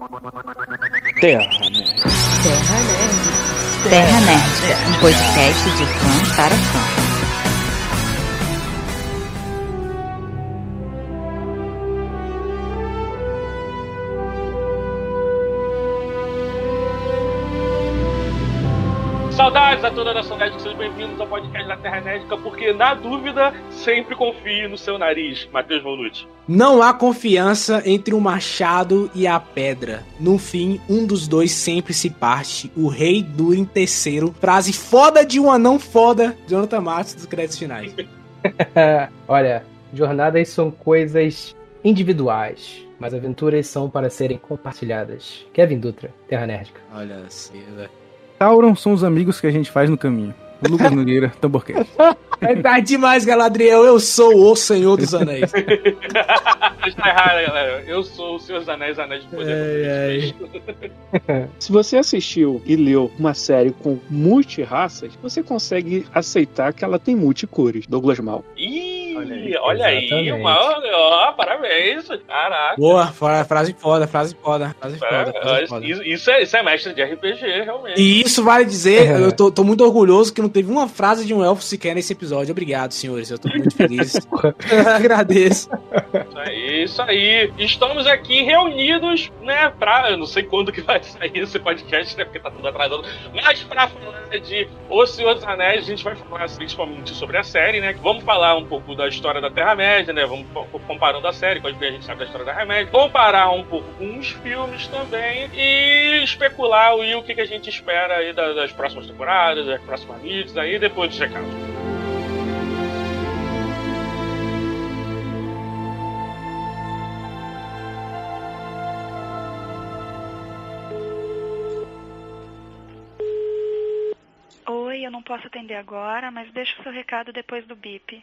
Terra Nerd. Terra Nerd. Terra Nerd, um podcast de fã para fã. Saudades a toda a nação nerd, sejam bem-vindos ao podcast da Terra Nerdica, porque na dúvida, sempre confie no seu nariz. Matheus Volucci. Não há confiança entre o machado e a pedra. No fim, um dos dois sempre se parte. O rei Durin terceiro. Frase foda de um anão foda. Jonathan Matos dos créditos finais. Olha, jornadas são coisas individuais, mas aventuras são para serem compartilhadas. Kevin Dutra, Terra Nerdica. Olha assim, Tauron são os amigos que a gente faz no caminho. Lucas Nogueira, Tamborcast. É tarde demais, Galadriel. Eu sou o Senhor dos Anéis. Está errado, galera. Eu sou o Senhor dos Anéis, Anéis de Poder. Se você assistiu e leu uma série com multi-raças, você consegue aceitar que ela tem multicores. Douglas Mal. Ih, Olha aí, olha aí, uma, ó, parabéns. Caraca. Boa, fra- frase foda, frase foda, frase foda. É, Frase foda. isso, isso é, isso é mestre de RPG, realmente. E isso vale dizer, É. eu tô, tô muito orgulhoso que não teve uma frase de um elfo sequer nesse episódio. Obrigado, senhores. Eu tô muito feliz. Agradeço. Isso aí, isso aí. Estamos aqui reunidos, né, pra. Eu não sei quando que vai sair esse podcast, né, porque tá tudo atrasado. Mas pra falar de O Senhor dos Anéis, a gente vai falar principalmente sobre a série, né? Vamos falar um pouco da história da Terra-média, né? Vamos co- comparando a série, coisa que a gente sabe da história da Terra-média. Comparar um pouco com os filmes também e especular e o que, que a gente espera aí das, das próximas temporadas, das próximas mídias aí, depois dos recados. Oi, eu não posso atender agora, mas deixa o seu recado depois do bip.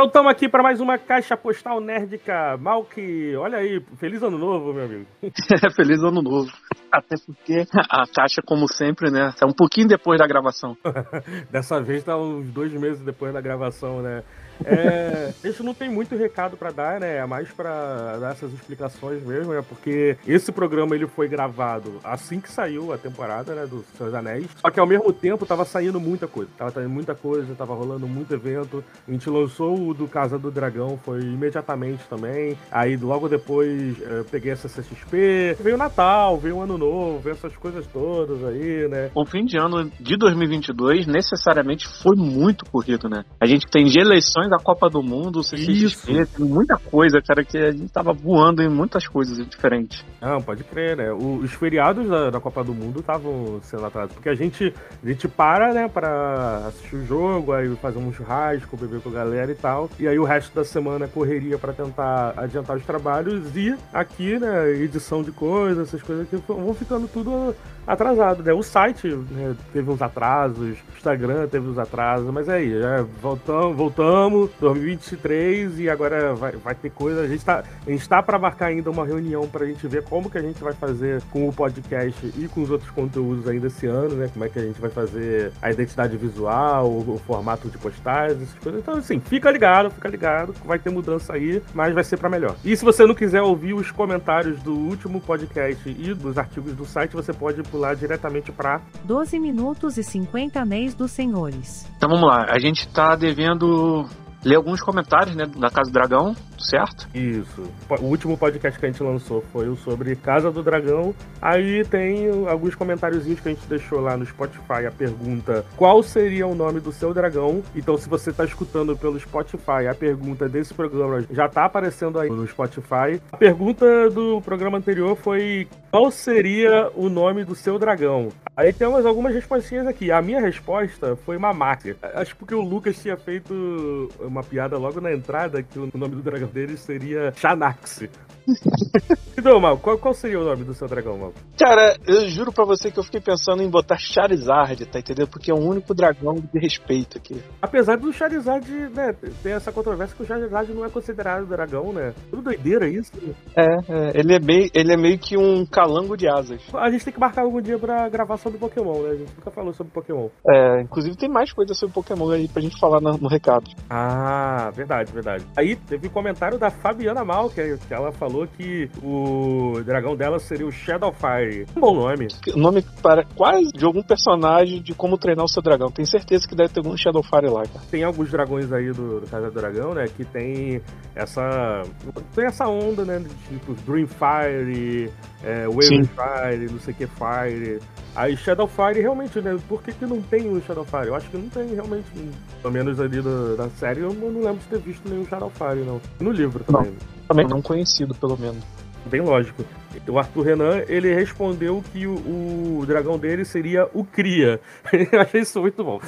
Então estamos aqui para mais uma caixa postal nerdica. Mal que. Olha aí, feliz ano novo, meu amigo. Feliz ano novo. Até porque a caixa, como sempre, né? Tá um pouquinho depois da gravação. Dessa vez tá uns dois meses depois da gravação, né? É, gente não tem muito recado para dar, né? É mais para dar essas explicações mesmo, né? Porque esse programa ele foi gravado assim que saiu a temporada, né? Dos Anéis. Só que ao mesmo tempo tava saindo muita coisa. Tava saindo muita coisa, tava rolando muito evento. A gente lançou o do Casa do Dragão, foi imediatamente também. Aí logo depois eu peguei essa CXP. Veio o Natal, veio o Ano Novo, veio essas coisas todas aí, né? O fim de ano de 2022 necessariamente foi muito corrido, né? A gente tem de eleições, a Copa do Mundo, CCXP, tem muita coisa, cara, que a gente tava voando em muitas coisas diferentes. Não, pode crer, né? Os feriados da, da Copa do Mundo estavam sendo atrasados, porque a gente, a gente para, né, pra assistir o jogo, aí fazer um churrasco, beber com a galera e tal, e aí o resto da semana é correria pra tentar adiantar os trabalhos e aqui, né, edição de coisas, essas coisas que vão ficando tudo atrasado, né? O site né, teve uns atrasos, o Instagram teve uns atrasos, mas aí, já voltamos, voltamos, 2023 e agora vai, vai ter coisa. A gente tá, a gente tá para marcar ainda uma reunião pra gente ver como que a gente vai fazer com o podcast e com os outros conteúdos ainda esse ano, né? Como é que a gente vai fazer a identidade visual, o, o formato de postagens, essas coisas. Então, assim, fica ligado, fica ligado, vai ter mudança aí, mas vai ser pra melhor. E se você não quiser ouvir os comentários do último podcast e dos artigos do site, você pode pular diretamente pra 12 minutos e 50 anéis dos senhores. Então vamos lá, a gente tá devendo ler alguns comentários, né, da Casa do Dragão, certo? Isso. O último podcast que a gente lançou foi o sobre Casa do Dragão. Aí tem alguns comentáriozinhos que a gente deixou lá no Spotify. A pergunta: qual seria o nome do seu dragão? Então, se você tá escutando pelo Spotify, a pergunta desse programa já tá aparecendo aí no Spotify. A pergunta do programa anterior foi: qual seria o nome do seu dragão? Aí temos algumas respostinhas aqui. A minha resposta foi Mamaki. Acho porque o Lucas tinha feito uma piada logo na entrada que o nome do dragão dele seria Xanax. Então, Mal, qual, qual seria o nome do seu dragão, Mal? Cara, eu juro pra você que eu fiquei pensando em botar Charizard, tá entendendo? Porque é o único dragão de respeito aqui. Apesar do Charizard, né, ter essa controvérsia que o Charizard não é considerado dragão, né? Tudo doideira isso. É, é, ele, é meio, ele é meio que um calango de asas. A gente tem que marcar algum dia pra gravar sobre Pokémon, né? A gente nunca falou sobre Pokémon. É, inclusive tem mais coisas sobre Pokémon aí pra gente falar no, no recado. Ah, verdade, verdade. Aí teve um comentário da Fabiana Mal, que ela falou que o dragão dela seria o Shadowfire. Um bom nome. O nome para quase de algum personagem de como treinar o seu dragão. Tenho certeza que deve ter algum Shadowfire lá, cara. Tem alguns dragões aí do, do Casa do Dragão, né? Que tem essa. Tem essa onda, né? Tipo Dreamfire, é, Wavenfire, não sei o que Fire. Aí Shadowfire realmente, né? Por que, que não tem o Shadowfire? Eu acho que não tem realmente. Pelo menos ali da, da série, eu não lembro de ter visto nenhum Shadowfire, não. No livro também. Não. Também não conhecido, pelo menos. Bem lógico. O Arthur Renan, ele respondeu que o, o dragão dele seria o Cria. Eu achei isso muito bom.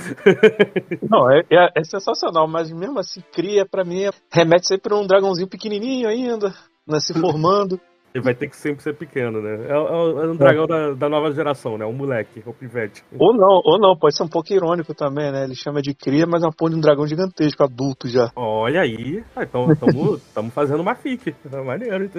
Não, é, é, é, sensacional, mas mesmo assim, Cria, pra mim, remete sempre a um dragãozinho pequenininho ainda, né, se formando. Ele vai ter que sempre ser pequeno, né? É, é um dragão é. da, da, nova geração, né? Um moleque, o pivete. Ou não, ou não, pode ser um pouco irônico também, né? Ele chama de cria, mas é um de um dragão gigantesco, adulto já. Olha aí, ah, então estamos fazendo uma fic. É maneiro.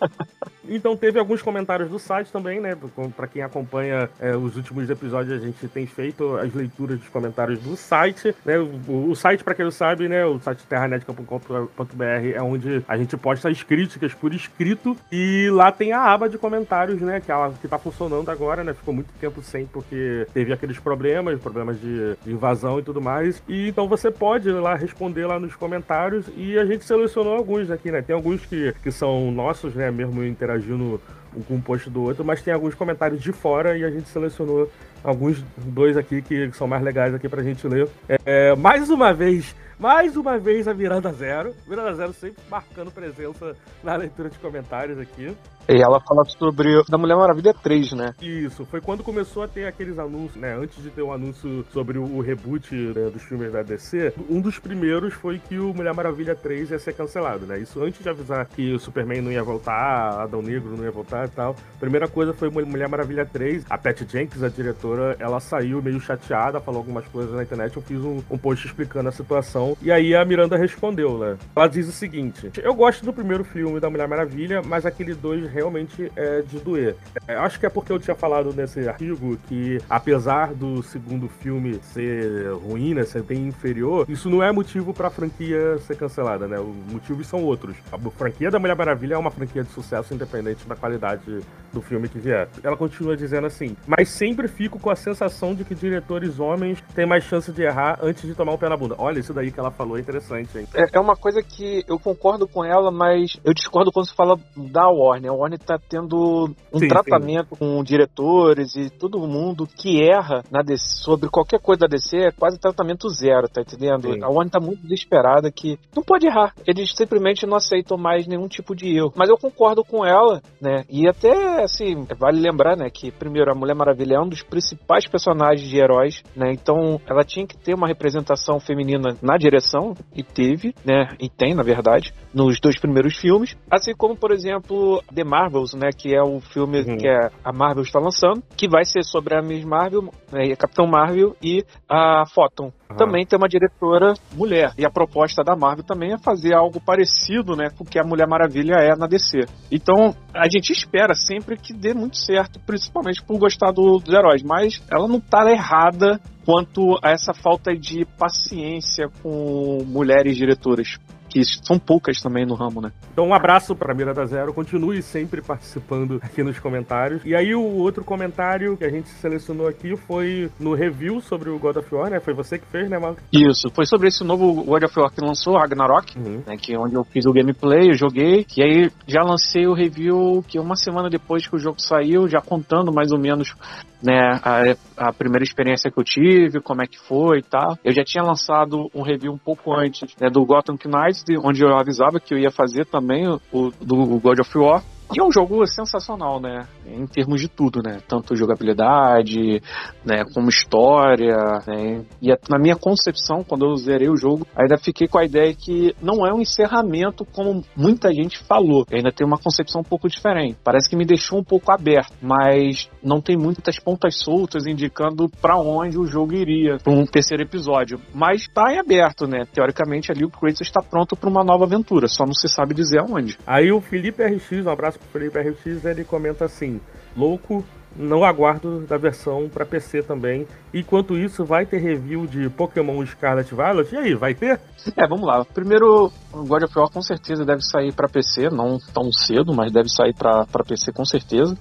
então teve alguns comentários do site também, né? Pra quem acompanha é, os últimos episódios, a gente tem feito as leituras dos comentários do site. Né? O, o site, pra quem não sabe, né? O site terranetica.com.br é onde a gente posta as críticas por escrito e e lá tem a aba de comentários, né? Que, ela, que tá funcionando agora, né? Ficou muito tempo sem porque teve aqueles problemas, problemas de, invasão e tudo mais. E então você pode lá responder lá nos comentários. E a gente selecionou alguns aqui, né? Tem alguns que, que são nossos, né? Mesmo interagindo um com o post do outro, mas tem alguns comentários de fora e a gente selecionou alguns dois aqui que são mais legais aqui pra gente ler. É, mais uma vez, mais uma vez a Miranda Zero. Miranda Zero sempre marcando presença na leitura de comentários aqui. E ela fala sobre da Mulher Maravilha 3, né? Isso, foi quando começou a ter aqueles anúncios, né? Antes de ter o um anúncio sobre o reboot né, dos filmes da DC, um dos primeiros foi que o Mulher Maravilha 3 ia ser cancelado, né? Isso antes de avisar que o Superman não ia voltar, Adão Negro não ia voltar e tal. Primeira coisa foi Mulher Maravilha 3. A Pat Jenkins, a diretora, ela saiu meio chateada, falou algumas coisas na internet. Eu fiz um, um post explicando a situação. E aí a Miranda respondeu, né? Ela diz o seguinte: Eu gosto do primeiro filme da Mulher Maravilha, mas aquele dois realmente é de doer. É, acho que é porque eu tinha falado nesse artigo que, apesar do segundo filme ser ruim, né, ser bem inferior, isso não é motivo pra franquia ser cancelada, né? Os motivos são outros. A franquia da Mulher Maravilha é uma franquia de sucesso independente da qualidade do filme que vier. Ela continua dizendo assim, mas sempre fico com a sensação de que diretores homens têm mais chance de errar antes de tomar um pé na bunda. Olha, isso daí que ela falou é interessante, hein? É, é uma coisa que eu concordo com ela, mas eu discordo quando se fala da Warner. A Warner tá tendo um sim, tratamento sim. com diretores e todo mundo que erra na DC, sobre qualquer coisa da DC é quase tratamento zero, tá entendendo? Sim. A Warner tá muito desesperada que não pode errar. Eles simplesmente não aceitam mais nenhum tipo de erro. Mas eu concordo com ela, né? E até, assim, vale lembrar, né, que primeiro a Mulher Maravilha é um dos principais personagens de heróis, né? Então ela tinha que ter uma representação feminina na direção e teve, né? E tem, na verdade, nos dois primeiros filmes. Assim como, por exemplo, The Marvels, né? Que é o filme uhum. que a Marvel está lançando, que vai ser sobre a Miss Marvel, né, a Capitão Marvel e a Photon. Uhum. Também tem uma diretora mulher. E a proposta da Marvel também é fazer algo parecido, né, com o que a Mulher Maravilha é na DC. Então, a gente espera sempre que dê muito certo, principalmente por gostar do, dos heróis. Mas ela não tá errada quanto a essa falta de paciência com mulheres diretoras que são poucas também no ramo, né? Então, um abraço para Miranda Zero, continue sempre participando aqui nos comentários. E aí, o outro comentário que a gente selecionou aqui foi no review sobre o God of War, né? Foi você que fez, né, Marco? Isso, foi sobre esse novo God of War que lançou, Ragnarok, uhum. né? Que é onde eu fiz o gameplay, eu joguei, e aí já lancei o review que uma semana depois que o jogo saiu, já contando mais ou menos né, a, a, primeira experiência que eu tive, como é que foi e tal. Eu já tinha lançado um review um pouco antes né, do Gotham Knights, onde eu avisava que eu ia fazer também o do God of War. E é um jogo sensacional, né? Em termos de tudo, né? Tanto jogabilidade, né? Como história, né? E na minha concepção, quando eu zerei o jogo, ainda fiquei com a ideia que não é um encerramento como muita gente falou. Eu ainda tem uma concepção um pouco diferente. Parece que me deixou um pouco aberto, mas não tem muitas pontas soltas indicando pra onde o jogo iria para um terceiro episódio. Mas tá em aberto, né? Teoricamente ali o Kratos está pronto para uma nova aventura, só não se sabe dizer aonde. Aí o Felipe RX, um abraço pro Felipe RX, ele comenta assim: louco, não aguardo da versão pra PC também. Enquanto isso, vai ter review de Pokémon Scarlet Violet? E aí, vai ter? É, vamos lá. Primeiro, God of War com certeza deve sair pra PC, não tão cedo, mas deve sair pra PC com certeza.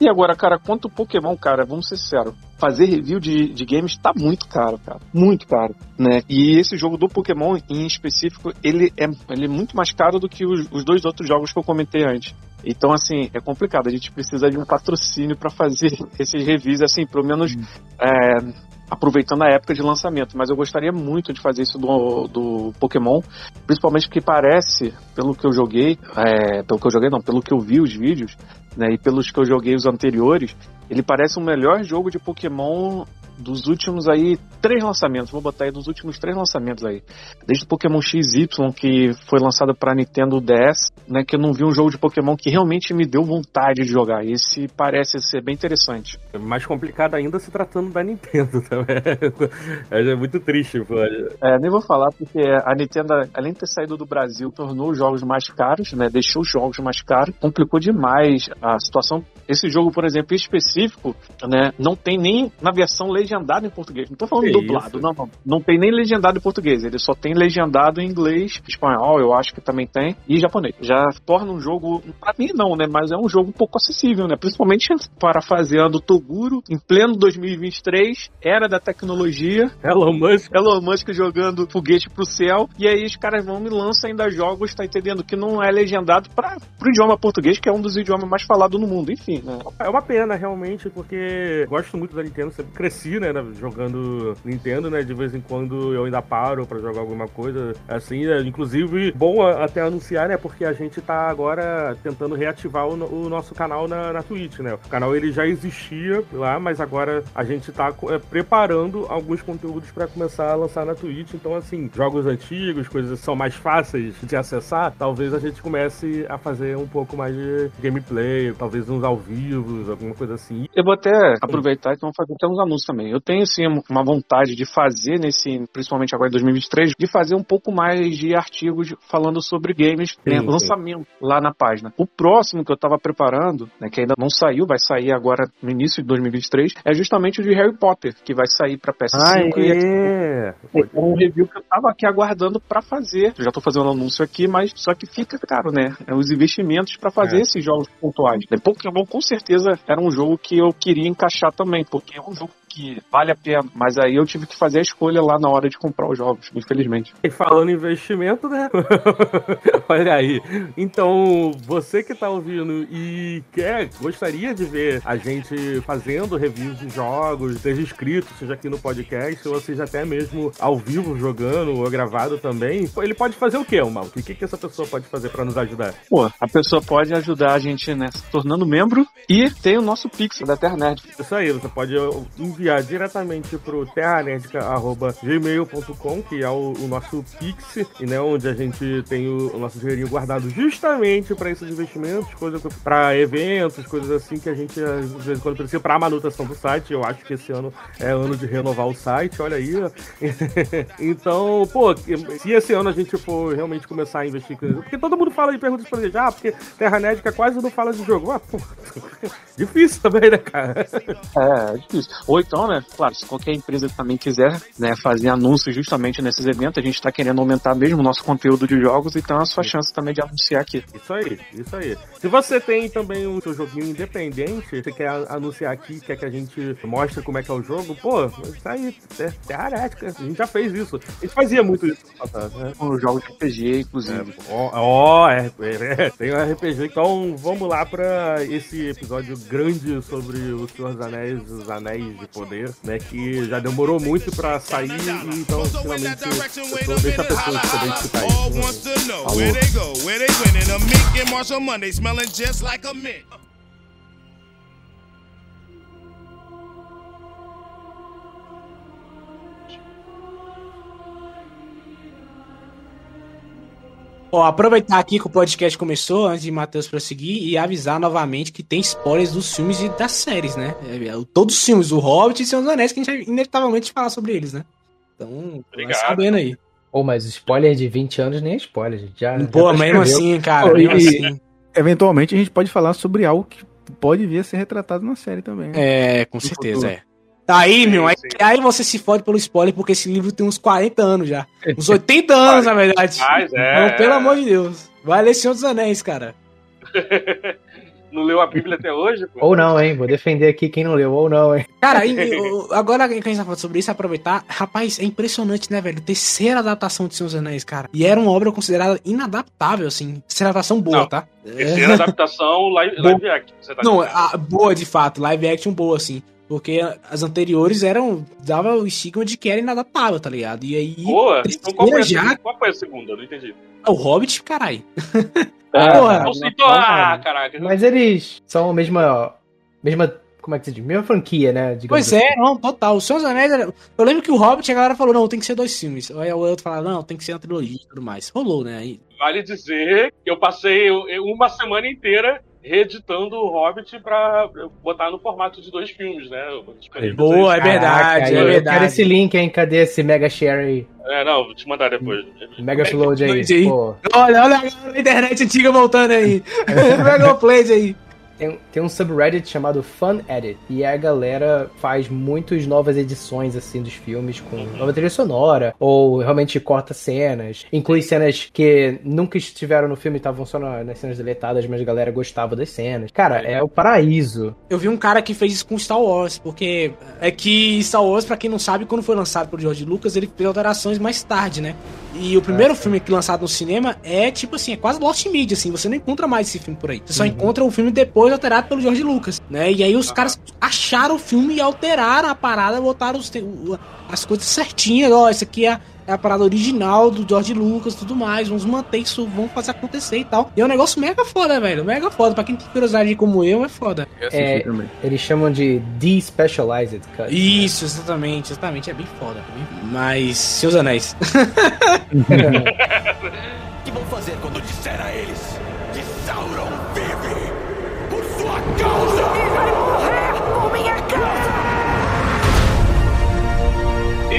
E agora, cara, quanto Pokémon, cara, vamos ser sinceros, fazer review de, de games tá muito caro, cara. Muito caro, né? E esse jogo do Pokémon em específico, ele é, ele é muito mais caro do que os, os dois outros jogos que eu comentei antes. Então, assim, é complicado. A gente precisa de um patrocínio pra fazer esses reviews, assim, pelo menos é, aproveitando a época de lançamento. Mas eu gostaria muito de fazer isso do, do Pokémon, principalmente porque parece, pelo que eu joguei, é, pelo que eu joguei não, pelo que eu vi os vídeos, né, e pelos que eu joguei os anteriores, ele parece o melhor jogo de Pokémon dos últimos aí três lançamentos. Vou botar aí dos últimos três lançamentos aí. Desde o Pokémon XY, que foi lançado para Nintendo DS, né, que eu não vi um jogo de Pokémon que realmente me deu vontade de jogar. Esse parece ser bem interessante. É mais complicado ainda se tratando da Nintendo também. É muito triste, pô. É, nem vou falar porque a Nintendo, além de ter saído do Brasil, tornou os jogos mais caros, né? Deixou os jogos mais caros, complicou demais a situação. Esse jogo, por exemplo, em específico, né? Não tem nem na versão legendada em português. Não tô falando Que dublado, isso? não, não. Não tem nem legendado em português. Ele só tem legendado em inglês, espanhol, eu acho que também tem, e japonês. Já torna um jogo, pra mim não, né? Mas é um jogo um pouco acessível, né? Principalmente parafraseando Toguro, em pleno 2023, era da tecnologia, Elon Musk. Elon Musk jogando foguete pro céu, e aí os caras vão me lançam ainda jogos, tá entendendo? Que não é legendado para pro idioma português, que é um dos idiomas mais falados no mundo, enfim, né? É uma pena, realmente, porque gosto muito da Nintendo, sempre cresci, né, jogando Nintendo, né, de vez em quando eu ainda paro pra jogar alguma coisa, assim, né, inclusive, bom até anunciar, né, porque a gente tá agora tentando reativar o, o nosso canal na, na Twitch, né, o canal ele já existia lá, mas agora a gente tá é, preparando alguns conteúdos pra começar a lançar na Twitch, então, assim, jogos antigos, coisas que são mais fáceis de acessar, talvez a gente comece a fazer um pouco mais de gameplay, talvez uns ao vivo, alguma coisa assim. Eu vou até aproveitar e vamos fazer até uns anúncios também. Eu tenho sim uma vontade de fazer nesse, principalmente agora em 2023, de fazer um pouco mais de artigos falando sobre games, né, sim. lançamento lá na página. O próximo que eu tava preparando, né, que ainda não saiu, vai sair agora no início de 2023, é justamente o de Harry Potter, que vai sair pra PS5 e é. É um review que eu tava aqui aguardando pra fazer. Eu já tô fazendo um anúncio aqui, mas só que fica caro, né? É os investimentos pra fazer É. esses jogos pontuais. né? Pokémon com certeza era um jogo que eu queria encaixar também, porque é um jogo que vale a pena. Mas aí eu tive que fazer a escolha lá na hora de comprar os jogos, infelizmente. E falando em investimento, né? Olha aí. Então, você que tá ouvindo e quer, gostaria de ver a gente fazendo reviews de jogos, seja inscrito, seja aqui no podcast, ou seja até mesmo ao vivo jogando ou gravado também, ele pode fazer o quê, Mal? O que, que essa pessoa pode fazer pra nos ajudar? Pô, a pessoa pode ajudar a gente, né, se tornando membro e tem o nosso Pix da Terra Nerd. Isso aí, você pode enviar diretamente pro terranerdica.gmail.com, que é o, o nosso Pix, e né, onde a gente tem o, o nosso dinheirinho guardado justamente para esses investimentos, coisas para eventos, coisas assim que a gente às vezes quando precisa para manutenção do site. Eu acho que esse ano é ano de renovar o site, olha aí. então, pô, se esse ano a gente for realmente começar a investir, porque todo mundo fala de perguntas para ah, porque Terra Nerdica quase não fala de jogo. Ah, pô, difícil também, né, cara? É, é difícil. Ou então, né, claro, se qualquer empresa também quiser né, fazer anúncios justamente nesses eventos, a gente está querendo aumentar mesmo o nosso conteúdo de jogos, então é a sua chance também de anunciar aqui. Isso aí, isso aí. Se você tem também o seu joguinho independente, você quer anunciar aqui, quer que a gente mostre como é que é o jogo, pô, isso aí, é Terra Herética. A gente já fez isso. A gente fazia muito isso no passado, né? Com jogos de RPG, inclusive. Ó, ó, Ó, é, é, tem um RPG, então vamos lá pra esse episódio grande sobre o Senhor dos Anéis, os Anéis de Poder, né? Que já demorou muito pra sair, então finalmente deixa a pessoa poder escutar isso. wants to Ó, aproveitar aqui que o podcast começou, antes de Matheus prosseguir, e avisar novamente que tem spoilers dos filmes e das séries, né? É, é, todos os filmes, o Hobbit e Senhor dos Anéis, que a gente vai inevitavelmente falar sobre eles, né? Então, vai Obrigado. sabendo aí. Pô, mas spoiler de 20 anos nem é spoiler, gente. Já, já Pô, mesmo prescreveu. assim, cara, Pô, mesmo e- assim. Eventualmente a gente pode falar sobre algo que pode vir a ser retratado na série também. né? É, com certeza, é. Tá aí, meu, aí, aí você se fode pelo spoiler, porque esse livro tem uns 40 anos já. Uns 80 anos, na verdade. Mas é. Então, pelo amor de Deus. Vai ler Senhor dos Anéis, cara. Não leu a Bíblia até hoje? Pô? Ou não, hein? Vou defender aqui quem não leu, ou não, hein? Cara, e- agora que a gente tá falando sobre isso, aproveitar. Rapaz, é impressionante, né, velho? Terceira adaptação de Senhor dos Anéis, cara. E era uma obra considerada inadaptável, assim. Terceira adaptação boa, Não. tá? Terceira adaptação live, live action. Você tá Não, a, boa de fato, live action boa, assim. Porque as anteriores eram. dava o estigma de que era inadaptável, tá ligado? E aí. Boa? Então qual foi, a, já- segunda? qual foi a segunda? Eu não entendi. O Hobbit, caralho. Ah, Porra. Ah, caraca. Mas eles são a mesma. Mesma. Como é que se diz? Mesma franquia, né? digamos Pois assim. é, não, total. O Senhor dos Anéis. era- Eu lembro que o Hobbit, a galera falou, não, tem que ser dois filmes. Aí o outro falava, não, tem que ser uma trilogia e tudo mais. Rolou, né? Aí, Vale dizer que eu passei uma semana inteira reeditando o Hobbit pra botar no formato de dois filmes, né? Boa, é Caraca, verdade, aí é eu verdade. quero esse link, hein? Cadê esse Mega Share aí? É, não, vou te mandar depois. Mega Upload aí. Upload aí. Pô, Olha, olha a internet antiga voltando aí. Pega o play aí. Tem, tem um subreddit chamado Fun Edit. E a galera faz muitas novas edições, assim, dos filmes com nova trilha sonora. Ou realmente corta cenas. Inclui cenas que nunca estiveram no filme e estavam só na- nas cenas deletadas, mas a galera gostava das cenas. Cara, é o paraíso. Eu vi um cara que fez isso com Star Wars, porque é que Star Wars, pra quem não sabe, quando foi lançado pelo George Lucas, ele fez alterações mais tarde, né? E o primeiro filme que lançado no cinema é tipo assim, é quase Lost Media, assim, você não encontra mais esse filme por aí. Você só encontra o filme depois alterado pelo George Lucas, né? E aí os caras acharam o filme e alteraram a parada, botaram os o- as coisas certinhas, ó, isso aqui é é a parada original do George Lucas e tudo mais. Vamos manter isso, vamos fazer acontecer e tal. E é um negócio mega foda, velho. Mega foda. Pra quem tem curiosidade como eu, é foda. É, também. eles chamam de Despecialized Cut. Isso, exatamente, exatamente. É bem foda. Mas, seus anéis. que vão fazer quando disser a eles que Sauron sua causa?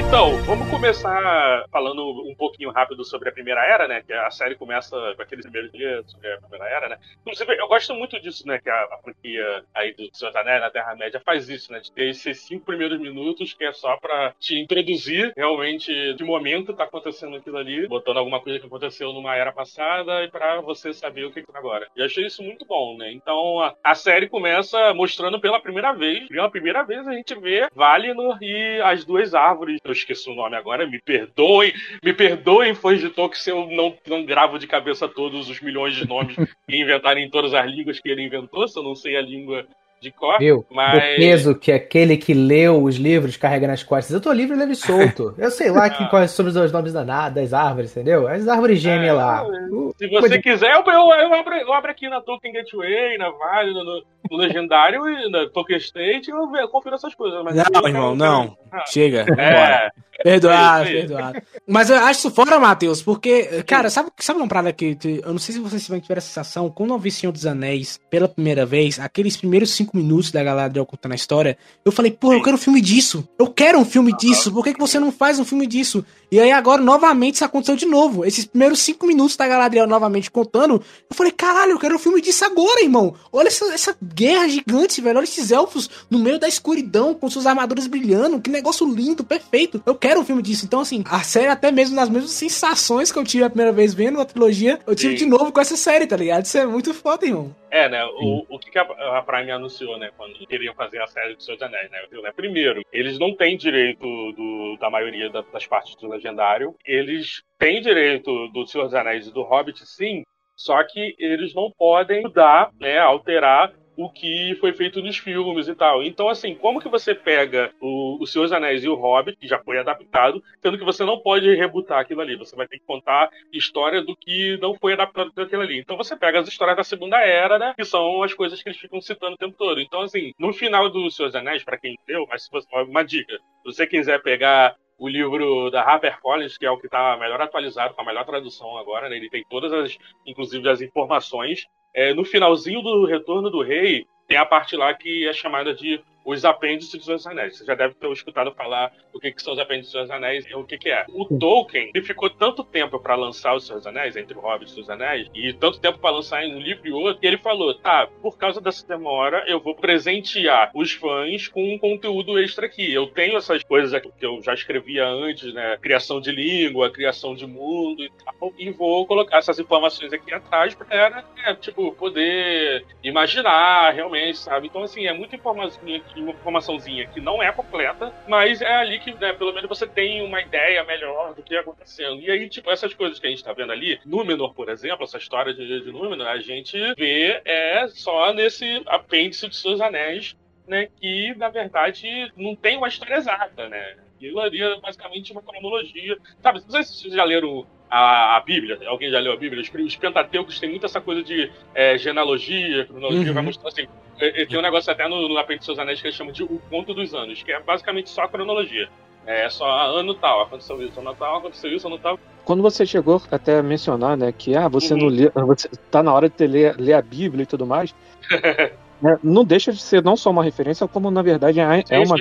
Então, vamos começar falando um pouquinho rápido sobre a Primeira Era, né? Que a série começa com aqueles primeiros dias sobre a Primeira Era, né? Inclusive, eu gosto muito disso, né? Que a, a franquia aí do Senhor dos Anéis na Terra-média faz isso, né? De ter esses cinco primeiros minutos que é só pra te introduzir realmente de momento tá acontecendo aquilo ali, botando alguma coisa que aconteceu numa era passada e pra você saber o que tá agora. E achei isso muito bom, né? Então, a, a série começa mostrando pela primeira vez, pela primeira vez a gente vê Valinor e as duas árvores. Eu esqueci o nome agora, me perdoem, me perdoem, fãs de Tolkien, se eu não, não gravo de cabeça todos os milhões de nomes que inventaram em todas as línguas que ele inventou, se eu não sei a língua de cor. Viu? Mas- O peso que aquele que leu os livros carrega nas costas. Eu tô livre, leve solto. Eu sei lá que, quais sobre os nomes da, das árvores, entendeu? As árvores gêmeas É, lá. Se você quiser, eu, eu, eu, abro, eu abro aqui na Tolkien Gateway, na Vale, no, no Legendário e na Tolkien State, eu, confiro essas coisas. Mas Não, irmão, não. Ah, Chega. É, Perdoado, aí. perdoado. Mas eu acho isso fora, Matheus, porque, cara, sabe, sabe uma parada que, eu não sei se vocês tiveram a sensação, quando eu vi Senhor dos Anéis pela primeira vez, aqueles primeiros cinco minutos da galera de contando a história, eu falei, pô, eu quero um filme disso. Eu quero um filme disso. Por que, que você não faz um filme disso? E aí agora, novamente, isso aconteceu de novo. Esses primeiros cinco minutos da Galadriel novamente contando, eu falei, caralho, eu quero um filme disso agora, irmão. Olha essa, essa guerra gigante, velho. Olha esses elfos no meio da escuridão, com suas armaduras brilhando. Que negócio lindo, perfeito. Eu quero um filme disso. Então, assim, a série, até mesmo nas mesmas sensações que eu tive a primeira vez vendo a trilogia, eu tive Sim. de novo com essa série, tá ligado? Isso é muito foda, irmão. É, né? O, o que que a, a Prime anunciou, né? Quando queriam fazer a série do Senhor dos Anéis, né? né, Primeiro, eles não têm direito do, da maioria da- das partes do Legendário. Eles têm direito do Senhor dos Anéis e do Hobbit, sim. Só que eles não podem mudar, né, alterar o que foi feito nos filmes e tal. Então, assim, como que você pega o, o Senhor dos Anéis e o Hobbit, que já foi adaptado, sendo que você não pode rebutar aquilo ali, você vai ter que contar história do que não foi adaptado daquilo ali. Então você pega as histórias da Segunda Era, né, que são as coisas que eles ficam citando o tempo todo. Então, assim, no final do Senhor dos Anéis, para quem deu, mas se você, uma dica, se você quiser pegar o livro da HarperCollins, que é o que está melhor atualizado, com a melhor tradução agora, né? Ele tem todas as, inclusive as informações. É, no finalzinho do Retorno do Rei, tem a parte lá que é chamada de os apêndices dos Anéis. Você já deve ter escutado falar o que, que são os apêndices dos Anéis e o que, que é. O Tolkien, ele ficou tanto tempo para lançar os dos Anéis, entre o Hobbit e os Anéis, e tanto tempo para lançar em um livro e outro, que ele falou, tá, por causa dessa demora, eu vou presentear os fãs com um conteúdo extra aqui. Eu tenho essas coisas aqui que eu já escrevia antes, né, criação de língua, criação de mundo e tal, e vou colocar essas informações aqui atrás pra, né, tipo, poder imaginar realmente, sabe? Então, assim, é muita uma informaçãozinha que não é completa, mas é ali que, né, pelo menos você tem uma ideia melhor do que está acontecendo. E aí, tipo, essas coisas que a gente está vendo ali, Númenor, por exemplo, essa história de, de Númenor, a gente vê é só nesse apêndice de seus anéis, né, que na verdade não tem uma história exata, né? Aquilo ali é basicamente uma cronologia. Sabe, não sei se vocês já leram a, a, Bíblia, alguém já leu a Bíblia? Os, os Pentateucos têm muito essa coisa de é, genealogia, cronologia, Uhum. vai mostrar assim. é, é, tem um negócio até no, no Apêndice dos Anéis que eles chamam de O Conto dos Anos, que é basicamente só a cronologia. É só ah, ano tal, aconteceu isso, ano tal, aconteceu isso, ano tal. Quando você chegou até a mencionar, né, que ah, você Uhum. não lê, você tá na hora de ler, ler a Bíblia e tudo mais, né, não deixa de ser não só uma referência, como na verdade é, é uma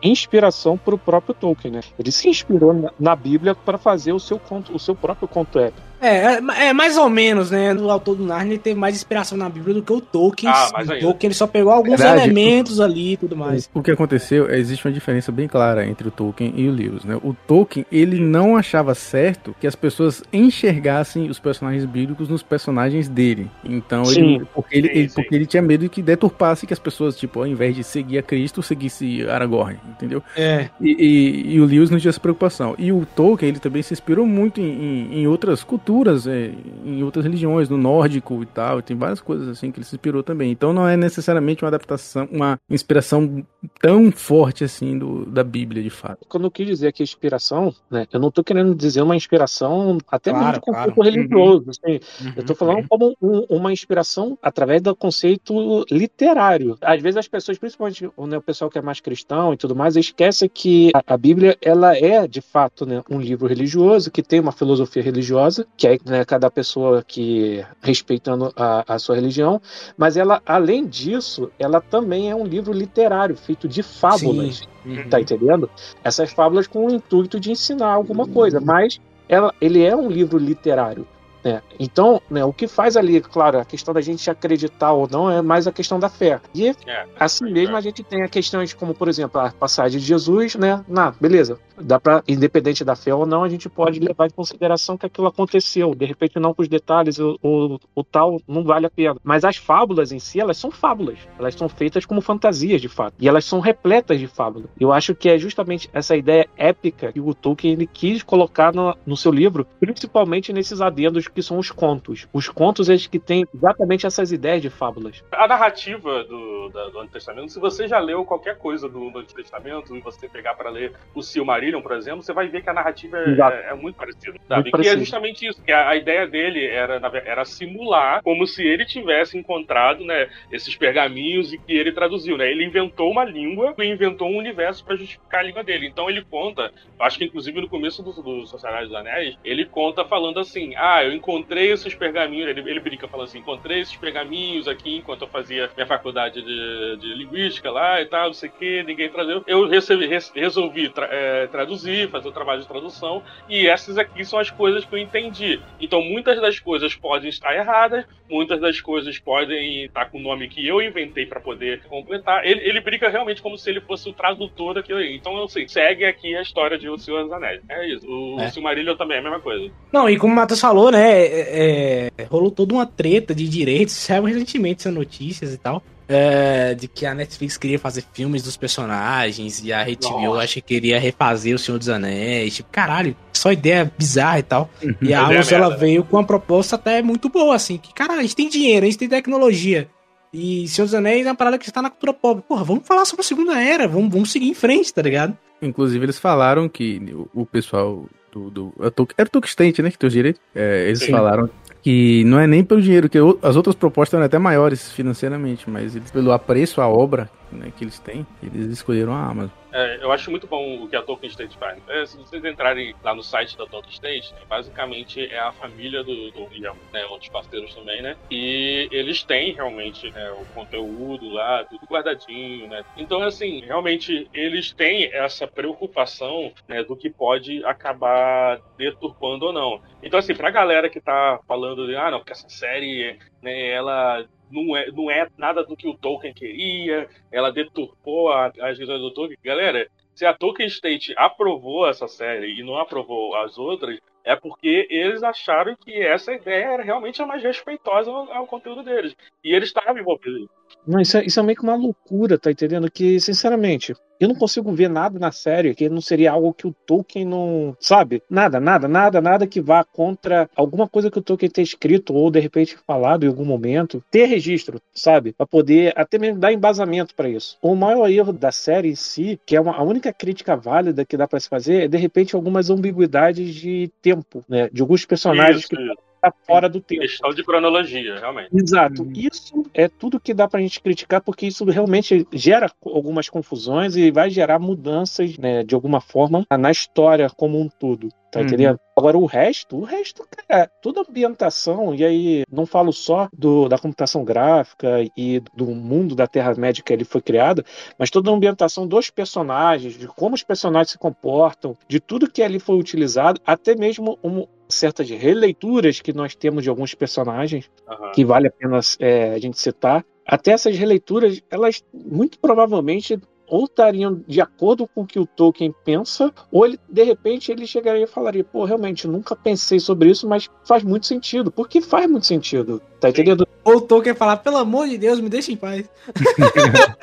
inspiração para o próprio Tolkien, né? Ele se inspirou na, na Bíblia para fazer o seu conto, o seu próprio conto épico. É, é, é mais ou menos, né? O autor do Narnia ele teve mais inspiração na Bíblia do que o Tolkien. Ah, mais o. Tolkien ele só pegou alguns Verdade. elementos ali e tudo mais. O que aconteceu, é, existe uma diferença bem clara entre o Tolkien e o Lewis, né? O Tolkien, ele não achava certo que as pessoas enxergassem os personagens bíblicos nos personagens dele. Então, ele, Sim. porque, ele, Sim, ele- sim. porque ele tinha medo de que deturpasse que as pessoas, tipo, ao invés de seguir a Cristo, seguisse Aragorn, entendeu? É. E, e- e o Lewis não tinha essa preocupação. E o Tolkien, ele também se inspirou muito em, em- em outras culturas, é, em outras religiões, no nórdico e tal. Tem várias coisas assim que ele se inspirou também. Então não é necessariamente uma adaptação, uma inspiração tão forte assim do, da Bíblia, de fato. Quando eu quis dizer que inspiração, né, eu não tô querendo dizer uma inspiração até mesmo Claro, de conceito claro. religioso. assim. Eu tô Uhum. falando como um- uma inspiração através do conceito literário. Às vezes as pessoas, principalmente né, o pessoal que é mais cristão e tudo mais, esquece que a, a Bíblia ela é de fato né, um livro religioso que tem uma filosofia religiosa, que é né, cada pessoa que respeitando a, a sua religião, mas ela, além disso, ela também é um livro literário feito de fábulas. Uhum. Tá entendendo? Essas fábulas com o intuito de ensinar alguma coisa, mas ela, ele é um livro literário. Né? Então, né, o que faz ali, claro, a questão da gente acreditar ou não é mais a questão da fé. E É, assim é. mesmo a gente tem a questões como, por exemplo, a passagem de Jesus, né? Na, beleza, dá para independente da fé ou não, a gente pode levar em consideração que aquilo aconteceu. De repente, não com os detalhes, o, o, o tal não vale a pena. Mas as fábulas em si, elas são fábulas. Elas são feitas como fantasias, de fato. E elas são repletas de fábula. Eu acho que é justamente essa ideia épica que o Tolkien ele quis colocar no, no seu livro, principalmente nesses adendos que são os contos. Os contos, eles que têm exatamente essas ideias de fábulas. A narrativa do, da- do Antigo Testamento, se você já leu qualquer coisa do, do Antigo Testamento e você pegar para ler o Silmarillion, por exemplo, você vai ver que a narrativa é, é muito parecida. Muito Sabe? Que é parecida. justamente isso. Que a, a ideia dele era, era simular como se ele tivesse encontrado né, esses pergaminhos e que ele traduziu. Né? Ele inventou uma língua e inventou um universo para justificar a língua dele. Então ele conta, acho que inclusive no começo do, do Sociedade dos Anéis, ele conta falando assim: Ah, eu encontrei esses pergaminhos. Ele, ele brinca falando assim: encontrei esses pergaminhos aqui enquanto eu fazia minha faculdade de, de linguística lá e tal, não sei o que, ninguém traduziu. Eu recebi, res- resolvi tra- é, traduzir, fazer o trabalho de tradução, e essas aqui são as coisas que eu entendi. Então muitas das coisas podem estar erradas, muitas das coisas podem estar com o nome que eu inventei para poder completar. Ele, ele brinca realmente como se ele fosse o tradutor daquilo aí. Então, assim, segue aqui a história de O Senhor dos Anéis. É isso. O É. Silmarillion também é a mesma coisa. Não, e como o Matheus falou, né? É- é, rolou toda uma treta de direitos, saiu recentemente essas notícias e tal. é, de que a Netflix queria fazer filmes dos personagens e a HBO Nossa. acho que queria refazer O Senhor dos Anéis. Tipo, caralho, só ideia bizarra e tal. Uhum. E a Amazon ela merda. veio com uma proposta até muito boa, assim. Que, caralho, a gente tem dinheiro, a gente tem tecnologia. E Senhor dos Anéis é uma parada que está na cultura pop. Porra, vamos falar sobre a Segunda Era, vamos, vamos seguir em frente, tá ligado? Inclusive, eles falaram que o pessoal do. do é era o State, né? Que tem os direitos. É, eles Sim. falaram que não é nem pelo dinheiro, que as outras propostas eram até maiores financeiramente, mas eles, pelo apreço à obra né, que eles têm, eles escolheram a Amazon. É, eu acho muito bom o que a Tolkien State faz. É, se vocês entrarem lá no site da Tolkien State, né, basicamente é a família do, do William, né, outros parceiros também, né? E eles têm realmente né, o conteúdo lá, tudo guardadinho, né? Então, assim, realmente eles têm essa preocupação né, do que pode acabar deturpando ou não. Então, assim, pra galera que tá falando de, ah, não, porque essa série, né, ela não é, não é nada do que o Tolkien queria, ela deturpou as visões do Tolkien. Galera, se a Tolkien State aprovou essa série e não aprovou as outras, é porque eles acharam que essa ideia era realmente a mais respeitosa ao, ao conteúdo deles. E eles estavam envolvidos. Não, isso é, isso é meio que uma loucura, tá entendendo? Que, sinceramente, eu não consigo ver nada na série que não seria algo que o Tolkien não. Sabe? Nada, nada, nada, nada que vá contra alguma coisa que o Tolkien tenha escrito ou de repente falado em algum momento. Ter registro, sabe? Pra poder até mesmo dar embasamento pra isso. O maior erro da série em si, que é uma, a única crítica válida que dá pra se fazer, é de repente algumas ambiguidades de tempo, né? De alguns personagens Isso, que isso. Tá fora do tempo. Questão de cronologia, realmente. Exato. Isso é tudo que dá pra gente criticar, porque isso realmente gera algumas confusões e vai gerar mudanças, né, de alguma forma, na história como um todo. Tá Uhum. entendendo? Agora, o resto, o resto, cara, toda ambientação, e aí não falo só do, da computação gráfica e do mundo da Terra-média que ele foi criada, mas toda a ambientação dos personagens, de como os personagens se comportam, de tudo que ali foi utilizado, até mesmo um- certas releituras que nós temos de alguns personagens, Aham. que vale a pena é, a gente citar. Até essas releituras, elas muito provavelmente ou estariam de acordo com o que o Tolkien pensa, ou ele, de repente, ele chegaria e falaria, pô, realmente, nunca pensei sobre isso, mas faz muito sentido. Porque faz muito sentido, tá entendendo? Ou o Tolkien falar, pelo amor de Deus, me deixa em paz.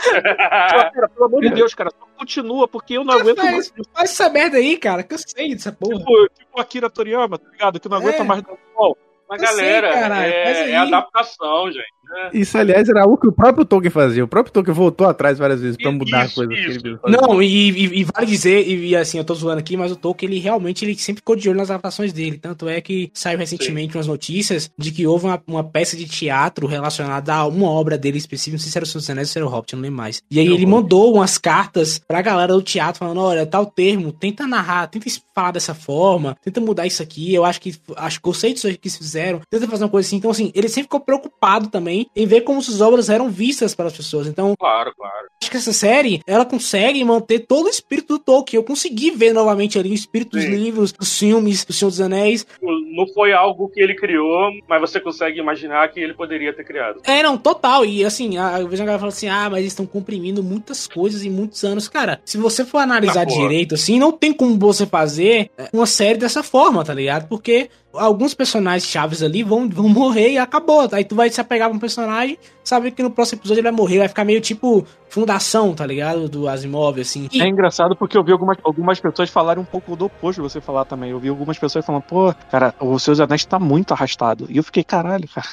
Cara, pelo amor de Deus, cara, só continua, porque eu não aguento mais. Faz, faz essa merda aí, cara, que eu sei dessa porra. Tipo, tipo Akira Toriyama, tá ligado? Que não aguenta É. mais Ball. Mas, Eu sei, galera, faz é, aí. é adaptação, gente. Né? Isso, aliás, era algo que o próprio Tolkien fazia. O próprio Tolkien voltou atrás várias vezes pra Isso, mudar coisas que isso. ele viu fazer. Não, e, e- e vale dizer, e, e assim, eu tô zoando aqui, mas o Tolkien, ele realmente ele sempre ficou de olho nas adaptações dele. Tanto é que saiu recentemente umas notícias de que houve uma, uma peça de teatro relacionada a uma obra dele específica, não sei se era o Senhor Anéis ou se era o Hobbit, eu não lembro mais. E aí ele mandou umas cartas pra galera do teatro falando, olha, tal termo, tenta narrar, tenta falar dessa forma, tenta mudar isso aqui, eu acho que acho que disso que eles fizeram, tenta fazer uma coisa assim. Então, assim, ele sempre ficou preocupado também em ver como suas obras eram vistas pelas pessoas. Então, Claro, claro. acho que essa série, ela consegue manter todo o espírito do Tolkien. Eu consegui ver novamente ali o espírito dos Sim. livros, dos filmes, do Senhor dos Anéis. Não foi algo que ele criou, mas você consegue imaginar que ele poderia ter criado. É, não, total. E assim, eu vejo a galera falando assim, ah, mas eles estão comprimindo muitas coisas em muitos anos. Cara, se você for analisar Ah, direito, assim, não tem como você fazer é, uma série dessa forma, tá ligado? Porque alguns personagens chaves ali vão, vão morrer e acabou. Aí tu vai se apegar pra um personagem, sabe que no próximo episódio ele vai morrer, vai ficar meio tipo fundação, tá ligado? Do Asimov, assim. E- É engraçado porque eu vi algumas, algumas pessoas falarem um pouco do oposto de você falar também. Eu vi algumas pessoas falando, pô, cara, o Seus Anéis tá muito arrastado. E eu fiquei, caralho, cara.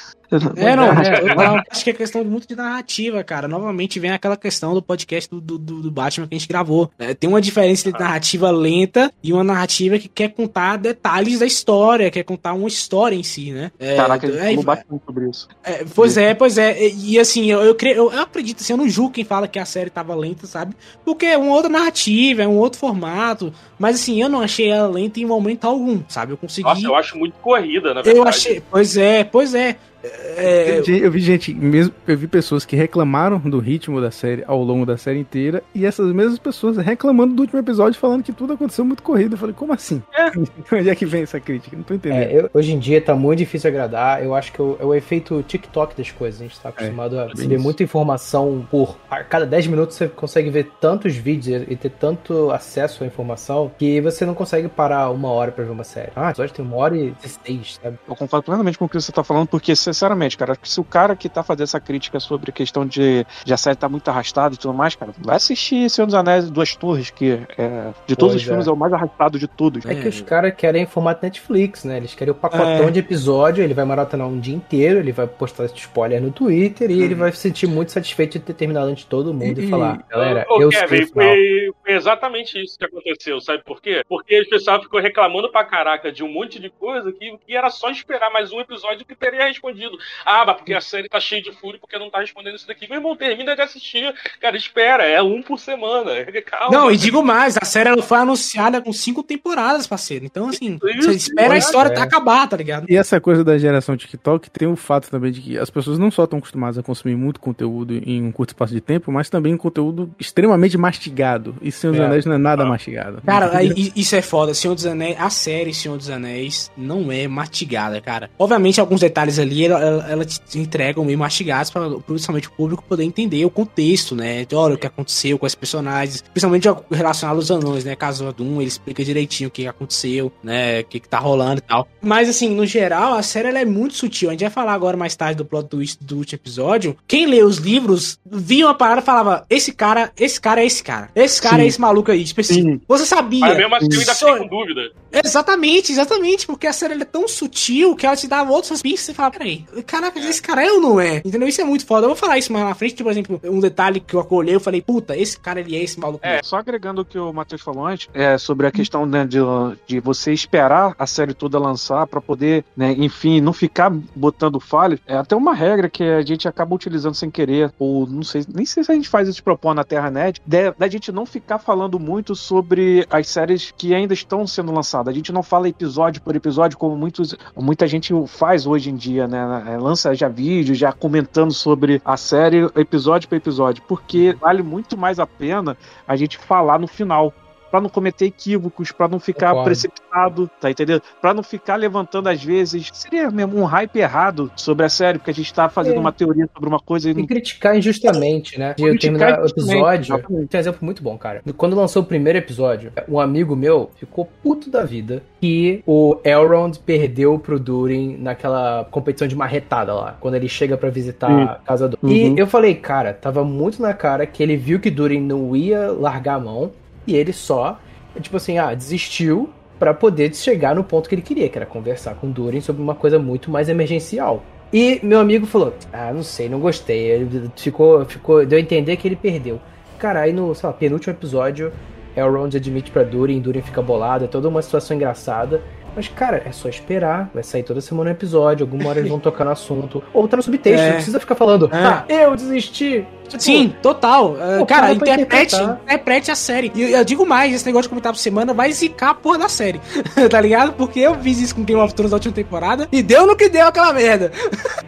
É, não, é, eu, eu acho que é questão muito de narrativa, cara. Novamente vem aquela questão do podcast do, do, do Batman que a gente gravou. É, tem uma diferença entre narrativa lenta e uma narrativa que quer contar detalhes da história, quer contar uma história em si, né? É, Caraca, ele é, falou bastante sobre isso. é, pois é, pois é. E, e, assim, eu, eu, cre- eu, eu acredito, assim, eu não julgo quem fala que a série tava lenta, sabe? Porque é uma outra narrativa, é um outro formato. Mas assim, eu não achei ela lenta em momento algum, sabe? Eu consegui. Nossa, eu acho muito corrida, na verdade. eu achei. Pois é, pois é. É, Eu vi- gente, mesmo, eu vi pessoas que reclamaram do ritmo da série ao longo da série inteira, e essas mesmas pessoas reclamando do último episódio, falando que tudo aconteceu muito corrido. Eu falei, como assim? Onde é que vem essa crítica? Não tô entendendo. É, eu- hoje em dia tá muito difícil agradar. Eu acho que é o efeito TikTok das coisas. A gente tá acostumado a receber isso. muita informação por. A cada 10 minutos você consegue ver tantos vídeos e ter tanto acesso à informação que você não consegue parar uma hora pra ver uma série. Ah, o episódio tem uma hora e 16, sabe? Eu concordo plenamente com o que você tá falando, porque se sinceramente, cara, que se o cara que tá fazendo essa crítica sobre a questão de, de a série tá muito arrastada e tudo mais, cara, vai assistir Senhor dos Anéis Duas Torres, que é, de todos Pois os filmes é. é o mais arrastado de todos. É que os caras querem formato Netflix, né? Eles querem o pacotão É. de episódio, ele vai maratonar um dia inteiro, ele vai postar spoiler no Twitter e ele vai se sentir muito satisfeito de ter terminado antes de todo mundo e, E- falar, galera, Ô, eu Kevin, sei o final. foi, foi exatamente isso que aconteceu, sabe por quê? Porque o pessoal ficou reclamando pra caraca de um monte de coisa que, que era só esperar mais um episódio que teria respondido. Ah, mas porque a série tá cheia de fúria porque não tá respondendo isso daqui. Meu irmão, termina de assistir. Cara, espera, é um por semana. Calma. Não, e digo mais, a série foi anunciada com cinco temporadas, parceiro. Então, assim, Isso, você espera a história é. tá acabar, tá ligado? E essa coisa da geração TikTok tem o fato também de que as pessoas não só estão acostumadas a consumir muito conteúdo em um curto espaço de tempo, mas também um conteúdo extremamente mastigado. E Senhor dos É. Anéis não é nada mastigado. Cara, isso é foda. Senhor dos Anéis, a série Senhor dos Anéis não é mastigada, cara. Obviamente, alguns detalhes ali ela, ela, te entregam meio mastigados para principalmente o público poder entender o contexto, né? Então, olha o que aconteceu com esses personagens, principalmente relacionado aos anões, né? Caso Doom, ele explica direitinho o que aconteceu, né? O que, que tá rolando e tal. Mas, assim, no geral, a série ela é muito sutil. A gente vai falar agora mais tarde do plot twist do último episódio. Quem lê os livros via uma parada e falava: esse cara, esse cara é esse cara. Esse cara Sim. é esse maluco aí, específico. Você sabia. Mas mesmo assim, eu ainda fiquei com dúvida. Exatamente, exatamente, porque a série ela é tão sutil que ela te dava outras pistas e você fala, peraí, caraca, esse cara é ou não é? Entendeu? Isso é muito foda. Eu vou falar isso mais na frente, tipo, por exemplo, um detalhe que eu acolhei, eu falei, puta, esse cara ele é esse maluco. É, só agregando o que o Matheus falou antes, é, sobre a questão né, de, de você esperar a série toda lançar pra poder, né, enfim, não ficar botando falhas. É até uma regra que a gente acaba utilizando sem querer, ou não sei, nem sei se a gente faz de propor na Terra-net, da da gente não ficar falando muito sobre as séries que ainda estão sendo lançadas. A gente não fala episódio por episódio, como muitos, muita gente faz hoje em dia, né? É, Lança já vídeo, já comentando sobre a série episódio por episódio, porque vale muito mais a pena a gente falar no final. Pra não cometer equívocos, pra não ficar Concordo. precipitado, tá entendendo? Pra não ficar levantando, às vezes, seria mesmo um hype errado sobre a série, porque a gente tá fazendo É. uma teoria sobre uma coisa e E não criticar injustamente, né? De eu terminar o episódio. exatamente. Tem um exemplo muito bom, cara. Quando lançou o primeiro episódio, um amigo meu ficou puto da vida que o Elrond perdeu pro Durin naquela competição de marretada lá, quando ele chega pra visitar Sim. a casa do. Uhum. E eu falei, cara, tava muito na cara que ele viu que Durin não ia largar a mão e ele só, tipo assim, ah, desistiu pra poder chegar no ponto que ele queria, que era conversar com Durin sobre uma coisa muito mais emergencial. E meu amigo falou: Ah, não sei, não gostei. Ele ficou, ficou, deu a entender que ele perdeu. Cara, aí no, sei lá, penúltimo episódio, Elrond admite pra Durin, Durin fica bolado, é toda uma situação engraçada. Mas, cara, é só esperar. Vai sair toda semana um episódio, alguma hora eles vão tocar no assunto. Ou tá no subtexto, É. não precisa ficar falando, É. ah, eu desisti. Tipo, Sim, total. Pô, cara, para pra interprete, interprete a série. E eu, digo mais, esse negócio de comentar por semana vai zicar a porra da série. tá ligado? Porque eu fiz isso com Game of Thrones na última temporada e deu no que deu aquela merda.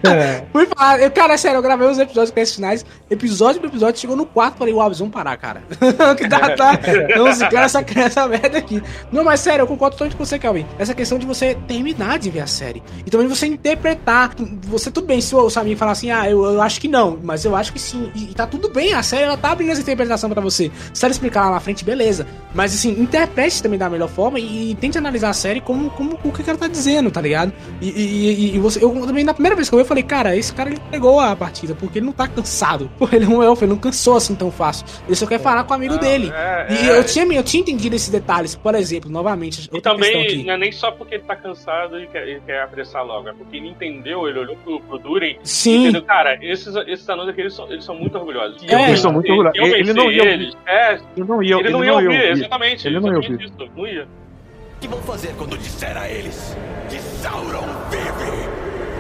É. Fui falar, eu, cara, é sério, eu gravei os episódios com esses finais. Episódio por episódio, chegou no quarto, falei, uau, vamos parar, cara. que tá, tá. Não zicar essa, essa merda aqui. Não, mas sério, eu concordo totalmente com você, Calvin. Essa questão de você terminar de ver a série. E também você interpretar. Você, tudo bem, se o seu amigo falar assim, ah, eu, eu acho que não, mas eu acho que sim. E, e tá tudo bem, a série ela tá abrindo essa interpretação pra você. Se ela explicar lá na frente, beleza. Mas assim, interprete também da melhor forma e, e tente analisar a série como, como o que cara tá dizendo, tá ligado? E, e, você, eu também, na primeira vez que eu vi, eu falei, cara, esse cara ele pegou a partida, porque ele não tá cansado. Pô, ele é um elfo, ele não cansou assim tão fácil. Ele só quer falar com o amigo dele. é, e é. eu tinha, eu tinha entendido esses detalhes, por exemplo, novamente, E também não é nem só porque ele tá cansado e quer, e quer apressar logo, é porque ele entendeu, ele olhou pro, pro Durin Sim. entendeu? Cara, esses, esses anões aqui, eles são, eles são muito orgulhosos. E É, eu eles são muito orgulhosos. eu Ele não ia ouvir. eles. É, Ele não ia, ele não ia ouvir, exatamente. Ele não ia exatamente ouvir. isso, não ia. O que vão fazer quando disser a eles que Sauron vive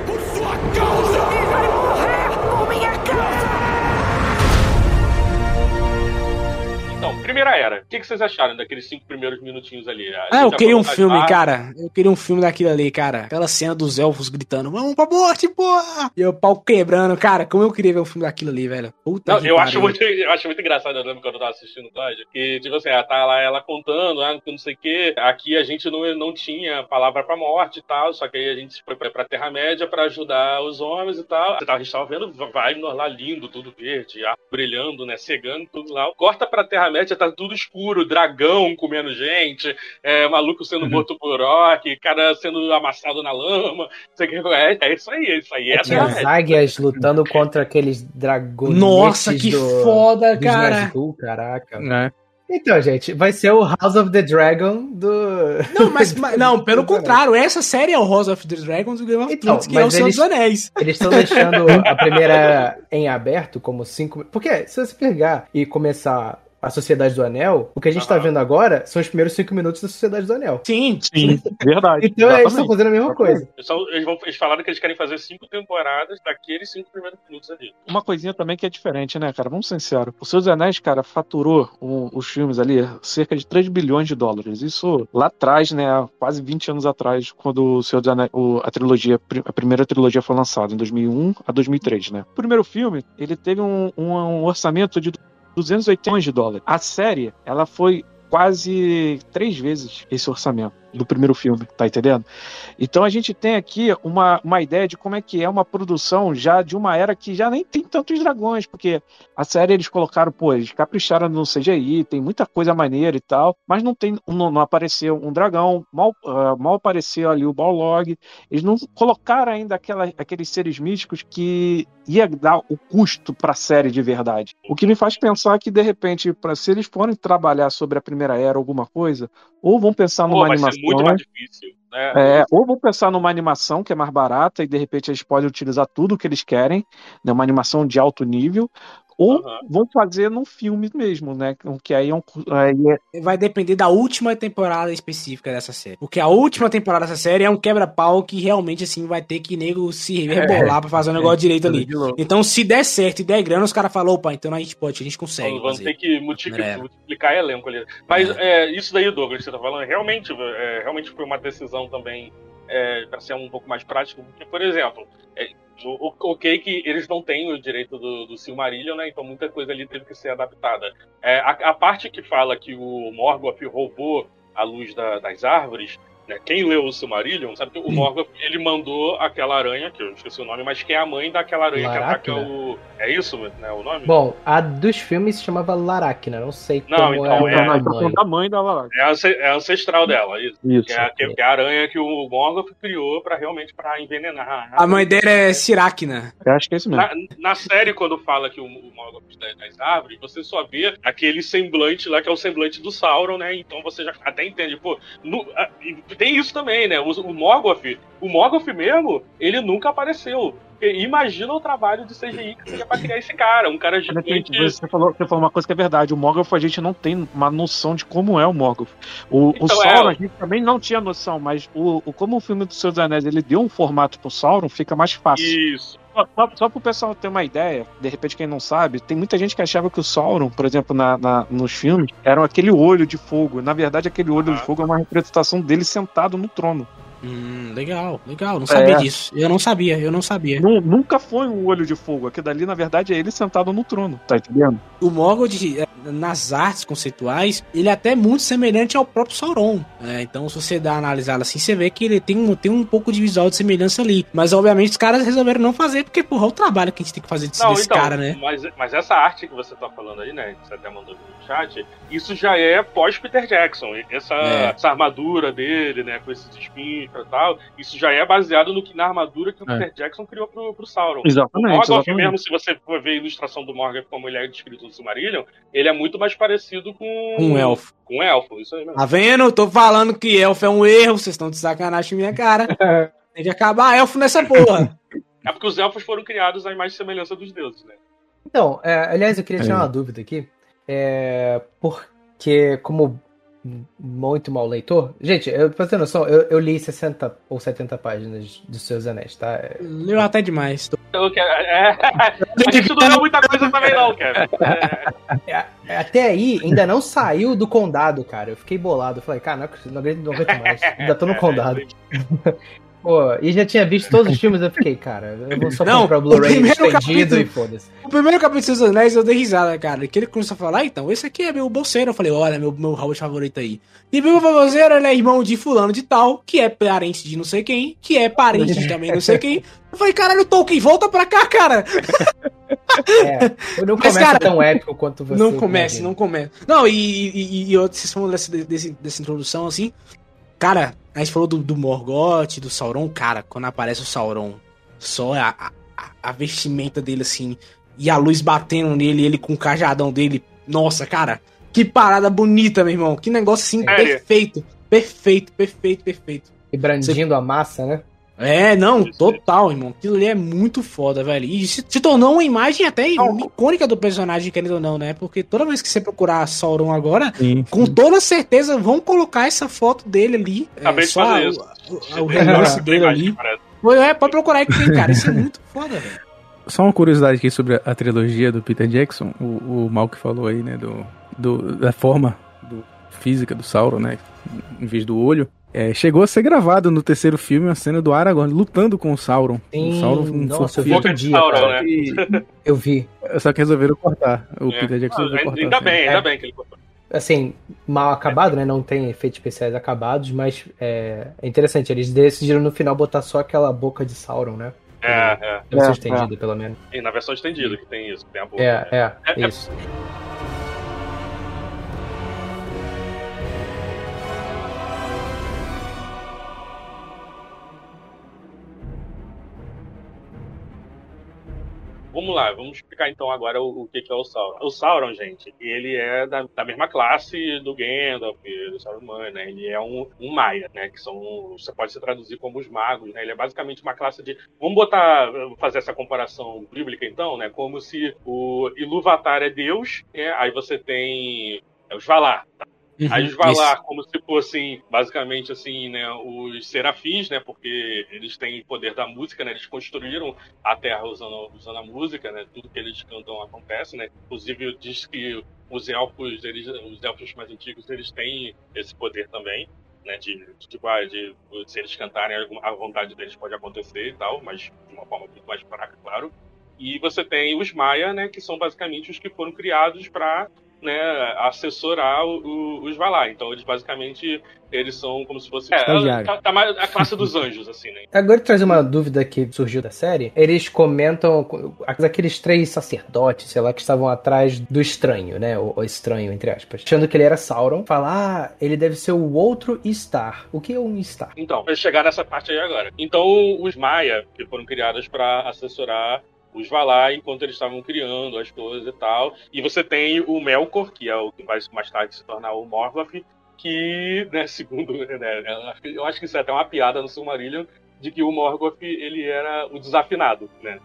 por sua causa? E vai morrer por minha causa! Primeira era. O que, que vocês acharam daqueles cinco primeiros minutinhos ali? A Ah, eu queria um filme, cara. Eu queria um filme daquilo ali, cara. Aquela cena dos elfos gritando, vamos pra morte, porra! E o pau quebrando, cara. Como eu queria ver um filme daquilo ali, velho. Puta Não, que eu acho, muito, eu acho muito engraçado, eu lembro quando eu tava assistindo o Cláudio, que, tipo assim, ela tá lá ela contando, ah, não sei o quê. Aqui a gente não, não tinha palavra pra morte e tal, só que aí a gente foi pra, pra Terra-média pra ajudar os homens e tal. Você tava, a gente tava vendo Vagnor lá lindo, tudo verde, ar brilhando, né, cegando, tudo lá. Corta pra Terra Terra-média tá tudo escuro, dragão comendo gente, é, maluco sendo morto por orc, cara sendo amassado na lama. Sei que, é, é isso aí, é isso aí. É Tinha as águias lutando contra aqueles dragões. Nossa, que foda, cara. caraca. É. Então, gente, vai ser o House of the Dragon do. Não, mas, mas- não, pelo contrário, essa série é o House of the Dragons do Game of Então, Thrones, que é o mas Senhor eles- dos Anéis. Eles estão deixando a primeira em aberto como cinco. Porque se você pegar e começar a Sociedade do Anel, o que a gente tá vendo agora são os primeiros cinco minutos da Sociedade do Anel. Sim, Sim, verdade. Então eles exatamente. estão fazendo a mesma coisa. Eles, são- eles vão- eles falaram que eles querem fazer cinco temporadas daqueles cinco primeiros minutos ali. Uma coisinha também que é diferente, né, cara? Vamos ser sinceros. O Seus Anéis, cara, faturou o- os filmes ali cerca de 3 bilhões de dólares. Isso lá atrás, né, há quase 20 anos atrás, quando o Senhor dos Anéis, o- a trilogia, a primeira trilogia foi lançada, em 2001 a 2003, né? O primeiro filme, ele teve um, um- um orçamento de 280 milhões de dólares. A série, ela foi quase três vezes esse orçamento do primeiro filme, tá entendendo? Então a gente tem aqui uma, uma ideia de como é que é uma produção já de uma era que já nem tem tantos dragões, porque a série eles colocaram, pô, eles capricharam no CGI, tem muita coisa maneira e tal, mas não tem, não, não apareceu um dragão, mal, ah, mal apareceu ali o Balrog, eles não colocaram ainda aquela, aqueles seres místicos que ia dar o custo pra série de verdade. O que me faz pensar que de repente, para se eles forem trabalhar sobre a primeira era alguma coisa, ou vão pensar Pô, numa ser animação, muito mais difícil. Né? é, ou vão pensar numa animação que é mais barata e de repente eles podem utilizar tudo que eles querem, né, uma animação de alto nível, ou Aham. vão fazer num filme mesmo, né? Que aí é um. Aí é, Vai depender da última temporada específica dessa série. Porque a última temporada dessa série é um quebra-pau que realmente, assim, vai ter que nego se rebolar pra fazer o negócio direito ali. louco. Então, se der certo e der grana, os caras falam, opa, então a gente pode, a gente consegue Então, vamos fazer. ter que multiplicar, É. multiplicar elenco ali. Mas é, isso daí, Douglas, que você tá falando, realmente, é, realmente foi uma decisão também é, para ser um pouco mais prático. Porque, por exemplo, é, o- ok que eles não têm o direito do, do Silmarillion, né? Então muita coisa ali teve que ser adaptada. É, a, a parte que fala que o Morgoth roubou a luz da- das árvores, né? Quem leu o Silmarillion sabe que o Morgoth ele mandou aquela aranha, que eu esqueci o nome, mas que é a mãe daquela aranha que Laracna? ataca o. É isso, né? O nome? Bom, a dos filmes se chamava Laracna, não sei Não, como então, é, é- o a tamanho. da mãe da Lara. É, é ancestral dela, isso. Isso. Que é, que- que é a aranha que o Morgoth criou pra realmente para envenenar. A mãe dele é Siracna. Eu acho que é isso mesmo. Na, na série, quando fala que o, o Morgoth está das árvores, você só vê aquele semblante lá, que é o semblante do Sauron, né? Então você já até entende, pô. no- a- tem isso também, né? O, o Morgoth, o Morgoth mesmo, ele nunca apareceu. Porque imagina o trabalho de CGI que seria pra criar esse cara. Um cara Olha, gigante. Você falou, você falou uma coisa que é verdade. O Morgoth, a gente não tem uma noção de como é o Morgoth. O, o Então, Sauron, é. a gente também não tinha noção, mas o, o- como o filme do Senhor dos Anéis ele deu um formato pro Sauron, fica mais fácil. Isso. Só, só, só pro pessoal ter uma ideia, de repente quem não sabe, tem muita gente que achava que o Sauron, por exemplo, na, na- nos filmes, era aquele olho de fogo. Na verdade, aquele olho Ah. de fogo é uma representação dele sentado no trono. Hum, legal, legal. Não sabia É. disso. Eu não sabia, eu não sabia. Nu- nunca foi um olho de fogo. Aquilo dali, na verdade, é ele sentado no trono. Tá entendendo? O Morgoth, eh, nas artes conceituais, ele é até muito semelhante ao próprio Sauron. né? então, se você dá uma analisada assim, você vê que ele tem um, tem um pouco de visual de semelhança ali. Mas, obviamente, os caras resolveram não fazer, porque, porra, é o trabalho que a gente tem que fazer desse, Não, desse então, cara, né? mas, mas essa arte que você tá falando aí, né? Que você até mandou no chat, isso já é pós-Peter Jackson. Essa, É. essa armadura dele, né? Com esses espinhos e tal, isso já é baseado no que na armadura que o É. Peter Jackson criou pro, pro Sauron. Exatamente, O Morgoth, exatamente. mesmo se você for ver a ilustração do Morgoth como ele é descrito no Silmarillion, ele é muito mais parecido com... Um elfo. Com um elfo, isso aí mesmo. Tá vendo? Tô falando que elfo é um erro, vocês estão de sacanagem com minha cara. Tem que acabar elfo nessa porra. É porque os elfos foram criados à imagem e semelhança dos deuses, né? Então, é, aliás, eu queria tirar É. uma dúvida aqui. É, porque, como muito mal leitor. Gente, eu, pra ter noção, eu, eu li 60 ou 70 páginas dos Seus Anéis, tá? É, Leu até demais. Tô- Então, que- é, a gente não leu muita coisa também não, Kevin. É, É, Até aí, ainda não saiu do condado, cara. Eu fiquei bolado. Eu falei, cara, não, ac- não aguento, não aguento mais. Ainda tô no condado. Pô, e já tinha visto todos os filmes, eu fiquei, cara, eu vou só Não, comprar o Blu-ray estendido capítulo- e foda-se. O primeiro capítulo Seus Anéis eu dei risada, cara. Que ele começou a falar, "Ah, então, esse aqui é meu bolseiro. Eu falei, olha, meu, meu Hobbit favorito aí. E meu bolseiro, ele é irmão de fulano de tal, que é parente de não sei quem, que é parente de também não sei quem. Eu falei, caralho, Tolkien, volta pra cá, cara. É, não Mas, começa cara, tão épico quanto você. Não comece, não comece. Não, e, e, e eu- vocês falam dessa, desse- dessa introdução, assim. Cara, a gente falou do, do Morgoth, do Sauron. Cara, quando aparece o Sauron, só a, a, a vestimenta dele, assim, e a luz batendo nele, ele com o cajadão dele. Nossa, cara, que parada bonita, meu irmão. Que negócio, assim, Sério? perfeito. Perfeito, perfeito, perfeito. E brandindo a massa, né? É, não, total, irmão. Aquilo ali é muito foda, velho. E se, se tornou uma imagem até icônica do personagem, querendo ou não, né? Porque toda vez que você procurar Sauron agora, com toda certeza vão colocar essa foto dele ali. Acabei é, de só fazer a- isso. o, o relance dele ali. É, pode procurar aí que tem, cara. Isso é muito foda, velho. Só uma curiosidade aqui sobre a, a trilogia do Peter Jackson, o, o Mal que falou aí, né, do, do- da forma do- física do Sauron, né, em vez do olho. É, chegou a ser gravado no terceiro filme a cena do Aragorn lutando com o Sauron. Sim, o Sauron um nossa, eu vi outro dia, Sauron, cara. né? Eu vi. Só que resolveram cortar. O É. Peter Jackson Ah, resolveu cortar. ainda bem, ainda bem que ele cortou. Assim, mal acabado, né? Não tem efeitos especiais acabados, mas é, é interessante. Eles decidiram no final botar só aquela boca de Sauron, né? É, é. Versão É, estendida, pelo menos. E na versão estendida que tem isso, tem a boca. É, é, É, é- isso. Vamos lá, vamos explicar então agora o, o que, que é o Sauron. O Sauron, gente, ele é da, da mesma classe do Gandalf, do Saruman, né? Ele é um, um Maia, né? Que são, você pode se traduzir como os magos, né? Ele é basicamente uma classe de... Vamos botar, fazer essa comparação bíblica então, né? Como se o Ilúvatar é Deus, né? Aí você tem é, os Valar, tá? Aí os Valar, como se fossem, basicamente, assim, né, os serafins, né, porque eles têm poder da música, né, eles construíram a Terra usando, usando a música, né, tudo que eles cantam acontece, né, inclusive diz que os elfos, eles, os elfos mais antigos, eles têm esse poder também, né, de, de, tipo, ah, de se eles cantarem, a vontade deles pode acontecer e tal, mas de uma forma muito mais fraca, claro. E você tem os Maia, né, que são basicamente os que foram criados para né, assessorar o, o, os Valar. Então eles basicamente eles são como se fosse é, tá, tá mais a classe dos anjos assim, né? Agora trazer uma dúvida que surgiu da série. Eles comentam aqueles três sacerdotes, sei lá, que estavam atrás do estranho, né? O, o estranho, entre aspas. Achando que ele era Sauron. Falar, ah, ele deve ser o outro Star. O que é um Star? Então, vai chegar nessa parte aí agora. Então, os Maia, que foram criados para assessorar os Valar enquanto eles estavam criando as coisas e tal. E você tem o Melkor, que é o que vai mais tarde se tornar o Morgoth, que, né, segundo, né, eu acho que isso é até uma piada no Silmarillion, de que o Morgoth, ele era o desafinado, né?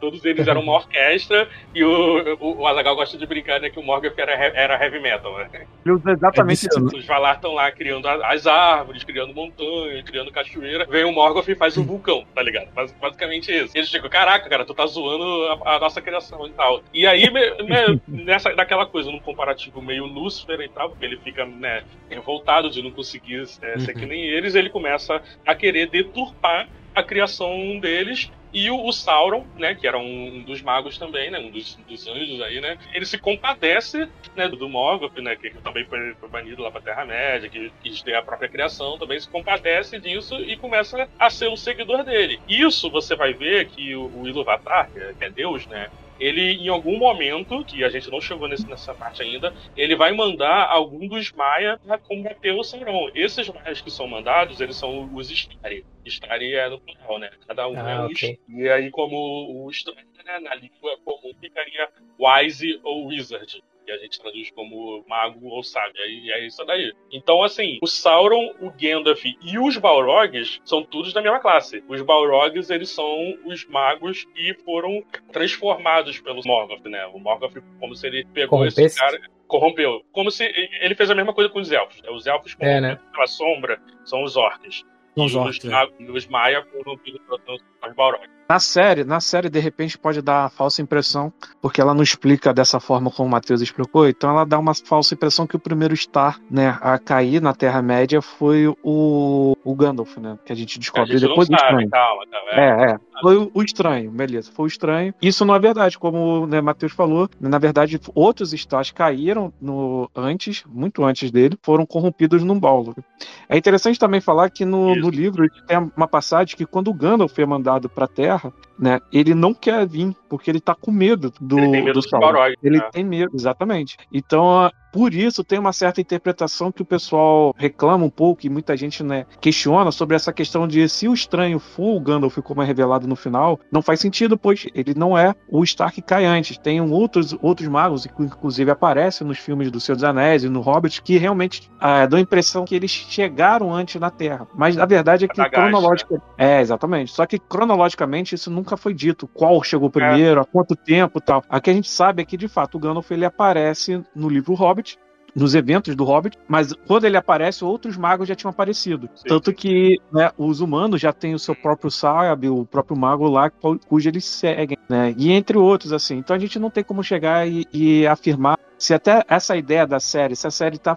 Todos eles eram uma orquestra e o, o, o Azaghal gosta de brincar né, que o Morgoth era, era heavy metal, né? Ele usa exatamente isso. Os Valar estão lá criando as árvores, criando montanha, criando cachoeira. Vem o Morgoth e faz um vulcão, tá ligado? Basicamente isso. E eles ficam, caraca, cara, tu tá zoando a, a nossa criação e tal. E aí, me, me, nessa, daquela coisa, num comparativo meio Lúcifer e tal, porque ele fica, né, revoltado de não conseguir é, ser que nem eles, ele começa a querer deturpar a criação deles e o, o, Sauron, né, que era um dos magos também, né, um dos, dos anjos aí, né, ele se compadece, né, do Morgoth, né, que também foi, foi banido lá pra Terra-média, que quis ter a própria criação, também se compadece disso e começa a ser um seguidor dele. Isso você vai ver que o, o Ilúvatar, que é Deus, né, ele, em algum momento, que a gente não chegou nesse, nessa parte ainda, ele vai mandar algum dos Maia para combater o Sauron. Esses Maias que são mandados, eles são os Stari. Stari é no plural, né? Cada um ah, é um okay. E aí, como o Stari, né, na língua comum, ficaria Wise ou Wizard que a gente traduz como mago ou sábio, e é isso daí. Então, assim, o Sauron, o Gandalf e os Balrogs são todos da mesma classe. Os Balrogs, eles são os magos que foram transformados pelo Morgoth, né? O Morgoth, como se ele pegou esse cara... Corrompeu. Como se ele fez a mesma coisa com os elfos. Os elfos é, né? pela sombra são os orcs. Os e orcs, os, é. os Maia corrompidos pelos Balrogs. Na série, na série, de repente, pode dar a falsa impressão, porque ela não explica dessa forma como o Matheus explicou, então ela dá uma falsa impressão que o primeiro Star, né, a cair na Terra-média foi o, o Gandalf, né? Que a gente descobriu depois do estranho. Calma, calma. É, é. Foi o, o estranho, beleza. Foi o estranho. Isso não é verdade, como né, Matheus falou. Na verdade, outros Stars caíram no antes, muito antes dele, foram corrompidos num Balrog. É interessante também falar que no, no livro tem uma passagem que quando o Gandalf é mandado pra Terra, увагу. Né, ele não quer vir, porque ele tá com medo do, Ele tem medo do. Balrog, Ele né? tem medo, exatamente. Então, por isso tem uma certa interpretação que o pessoal reclama um pouco e muita gente né, questiona sobre essa questão de se o estranho for o Gandalf como é revelado no final, não faz sentido, pois ele não é o Stark que cai antes. Tem outros, outros magos, que inclusive aparecem nos filmes do Senhor dos Anéis e no Hobbit, que realmente ah, dão a impressão que eles chegaram antes na Terra. Mas a verdade é que Radagast, cronologicamente. É, exatamente. Só que cronologicamente isso nunca foi dito. Qual chegou primeiro, há quanto tempo e tal. Aqui a gente sabe é que, de fato, o Gandalf ele aparece no livro Hobbit, nos eventos do Hobbit, mas quando ele aparece, outros magos já tinham aparecido. Tanto que né, os humanos já têm o seu próprio sábio, o próprio mago lá, cu- cujo eles seguem, né? E entre outros, assim. Então a gente não tem como chegar e, e afirmar se até essa ideia da série, se a série tá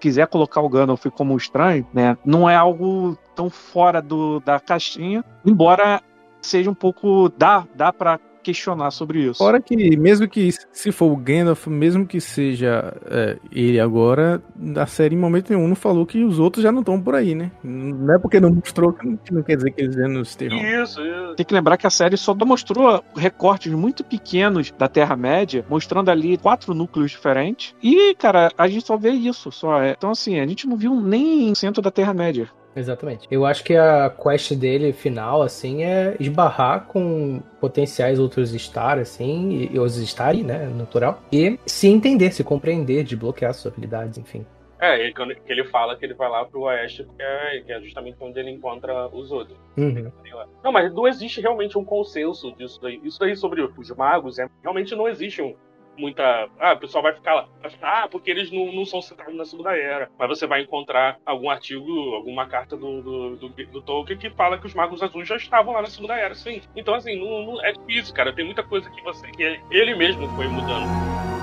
quiser colocar o Gandalf como estranho, né? Não é algo tão fora do, da caixinha, embora seja um pouco dá dá para questionar sobre isso. Fora que, mesmo que se for o Gandalf, mesmo que seja é, ele agora, a série em momento nenhum não falou que os outros já não estão por aí, né? Não é porque não mostrou que não- que não quer dizer que eles não estejam. Isso, isso. Tem que lembrar que a série só mostrou recortes muito pequenos da Terra-média, mostrando ali quatro núcleos diferentes. E, cara, a gente só vê isso. Só é. Então, assim, a gente não viu nem centro da Terra-média. Exatamente. Eu acho que a quest dele final, assim, é esbarrar com potenciais outros Star, assim, e os Star, né, natural, e se entender, se compreender, desbloquear suas habilidades, enfim. É, ele, quando ele fala que ele vai lá pro oeste, que é, que é justamente onde ele encontra os outros. Uhum. Não, mas não existe realmente um consenso disso daí. Isso daí sobre os magos, é, realmente não existe um, muita. Ah, o pessoal vai ficar lá. Ah, porque eles não, não são citados na Segunda Era. Mas você vai encontrar algum artigo, alguma carta do, do, do, do Tolkien que fala que os magos azuis já estavam lá na Segunda Era, sim. Então, assim, não, não- é difícil, cara. Tem muita coisa que você. que ele mesmo foi mudando.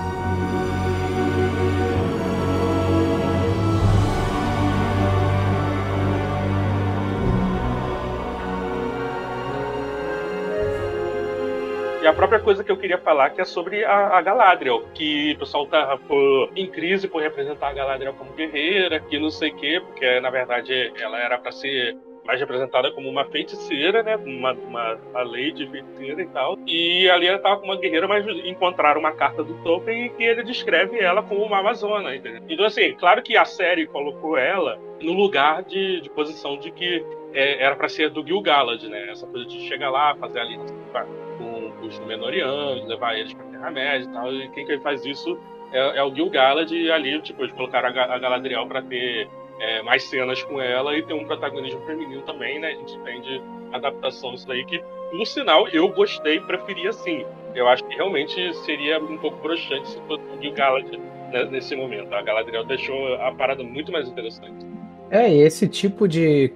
A própria coisa que eu queria falar que é sobre a, a Galadriel, que o pessoal tá pô, em crise por representar a Galadriel como guerreira, que não sei o quê, porque na verdade ela era pra ser mais representada como uma feiticeira, né? Uma, uma a de feiticeira e tal. E ali ela tava como uma guerreira, mas encontraram uma carta do Tolkien que ele descreve ela como uma amazona, entendeu? Então, assim, claro que a série colocou ela no lugar de, de posição de que é, era pra ser do Gil-galad, né? Essa coisa de chegar lá, fazer ali os Númenóreanos, levar eles pra Terra-média e tal. E quem que faz isso é, é o Gil-galad e ali, tipo, eles colocaram a, Ga- a Galadriel pra ter é, mais cenas com ela e ter um protagonismo feminino também, né? A gente tem de adaptação disso daí que, por sinal, eu gostei, preferi assim. Eu acho que realmente seria um pouco broxante se fosse o Gil-galad né, nesse momento. A Galadriel deixou a parada muito mais interessante. É, e esse tipo de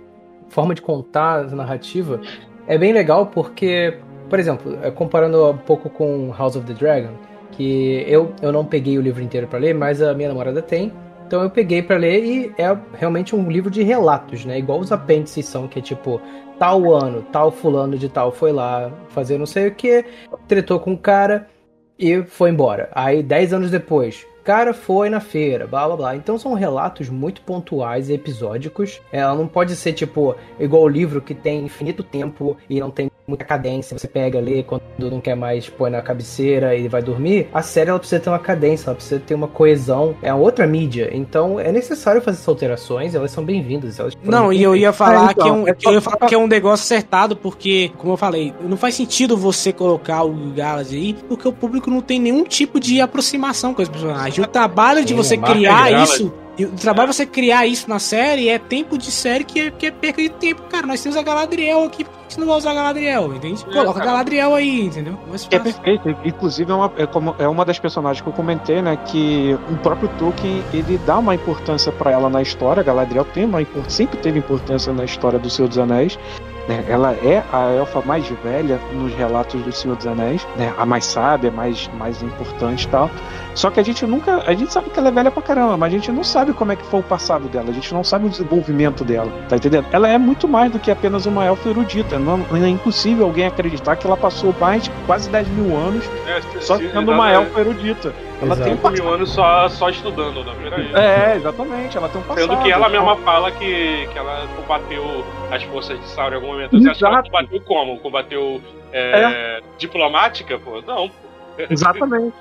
forma de contar a narrativa é bem legal porque, por exemplo, é, comparando um pouco com House of the Dragon, que eu, eu não peguei o livro inteiro pra ler, mas a minha namorada tem. Então eu peguei pra ler e é realmente um livro de relatos, né? Igual os apêndices são, que é tipo, tal ano, tal fulano de tal foi lá fazer não sei o que, tretou com o cara e foi embora. Aí, 10 anos depois, cara foi na feira, blá blá blá. Então são relatos muito pontuais e episódicos. Ela não pode ser tipo igual o livro que tem infinito tempo e não tem muita cadência. Você pega, lê quando não quer mais, põe na cabeceira e vai dormir. A série ela precisa ter uma cadência, ela precisa ter uma coesão. É outra mídia. Então é necessário fazer essas alterações, elas são bem-vindas. Não, e eu ia falar então, que é um, é que eu ia falar que é um negócio acertado, porque, como eu falei, não faz sentido você colocar o Galaxy aí, porque o público não tem nenhum tipo de aproximação com esse personagem. O trabalho de você criar isso. E O trabalho de você criar isso na série é tempo de série que é, que é perca de tempo, cara. Nós temos a Galadriel aqui, por que você não vai usar a Galadriel? Entende? Coloca a. Galadriel aí, entendeu? É fácil. perfeito. Inclusive, é uma, é, como, é uma das personagens que eu comentei, né? Que o próprio Tolkien ele dá uma importância pra ela na história. A Galadriel tem uma, sempre teve importância na história do Senhor dos Anéis. né? Ela é a elfa mais velha nos relatos do Senhor dos Anéis, né? A mais sábia, mais, mais importante e tal. Só que a gente nunca. A gente sabe que ela é velha pra caramba, mas a gente não sabe como é que foi o passado dela. A gente não sabe o desenvolvimento dela. Tá entendendo? Ela é muito mais do que apenas uma elfa erudita. Não, é impossível alguém acreditar que ela passou mais de quase 10 mil anos É, só se- sendo uma elfa erudita. Ela Exato. tem um 5 mil anos só, só estudando, na verdade. É, exatamente. Ela tem um passado. Sendo que ela mesma fala que, que ela combateu as forças de Sauron em algum momento. Você acha que ela Exato. combateu como? Combateu é, diplomática? Pô, não. Exatamente.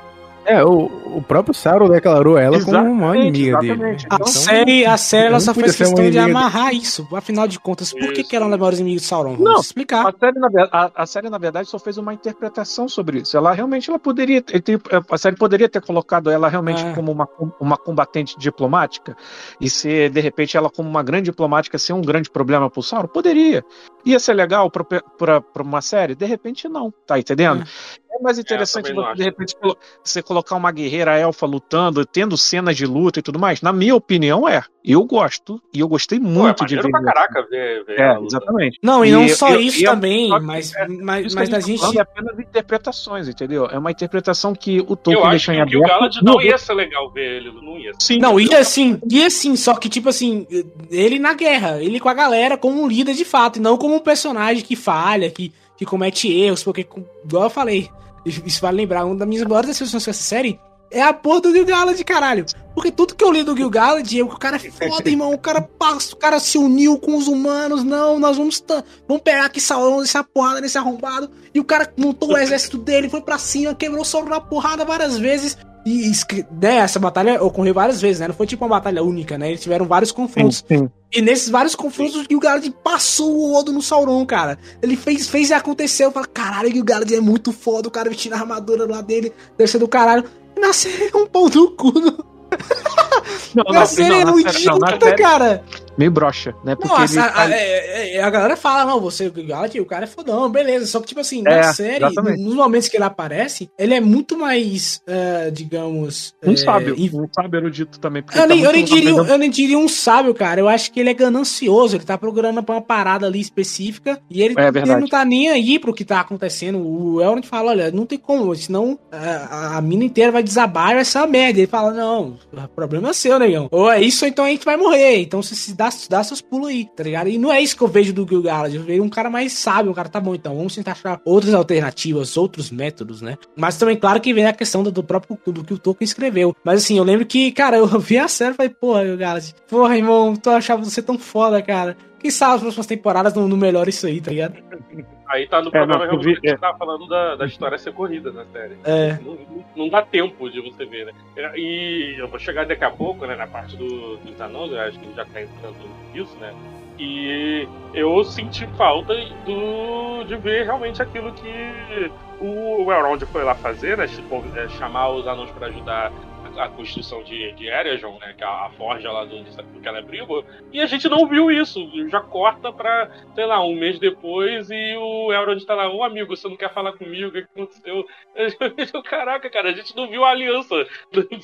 É, o, o próprio Sauron declarou ela como uma Exatamente, inimiga dele. exatamente. né? A série, a série ela só fez questão de inimiga- amarrar isso. Afinal de contas, por que, Isso. que ela é uma das maiores inimigas de Sauron? Vamos Não, explicar. A série, na, a, a série, na verdade, só fez uma interpretação sobre isso. Ela realmente ela poderia. ter- A série poderia ter colocado ela realmente É. como uma, uma combatente diplomática e ser, de repente, ela como uma grande diplomática ser um grande problema pro Sauron? Poderia. Ia ser legal pra uma série? De repente, não. Tá entendendo? É, mais interessante também não você, de repente, você colocar uma guerreira elfa lutando, tendo cenas de luta e tudo mais. Na minha opinião, é. Eu gosto. E eu gostei Pô, é muito de ver. pra caraca ver, ver É, lutando. exatamente. Não, e E não eu- só eu- isso eu- também, só que mas, é- mas, Isso mas a gente tá é apenas interpretações, entendeu? É uma interpretação que o Eu Tolkien deixou que em o Gil aberto. Galad não ia ser legal ver ele, não ia. Sim, Não, ia sim, ia sim, só que, tipo assim, ele na guerra, ele com a galera como um líder de fato, e não como um personagem que falha, que, que comete erros, porque, igual eu falei, isso isso vale lembrar, uma das minhas maiores decepções com essa série é a porra do Gil Galad, caralho. Porque tudo que eu li do Gil Galad é que o cara é foda, irmão, o cara, passa, o cara se uniu com os humanos, não, nós vamos, vamos pegar aqui Sauron, essa porrada nesse arrombado, e o cara montou o exército dele, foi pra cima, quebrou Sauron na porrada várias vezes, e, e né, essa batalha ocorreu várias vezes, né? Não foi tipo uma batalha única, né? Eles tiveram vários confrontos. sim. E nesses vários confrontos, o Gil-galad passou o Odo no Sauron, cara. Ele fez, fez e aconteceu. Eu falei, caralho, o Gil-galad é muito foda. O cara vestindo a armadura lá dele, deve ser do caralho. Na série é um pau cu. No... Não, na série é um idiota, cara. Meio broxa, né? Porque Nossa, ele a, a- é- é- a galera fala, não, você, o cara é fodão, beleza. Só que, tipo assim, na É, série, exatamente. nos momentos que ele aparece, ele é muito mais, eh, digamos... um eh, sábio, um sábio erudito também. Eu nem, tá eu, nem diria, eu nem diria um sábio, cara. Eu acho que ele é ganancioso. Ele tá procurando pra uma parada ali específica. E ele, É ele não tá nem aí pro que tá acontecendo. O Elrond fala: olha, não tem como, senão a, a mina inteira vai desabar e uma merda. Ele fala: não, o problema é seu, negão. Ou é isso, ou então a gente vai morrer. Então você se dá, dá seus pulos aí, tá ligado? E não é isso que eu vejo do Gil-galad. Eu vejo um cara mais sábio, um cara tá bom, então vamos tentar achar outras alternativas, outros métodos, né? Mas também, claro que vem a questão do, do próprio do que o Tolkien escreveu. Mas assim, eu lembro que, cara, eu vi a série e falei, porra, Gil-galad, porra, irmão, tu achava você tão foda, cara. Quem sabe as próximas temporadas não, não melhora isso aí, tá ligado? Aí tá no É, programa não, vi- realmente que é. tá falando da, da história ser corrida na série. É. Não, não- não dá tempo de você ver, né? E eu vou chegar daqui a pouco, né, na parte do, dos anões, eu acho que já tá entrando nisso, né? E eu senti falta do, de ver realmente aquilo que o Elrond foi lá fazer, né? Tipo, é, chamar os anões para ajudar a, construção de, de Eregion, né? Que é a, a forja lá do, do Celebrimbor. E a gente não viu isso. Já corta pra, sei lá, um mês depois e o Elrond tá lá, ô amigo, você não quer falar comigo? O que aconteceu? Eu, Caraca, cara, a gente não viu a aliança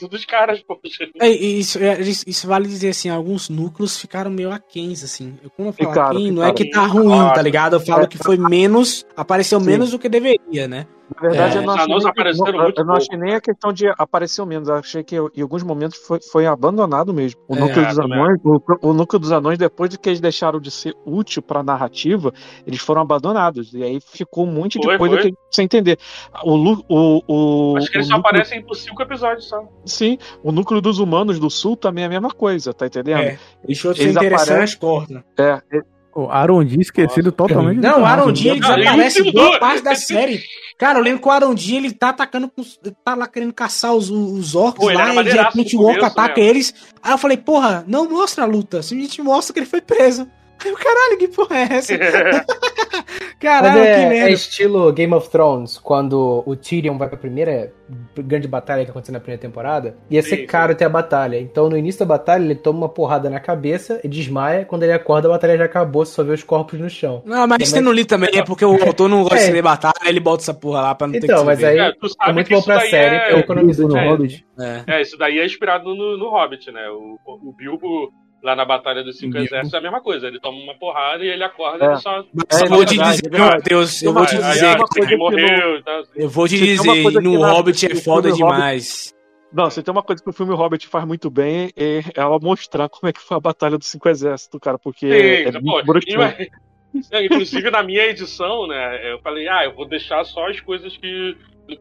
dos, caras, poxa. É, e isso, é, isso, vale dizer assim, alguns núcleos ficaram meio aquens, assim. Eu, quando eu falo Ficaram, aquém, não é que tá ruim, tá ligado? Eu falo que foi menos, apareceu Sim. menos do que deveria, né? Na verdade, É, eu não os achei nem, eu não achei nem a questão de apareceu menos. Achei que em alguns momentos foi, foi abandonado mesmo. O É, núcleo dos anões, o, o núcleo dos anões, depois de que eles deixaram de ser útil pra narrativa, eles foram abandonados. E aí ficou um monte de Foi, coisa foi. que sem entender. O, o, o, Acho que eles o só núcleo- aparecem por cinco episódios só. Sim, o núcleo dos humanos do sul também é a mesma coisa, tá entendendo? É. Deixou de ser Eles interessante, aparecem- corta. É, O Arondi esquecido totalmente. Não, o D, ele desaparece boa parte da série. Cara, eu lembro que o Aaron D, ele tá atacando, tá lá querendo caçar os, os orcs Pô, lá, e de repente o orc ataca né? eles. Aí eu falei, porra, não mostra a luta, simplesmente mostra que ele foi preso. Aí eu, caralho, que porra é essa? Caralho, que é, é merda. estilo Game of Thrones, quando o Tyrion vai pra primeira grande batalha que aconteceu na primeira temporada, ia ser Sim, caro ter a batalha. Então no início da batalha ele toma uma porrada na cabeça e desmaia. Quando ele acorda, a batalha já acabou, só vê os corpos no chão. Não, mas isso não li também, é porque o autor não gosta É. de ler batalha, ele bota essa porra lá pra não ter que Então, mas aí É, é muito bom pra série, é- eu economizo no é. Hobbit. É. É, isso daí é inspirado no, no Hobbit, né? O, o Bilbo, lá na Batalha dos Cinco Exércitos é a mesma coisa. Ele toma uma porrada e ele acorda É. e ele só. Mas eu vou te dizer, meu Matheus, eu vou te dizer aí, que ele morreu tal. eu vou te dizer, no Hobbit é foda demais. Não, se tem uma coisa que o filme Hobbit faz muito bem é ela mostrar como é que foi a Batalha dos Cinco Exércitos, cara, porque é Sim, muito pô, É, Inclusive, na minha edição, né, eu falei, ah, eu vou deixar só as coisas que.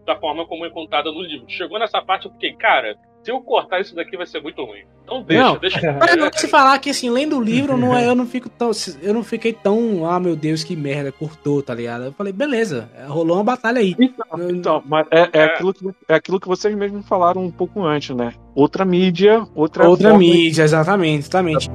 da forma como é contada no livro. Chegou nessa parte, eu fiquei, cara, se eu cortar isso daqui vai ser muito ruim. Então deixa, Não, deixa. Mas eu vou te falar que assim, lendo o livro, não é, eu não fico tão. Eu não fiquei tão. Ah, meu Deus, que merda, cortou, tá ligado? Eu falei, beleza, rolou uma batalha aí. Então, mas é, é Aquilo que, é aquilo que vocês mesmos falaram um pouco antes, né? Outra mídia, outra Outra forma- mídia, exatamente, exatamente.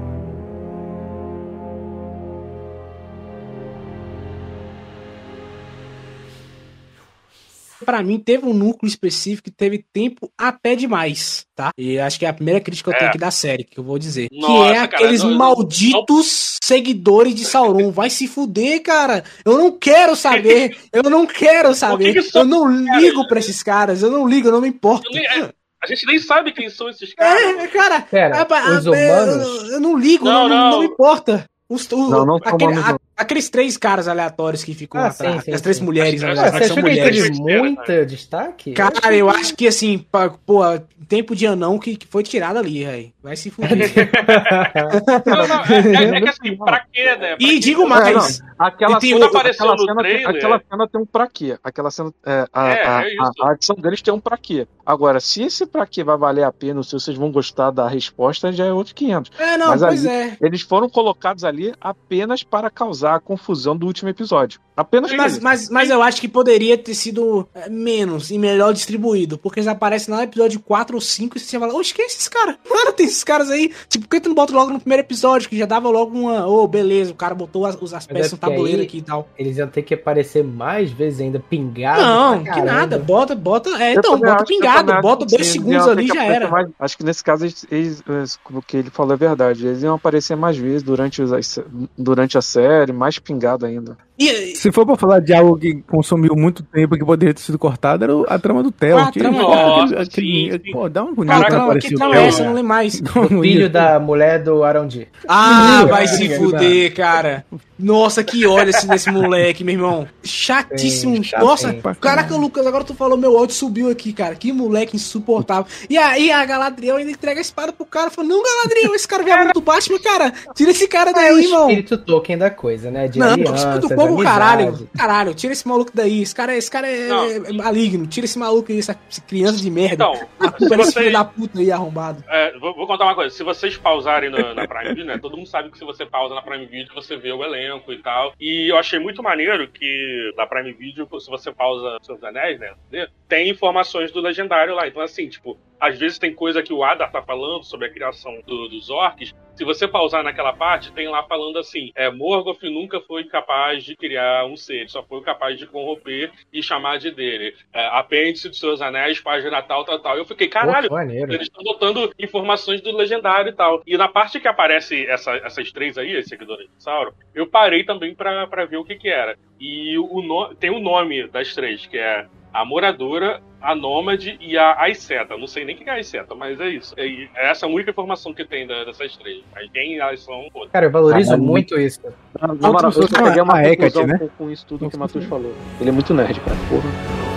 Pra mim, teve um núcleo específico que teve tempo até demais, tá? E acho que é a primeira crítica que eu tenho É. aqui da série, que eu vou dizer. que Nossa, é cara, aqueles não- não- malditos seguidores de Sauron. Vai se fuder, cara. Eu não quero saber. Eu não quero saber. que são, Eu não ligo pra esses caras. Eu não ligo, eu não me importo. É, A gente nem sabe quem são esses caras. É, cara, Pera, é, pa- os é, humanos. Eu, eu não ligo, Não, não, não, não. me importa. Os, o- Não, não aquele- a- não. Aqueles três caras aleatórios que ficam Ah, atrás, sim, sim, as três sim. mulheres, na Ah, Ah, verdade, você são achou que teve muito destaque? Cara, eu acho que assim, pô, tempo de anão que, que foi tirado ali, velho. Vai se fuder. Não, não, é, é- é que assim, pra quê, né? Pra e quê? digo É, mais. não, aquela tem cena, aquela, cena trailer. aquela cena tem um pra quê? Aquela cena. É, a, É, a, é a adição deles tem um pra quê. Agora, se esse pra quê vai valer a pena, se vocês vão gostar da resposta, já é outro 500. É, não, Mas pois ali- é. Eles foram colocados ali apenas para causar a confusão do último episódio. Apenas Mas, mas, mas eu acho que poderia ter sido é, menos e melhor distribuído. Porque eles aparecem lá no episódio 4 ou 5 e você fala, oxe, quem é esses caras? Mano, tem esses caras aí. Tipo, por que tu não bota logo no primeiro episódio? Que já dava logo uma. Ô, beleza, o cara botou as, os as peças é no tabuleiro aqui e tal. Eles iam ter que aparecer mais vezes ainda, pingado. Não, que nada. Bota, bota. É, então, bota pingado. Bota que dois sim, segundos ali já era. mais- acho que nesse caso, eles, eles- o que ele falou é verdade. Eles iam aparecer mais vezes durante, os- durante a série, mais pingado ainda. E, Se for pra falar de algo que consumiu muito tempo e que poderia ter sido cortado, era o- a trama do Theo. Ah, a que- trama- Nossa, aquele- aquele- sim, sim. Pô, dá uma Cara, agonia quando trama, aparecia que o trama Theo. é essa? Eu não lembro mais. O filho da mulher do Arondi. Ah, vai se fuder, cara. Nossa, que ódio esse desse moleque, meu irmão. Chatíssimo. Sim, Nossa, caraca, Lucas, agora tu falou, meu áudio subiu aqui, cara. Que moleque insuportável. E aí a Galadriel ainda entrega a espada pro cara. Fala, não, Galadriel, esse cara veio do Batman, cara. Tira esse cara É o daí, irmão. espírito Tolkien da coisa, né? De Não, alianças, caralho. Caralho, tira esse maluco daí. Esse cara, esse cara é, Não. é maligno. Tira esse maluco aí, essa essa criança de merda. Então, a culpa se é desse vocês- filho da puta aí arrombado. É, vou, vou contar uma coisa. Se vocês pausarem na, na Prime Video, né? Todo mundo sabe que se você pausa na Prime Video, você vê o elenco e tal. E eu achei muito maneiro que na Prime Video, se você pausa Seus Anéis, né? Tem informações do Legendário lá. Então, assim, tipo, às vezes tem coisa que o Adar tá falando sobre a criação do- dos orcs. Se você pausar naquela parte, tem lá falando assim: é, Morgoth nunca foi capaz de criar um ser, ele só foi capaz de corromper e chamar de dele. É, apêndice dos seus anéis, página tal, tal, tal. Eu fiquei, caralho, Pô, eles estão botando informações do legendário e tal. E na parte que aparece essa- essas três aí, as seguidoras de Sauron, eu parei também pra ver o que que era. E o no- tem o nome das três, que é a Moradora, a Nômade e a Aiceta. Não sei nem o que é a Aiceta, mas é isso. É essa a única informação que tem da- dessas três. Mas quem elas são, pô. Cara, eu valorizo Caralho. muito isso. Na moral, eu é peguei uma a Hecate, né? com, com isso tudo que o Matheus falou. Ele é muito nerd, cara. Porra.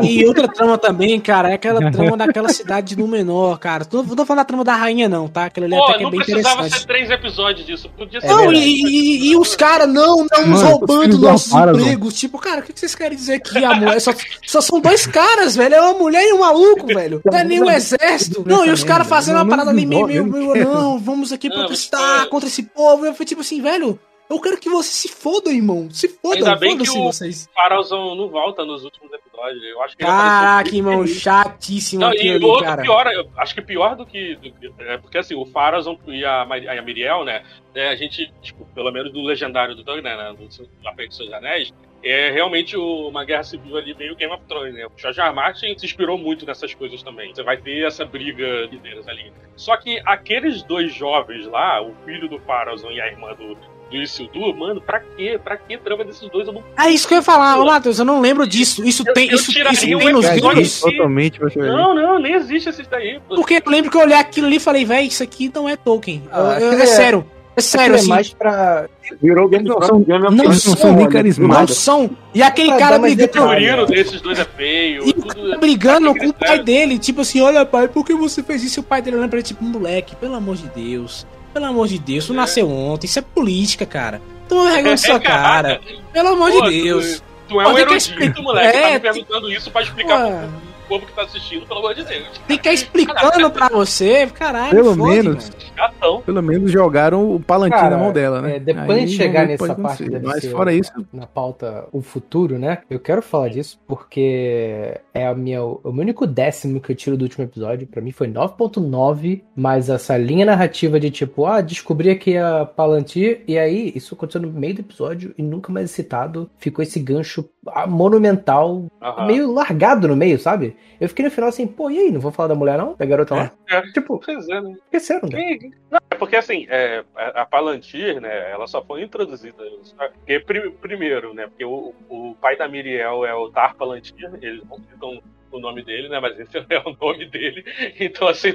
E outra trama também, cara, é aquela trama daquela cidade de Númenor, cara. Não tô falando da trama da rainha, não, tá? Aquela ali Pô, até que é não bem precisava interessante. ser três episódios disso. Podia ser. Não, e, e- e os caras, não, não, Mano, roubando nossos Parazon. empregos. Tipo, cara, o que que vocês querem dizer aqui, amor? É Só, só são dois caras, velho. É uma mulher e um maluco, velho. Não é nem o exército. Não, e os caras fazendo uma Não, parada ali não, meio, meio, não meio, não, vamos aqui Não, protestar mas- contra esse povo. Eu fui tipo assim, velho, eu quero que você se foda, irmão. Se foda, Ainda bem que foda-se o vocês. Farolzão não volta nos últimos episódios. Eu acho que Caraca, apareceu- irmão, chatíssimo Não, aquilo e outro cara. pior, eu acho que pior do que. do que- é porque assim, o Farazon e a, a Miriel, né? é, a gente, tipo, pelo menos do legendário do Tolkien, né? Do, do Apego dos Seus Anéis, é realmente uma guerra civil ali meio Game of Thrones, né? O George. R. Martin se inspirou muito nessas coisas também. Você vai ter essa briga de deles ali. Só que aqueles dois jovens lá, o filho do Farazon e a irmã do, do Isildur, mano, pra quê? Pra que trama desses dois? Eu não É isso que eu ia falar, ô Matheus, eu não lembro disso. Isso Eu- tem, eu isso, isso um tem nos episódio livros? Totalmente. Não, não, nem existe esses daí. pô. Porque eu lembro que eu olhei aquilo ali e falei, velho, isso aqui não é Tolkien. Eu- Ah, eu- aquilo é é- sério. É sério, é assim. mais pra. Virou Game Não of são- Game of não Thrones. não são nem Não carismáticos. são. E aquele Pra cara O brigando, detalhe. figurino desses dois é feio. e tudo- tá brigando com o pai dele. Tipo assim, olha pai, por que você fez isso? E o pai dele olhando pra ele, tipo, moleque, pelo amor de Deus. Pelo amor de Deus, tu É. nasceu ontem. Isso é política, cara. Toma vergonha É, sua cara. Pelo amor Pô, de Deus. Tu, tu é Pô, um que erudito, moleque. É, tá me tem- perguntando isso pra explicar Pô. Povo que tá assistindo, pelo amor de Deus. Tem que explicando pra você, caralho. Pelo fode, menos. mano. Pelo menos jogaram o palantinho Cara, na mão dela, né? é, depois Aí de chegar nessa parte, acontecer. deve Mas fora isso, na pauta o futuro, né? Eu quero falar disso porque é a minha, o meu único décimo que eu tiro do último episódio. Pra mim foi 9.9, mas essa linha narrativa de tipo, ah, descobri aqui a Palantir, e aí isso aconteceu no meio do episódio e nunca mais citado. Ficou esse gancho monumental, Aham. meio largado no meio, sabe? Eu fiquei no final assim, pô, e aí? Não vou falar da mulher, não? Da garota lá? É. Tipo, Pois é, né? esqueceram, né? Não, é porque assim, é, a Palantir, né, ela só foi introduzida. Porque, pri- primeiro, né, porque o, o pai da Miriel é o Tar Palantir, eles não citam o nome dele, né, mas esse é o nome dele. Então, assim,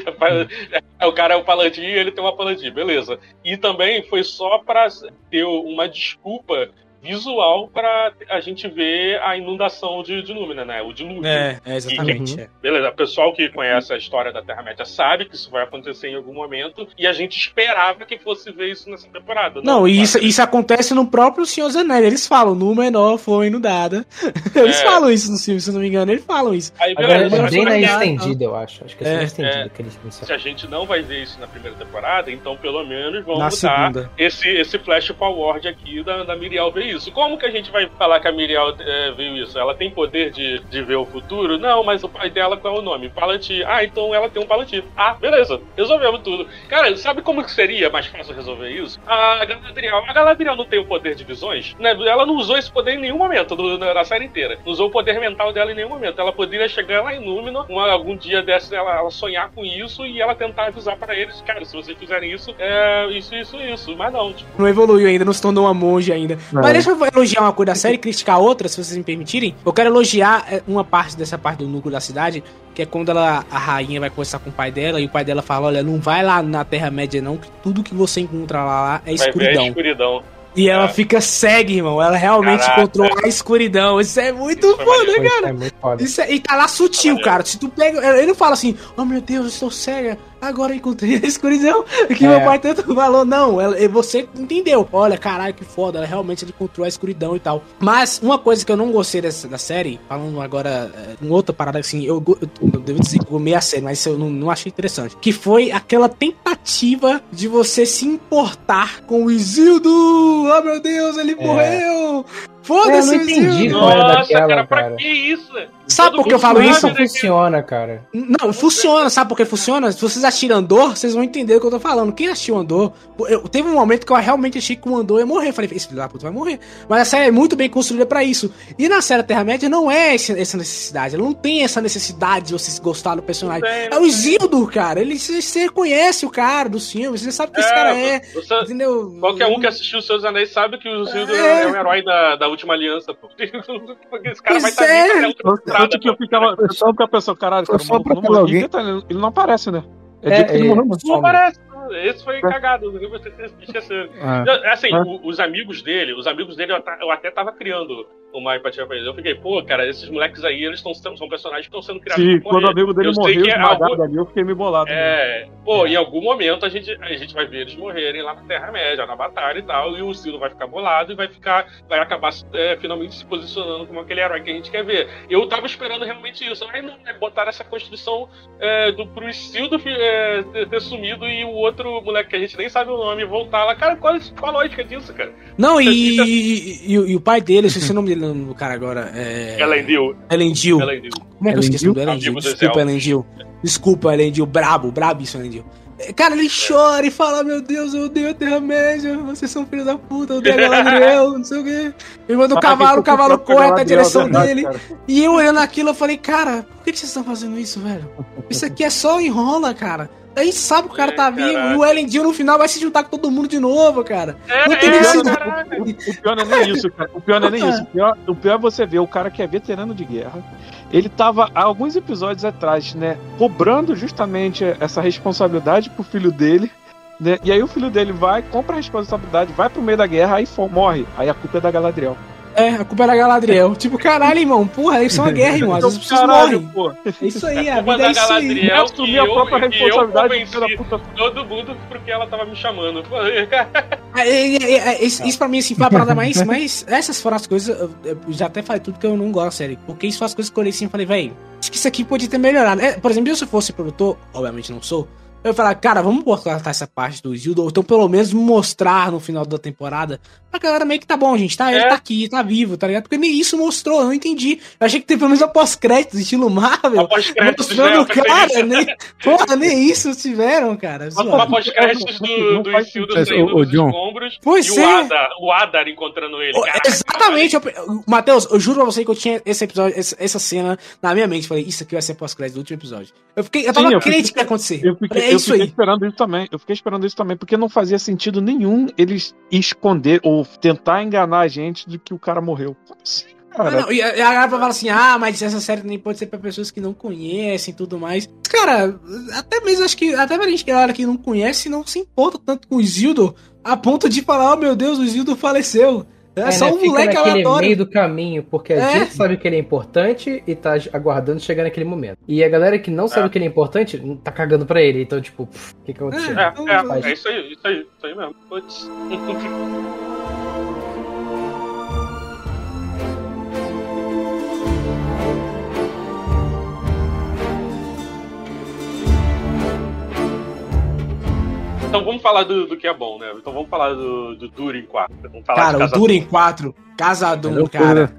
é, o cara é o Palantir e ele tem uma Palantir, beleza. E também foi só pra ter uma desculpa visual pra a gente ver a inundação de, de Númenor, né, o dilúvio. É, é exatamente. é. Beleza, o pessoal que conhece a história da Terra-média sabe que isso vai acontecer em algum momento e a gente esperava que fosse ver isso nessa temporada. Não, e isso, isso acontece no próprio Senhor Anéis. Eles falam, Númenor foi inundada. Eles É. falam isso no filme, se eu não me engano. Eles falam isso. Aí, Agora beleza, é mas bem na olha, estendida, eu acho. Acho que é, É, só na estendida é. que eles se a gente não vai ver isso na primeira temporada, então pelo menos vamos Na dar segunda. esse, esse flash forward aqui da, da Miriel ver isso. Como que a gente vai falar que a Miriel é, viu isso? Ela tem poder de, de ver o futuro? Não, mas o pai dela, qual é o nome? Palantir. Ah, então ela tem um Palantir. Ah, beleza. Resolvemos tudo. Cara, sabe como que seria mais fácil resolver isso? A Galadriel. A Galadriel não tem o poder de visões? Né? Ela não usou esse poder em nenhum momento do- na, na série inteira. Não usou o poder mental dela em nenhum momento. Ela poderia chegar lá em Númenor, uma- algum dia dessa ela, ela sonhar com isso e ela tentar avisar pra eles, cara, se vocês fizerem isso, é isso, isso, isso. Mas não, tipo, Não evoluiu ainda, não se tornou uma monge ainda. Mas deixa eu elogiar uma coisa da série e criticar outra, se vocês me permitirem. Eu quero elogiar é, uma parte dessa parte do núcleo da cidade, que é quando ela, a rainha vai conversar com o pai dela, e o pai dela fala, olha, não vai lá na Terra-média não, que tudo que você encontra lá, lá é vai ver a escuridão. escuridão. E ela É. fica cega, irmão. Ela realmente Caraca. controla a escuridão. Isso é muito Isso foi foda, cara. É muito foda. Isso é- e tá lá sutil, maneiro. cara. Se tu pega. Ele não fala assim, oh meu Deus, eu estou cega. Agora eu encontrei a escuridão. Que É. meu pai tanto falou. Não, ela, você entendeu. Olha, caralho, que foda. Ela realmente ele controla a escuridão e tal. Mas uma coisa que eu não gostei dessa, da série, falando agora é, em outra parada assim, eu, eu, eu devo dizer que eu meio a série, mas eu não, não achei interessante. Que foi aquela tentativa de você se importar com o Isildo. Oh meu Deus, ele morreu. É, eu Foda-se, não entendi Isildo. Nossa, daquela, cara, pra cara. que isso? Sabe por que eu falo isso? Não né, funciona, cara. Não, funciona, sabe por que funciona? Se vocês assistiram Andor, vocês vão entender o que eu tô falando. Quem assistiu Andor, eu, teve um momento que eu realmente achei que o Andor ia morrer. Eu falei, esse filho da puta vai morrer. Mas a série é muito bem construída pra isso. E na série Terra-média não é esse- essa necessidade. Ela não tem essa necessidade de você gostar do personagem. Tem, É o. Isildur, cara. Ele, você, conhece o cara dos filmes, você sabe que esse É, cara é. você- Entendeu? Qualquer um que assistiu os Seus Anéis sabe que o Isildur É. é. o herói da, da última aliança, pô. Porque esse cara Pois vai estar é. Tanto que eu pô. ficava. Só a pessoa, caralho, cara, Só o maluco pra não alguém. Tá- Ele não aparece, né? É, É, ele é. morreu. Não aparece. Esse foi cagado, vocês esqueceram. Ah. Não, Assim, o- os amigos dele, os amigos dele eu até, eu até tava criando uma empatia pra eles. Eu fiquei, pô, cara, esses moleques aí, eles tão, sendo- são personagens que estão sendo criados Sim, quando o amigo dele Eu morreu, que é algo- ali, eu fiquei meio bolado. né? É, pô, em algum momento a gente, a gente vai ver eles morrerem lá na Terra-média, na batalha e tal, e o Silo vai ficar bolado e vai ficar, vai acabar é, finalmente se posicionando como aquele herói que a gente quer ver. Eu tava esperando realmente isso. Aí não, é botar essa construção é, do pro Isildo é, ter, ter sumido e o outro moleque que a gente nem sabe o nome voltar lá. Cara, qual, qual a lógica disso, cara? Não, e, e, e o- e o pai dele, eu esqueci o nome no cara agora. É... Elendil. Elendil. Elendil. Como é que eu esqueci do Elendil? Desculpa. Elendil. Desculpa, Elendil. Brabo, brabíssimo, Elendil. Cara, ele chora e fala: Meu Deus, eu odeio a Terra-média, vocês são filhos da puta, eu odeio a Galadriel, não sei o quê. Ele manda o cavalo, o cavalo corre até a Galadriel, direção é verdade, dele. cara. E eu olhando aquilo, eu falei: Cara, por que vocês estão fazendo isso, velho? Isso aqui é só enrola, cara. A gente sabe que o cara É, tá vivo. caraca. E o Elendil no final vai se juntar com todo mundo de novo, cara. É, Não tem é, caraca. O pior não é nem isso, cara. O pior não é nem isso. O pior, o pior é você ver o cara que é veterano de guerra. Ele tava há alguns episódios atrás, né? Cobrando justamente essa responsabilidade pro filho dele. Né? E aí o filho dele vai, compra a responsabilidade, vai pro meio da guerra, aí morre. Aí a culpa é da Galadriel. É, a culpa era Galadriel. tipo, caralho, irmão. Porra, isso é uma guerra, irmão. Às vezes as pessoas Caralho, morrem. pô. É isso aí, a culpa vida é isso aí. Galadriel Assumir que a eu- própria eu responsabilidade, da puta. Todo mundo porque ela tava me chamando. É, é, é, é, isso, isso pra mim, assim, foi a parada mais, mais. Essas foram as coisas. Eu, eu já até falei tudo que eu não gosto da série. Porque isso foram as coisas que eu olhei assim e falei, véi, acho que isso aqui podia ter melhorado. É, por exemplo, se eu fosse produtor, obviamente não sou. Eu falar, cara, vamos cortar essa parte do Zildo, ou então pelo menos mostrar no final da temporada. Pra galera meio que tá bom, gente, tá? Ele É. tá aqui, tá vivo, tá ligado? Porque nem isso mostrou, eu não entendi. Eu achei que teve pelo menos a pós-crédito, estilo Marvel. Após créditos, Mostrando né? o cara, nem, porra, nem isso tiveram, cara. Uma pós-créditos do, do Isildo Mas, saindo dos escombros Pois e é. o Adar, o Adar encontrando ele. Oh, Caraca, Exatamente, eu, Matheus, eu juro pra você que eu tinha esse episódio, essa, essa cena na minha mente. Falei, isso aqui vai ser pós-crédito do último episódio. Eu fiquei, eu tava Sim, eu crente fiquei- que ia acontecer. Eu fiquei, é isso fiquei aí. esperando isso também. Eu fiquei esperando isso também, porque não fazia sentido nenhum eles esconder ou tentar enganar a gente de que o cara morreu. Como assim, Ah, cara? não, e a e a galera fala assim, ah, mas essa série nem pode ser pra pessoas que não conhecem e tudo mais. Cara, até mesmo acho que, até pra gente que galera que não conhece, não se importa tanto com o Zildo, a ponto de falar, oh meu Deus, o Zildo faleceu. É, É, só né, um fica moleque naquele aleatório. meio do caminho, porque a É. gente sabe que ele é importante e tá aguardando chegar naquele momento. E a galera que não sabe É. que ele é importante, tá cagando pra ele. Então, tipo, o que que aconteceu? É, é, Faz- é isso aí, isso aí, isso aí mesmo. Putz. Então vamos falar do, do que é bom, né? Então vamos falar do, do Durin 4. Vamos falar Cara, de o Casa Durin 4, Casadum, Melhor cara.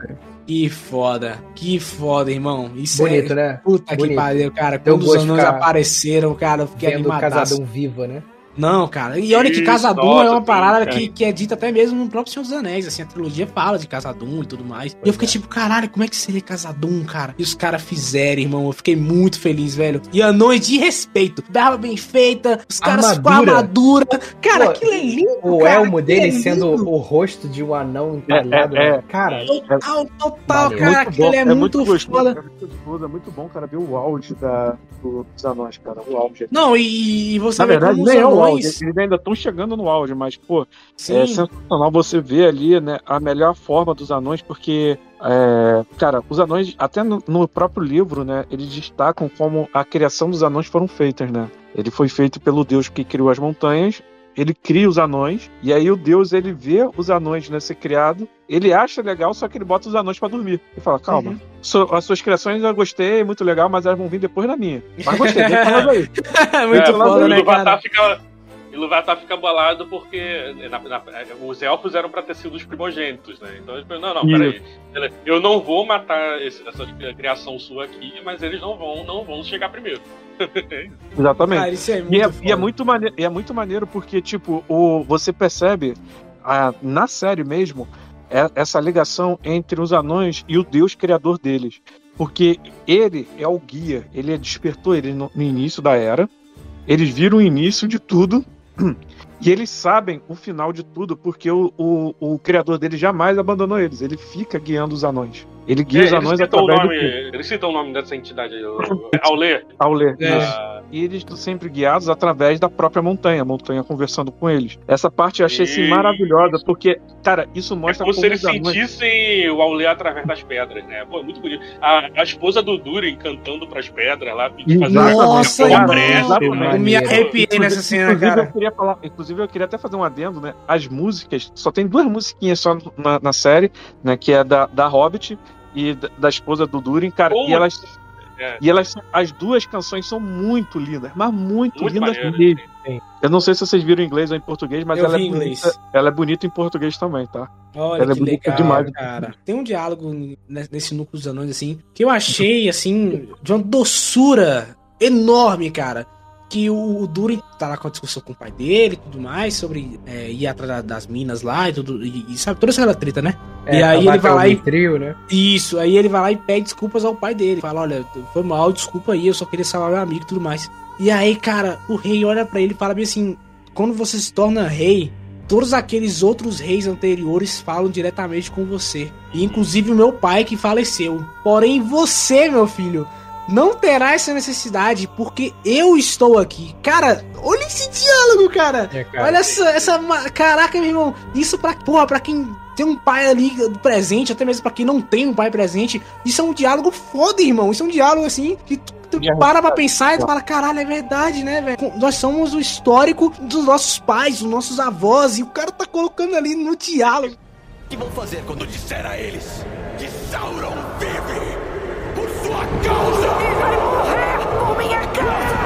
Que foda, que foda, irmão. Isso Bonito, é. né? Puta que Bonito. pariu, cara. Quando os anões ficar apareceram, cara, eu fiquei Vendo o animadaço. casadão viva, né? Não, cara. E olha que Casadum nossa, é uma parada cara. que, que é dita até mesmo no próprio Senhor dos Anéis. Assim, a trilogia fala de Casadum e tudo mais. e eu fiquei tipo, caralho, como é que seria Casadum, cara? E os caras fizeram, irmão. Eu fiquei muito feliz, velho. E anões de respeito. Dava bem feita, os caras com a Armadura. armadura. Cara, Pô, aquilo é lindo. O cara, elmo aquilo dele é sendo o rosto de um anão entalhado. É, é, né? Cara, Total, total, Valeu. cara. Aquilo é, muito, gostoso, foda. É muito é muito bom, cara, ver o auge da, do, dos anões, cara. O auge. Não, e, e você Na vê verdade, como os nem é o. auge. Eles ainda estão chegando no auge, mas, pô, Sim. é sensacional você ver ali, né, a melhor forma dos anões, porque, é, cara, os anões, até no, no próprio livro, né, eles destacam como a criação dos anões foram feitas, né? Ele foi feito pelo deus que criou as montanhas, ele cria os anões, e aí o deus, ele vê os anões, né, ser criado, ele acha legal, só que ele bota os anões pra dormir. E fala, calma, Uhum. so- as suas criações eu gostei, muito legal, mas elas vão vir depois da minha. Mas gostei, deixa elas aí. muito É, foda, o né, cara? fica, Ilúvatar fica bolado porque na- na- os elfos eram pra ter sido os primogênitos, né? Então ele falou, não, não, peraí. Eu não vou matar esse- essa criação sua aqui, mas eles não vão, não vão chegar primeiro. Exatamente. Cara, isso é muito E é, e é muito maneiro, e é muito maneiro porque, tipo, o, você percebe a- na série mesmo é- essa ligação entre os anões e o Deus criador deles. Porque ele é o guia, ele despertou ele no, no início da era, eles viram o início de tudo, e eles sabem o final de tudo, porque o, o, o criador deles jamais abandonou eles, ele fica guiando os anões. Ele guia É, os eles, anões citam o através nome, do eles citam o nome dessa entidade aí, ao ler. ao ler. É. Isso. E eles estão sempre guiados através da própria montanha, a montanha conversando com eles. Essa parte eu achei assim, maravilhosa, porque, cara, isso É mostra como se eles anões- sentissem o Aulê através das pedras, né? Pô, é muito bonito. A, a esposa do Durin cantando pras pedras lá, pedindo fazer Nossa, uma. Eu me arrepiei Inclusive- nessa cena, inclusive, cara. Eu queria falar, inclusive, eu queria até fazer um adendo, né? As músicas, só tem duas musiquinhas só na, na série, né? Que é da, da Hobbit e da, esposa do Durin, cara. E elas, É. e elas, as duas canções são muito lindas, mas muito, Muito lindas maneiro. mesmo. Eu não sei se vocês viram em inglês ou em português, mas Eu ela é, em bonita, inglês. ela é bonita em português também, tá? Olha Ela é que bonita legal, demais. cara. Tem um diálogo ne- nesse núcleo dos anões, assim, que eu achei, assim, de uma doçura enorme, cara. Que o, o Durin tá lá com a discussão com o pai dele e tudo mais, sobre é, ir atrás da- das minas lá e tudo, e, e sabe, toda essa treta, né? é, e aí ele vai lá e trio, né? Isso, aí ele vai lá e pede desculpas ao pai dele. Fala, olha, foi mal, desculpa aí, eu só queria salvar meu amigo e tudo mais. E aí, cara, o rei olha pra ele e fala bem assim: quando você se torna rei, todos aqueles outros reis anteriores falam diretamente com você. E inclusive o meu pai que faleceu. Porém, você, meu filho, não terá essa necessidade porque eu estou aqui. Cara, olha esse diálogo, cara. É, cara. Olha essa, essa. Caraca, meu irmão. Isso pra. Porra, pra quem tem um pai ali presente, até mesmo pra quem não tem um pai presente, isso é um diálogo foda, irmão. Isso é um diálogo assim que tu, para pra pensar e tu fala, caralho, é verdade, né, velho? Nós somos o histórico dos nossos pais, dos nossos avós, e o cara tá colocando ali no diálogo. O que vão fazer quando disser a eles que Sauron sua causa? E vai morrer por minha causa!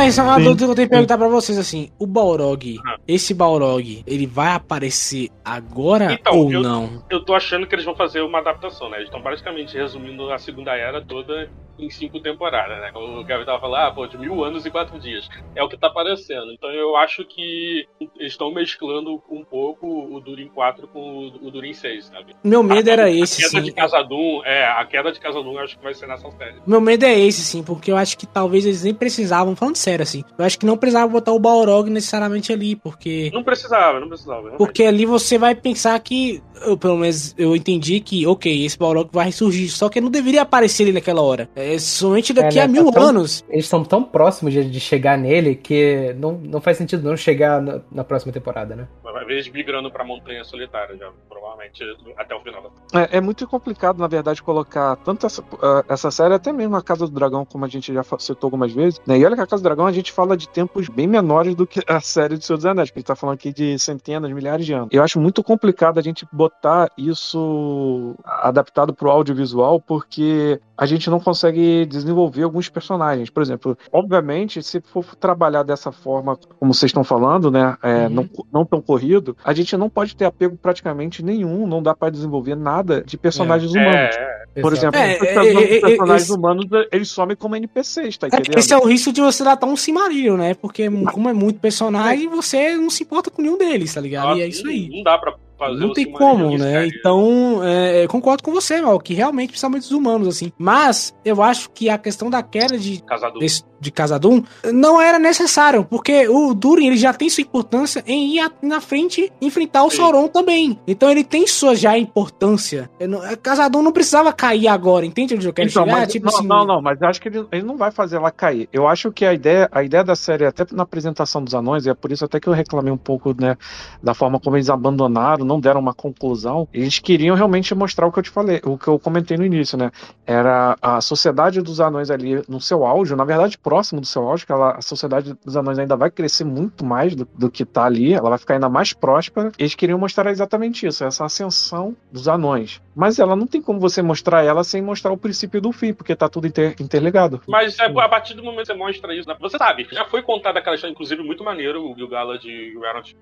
É, isso é uma Sim. dúvida que eu tenho que perguntar pra vocês, assim, o Balrog, esse Balrog, ele vai aparecer agora Então, ou eu- não? Eu tô achando que eles vão fazer uma adaptação, né? Eles estão basicamente resumindo a Segunda Era toda em cinco temporadas, né? O Gavin tava falando, ah, pô, de mil anos e quatro dias. É o que tá aparecendo. Então eu acho que eles estão mesclando um pouco o Durin 4 com o Durin 6, sabe? Meu medo A- era esse, A queda sim. de Casadum, é, a queda de Casadum eu acho que vai ser nessa série. Meu medo é esse, sim, porque eu acho que talvez eles nem precisavam, falando sério, assim, eu acho que não precisava botar o Balrog necessariamente ali, porque... Não precisava, não precisava. realmente. Porque ali você vai pensar que, eu, pelo menos eu entendi que, ok, esse Balrog vai ressurgir, só que não deveria aparecer ele naquela hora. É somente daqui É, a né, mil tá tão- anos. Eles estão tão próximos de, de chegar nele que não, não faz sentido não chegar na, na próxima temporada, né? Vai ver eles migrando pra Montanha Solitária já, provavelmente até o final da É, é muito complicado, na verdade, colocar tanto essa, ah, essa série, até mesmo a Casa do Dragão, como a gente já citou algumas vezes, né? E olha que a Casa do Dragão a gente fala de tempos bem menores do que a série do Senhor dos Anéis, porque a gente tá falando aqui de centenas, milhares de anos. Eu acho muito complicado a gente botar isso adaptado pro audiovisual, porque a gente não consegue desenvolver alguns personagens. Por exemplo, obviamente, se for trabalhar dessa forma, como vocês estão falando, né? é, não, não tão corrido, a gente não pode ter apego praticamente nenhum, não dá pra desenvolver nada de personagens É, humanos. é. Por exemplo, É, os é, personagens, é, é, personagens esse- humanos, eles somem como NPCs, tá entendendo? esse é o risco de você datar um Cimarillion, né? Porque como é muito personagem, você não se importa com nenhum deles, tá ligado? e é isso aí. Não dá pra fazer Não tem como, né? Então, é, eu concordo com você, Mal, que realmente precisamos dos humanos, assim. Mas, eu acho que a questão da queda de, Casadum. desse- de Casadum não era necessário, porque o Durin, ele já tem sua importância em ir na frente enfrentar o. Sauron também. Então, ele tem sua já importância. Não- Casadum não precisava cair agora, entende onde eu quero Então, chegar? mas- tipo não, assim, não, não, mas eu acho que ele, ele não vai fazer ela cair. Eu acho que a ideia, a ideia da série, até na apresentação dos anões, e é por isso até que eu reclamei um pouco, né, da forma como eles abandonaram, não deram uma conclusão. Eles queriam realmente mostrar o que eu te falei, o que eu comentei no início, né? Era a sociedade dos anões ali no seu auge, na verdade, próximo do seu auge, que ela, a sociedade dos anões ainda vai crescer muito mais do, do que tá ali, ela vai ficar ainda mais próspera. Eles queriam mostrar exatamente isso, essa ascensão dos anões. Mas ela não tem como você mostrar ela sem mostrar o princípio do fim, porque tá tudo inter- interligado. Mas é, a partir do momento que você mostra isso, né? você sabe, já foi contada aquela história, inclusive muito maneiro, o Gil-galad e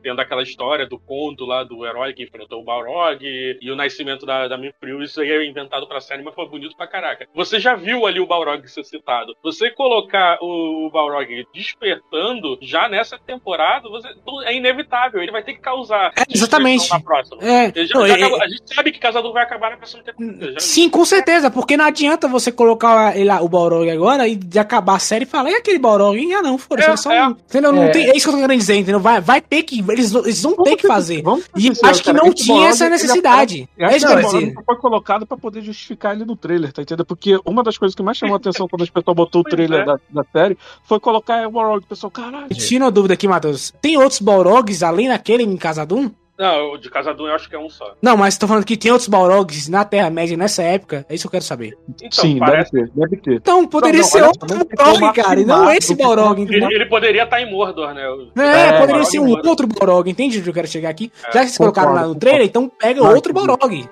tendo aquela história do conto lá do herói que enfrentou o Balrog e o nascimento da, da Mithril, isso aí é inventado pra série, mas foi bonito pra caraca. Você já viu ali o Balrog ser citado. Você colocar o, o Balrog despertando já nessa temporada, você, é inevitável, ele vai ter que causar É, exatamente. na próxima. É, Ele já- não, já é- acabou- a gente sabe que Casador vai acabar na próxima temporada. já- Sim, com certeza, porque não adianta você colocar ele, o Balrog agora e de acabar a série e falar, e aquele Balrog? Ah, não, foda-se, É, é, só é. um. Entendeu? Não É. tem, é isso que eu tô querendo dizer, entendeu? Vai, vai ter que. Eles, eles vão ter que fazer. Vamos E acho que cara, não esse tinha Balrog, essa ele necessidade. Eu É acho isso que que eu o quero Balrog dizer. só foi colocado pra poder justificar ele no trailer, tá entendendo? Porque uma das coisas que mais chamou a atenção quando as pessoas botou o trailer é. da, da série foi colocar o Balrog. O pessoal, caralho. Tira uma dúvida aqui, Matheus. Tem outros Balrogs além daquele em Casadum? Não, o de Casadum eu acho que é um só. Não, mas tô falando que tem outros Balrogs na Terra-média nessa época. É isso que eu quero saber. Então, Sim, parece deve ter, deve ter. Então, poderia Não, não, ser outro Balrog, cara, e não esse Balrog, Ele, entendeu? ele poderia estar em Mordor, né? É, É, poderia Balrog ser um Mordor. outro Balrog, entende onde eu quero chegar aqui? É, Já que vocês colocaram lá no trailer, então pega outro. Balrog.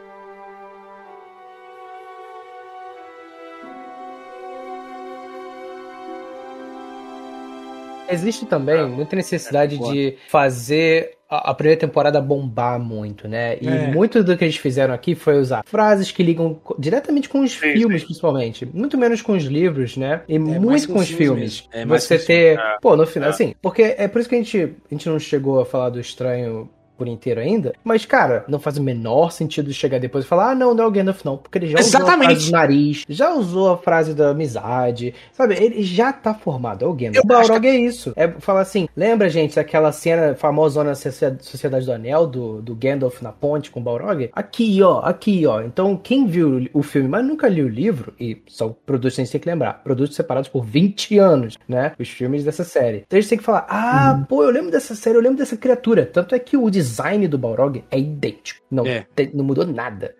Existe também É. muita necessidade de fazer a, a primeira temporada bombar muito, né? E É. muito do que eles fizeram aqui foi usar frases que ligam diretamente com os Sim, filmes, sim. principalmente. Muito menos com os livros, né? E mais muito com com os filmes. É, Você ter. É. Pô, no final, É. assim. Porque é por isso que a gente, a gente não chegou a falar do estranho por inteiro ainda. Mas, cara, não faz o menor sentido chegar depois e falar, ah, não, não é o Gandalf, não. Porque ele já usou a Exatamente. frase do nariz, já usou a frase da amizade, sabe? Ele já tá formado, é o Gandalf. O Balrog é isso. É falar assim, lembra, gente, daquela cena famosa na Socie- Sociedade do Anel, do, do Gandalf na ponte com o Balrog? Aqui, ó, aqui, ó. Então, quem viu o filme, mas nunca liu o livro, e são produtos que a gente tem que lembrar, produtos separados por 20 anos, né? Os filmes dessa série. Então a gente tem que falar, ah, pô, eu lembro dessa série, eu lembro dessa criatura. Tanto é que o design do Balrog é idêntico. Não, tem- não mudou nada.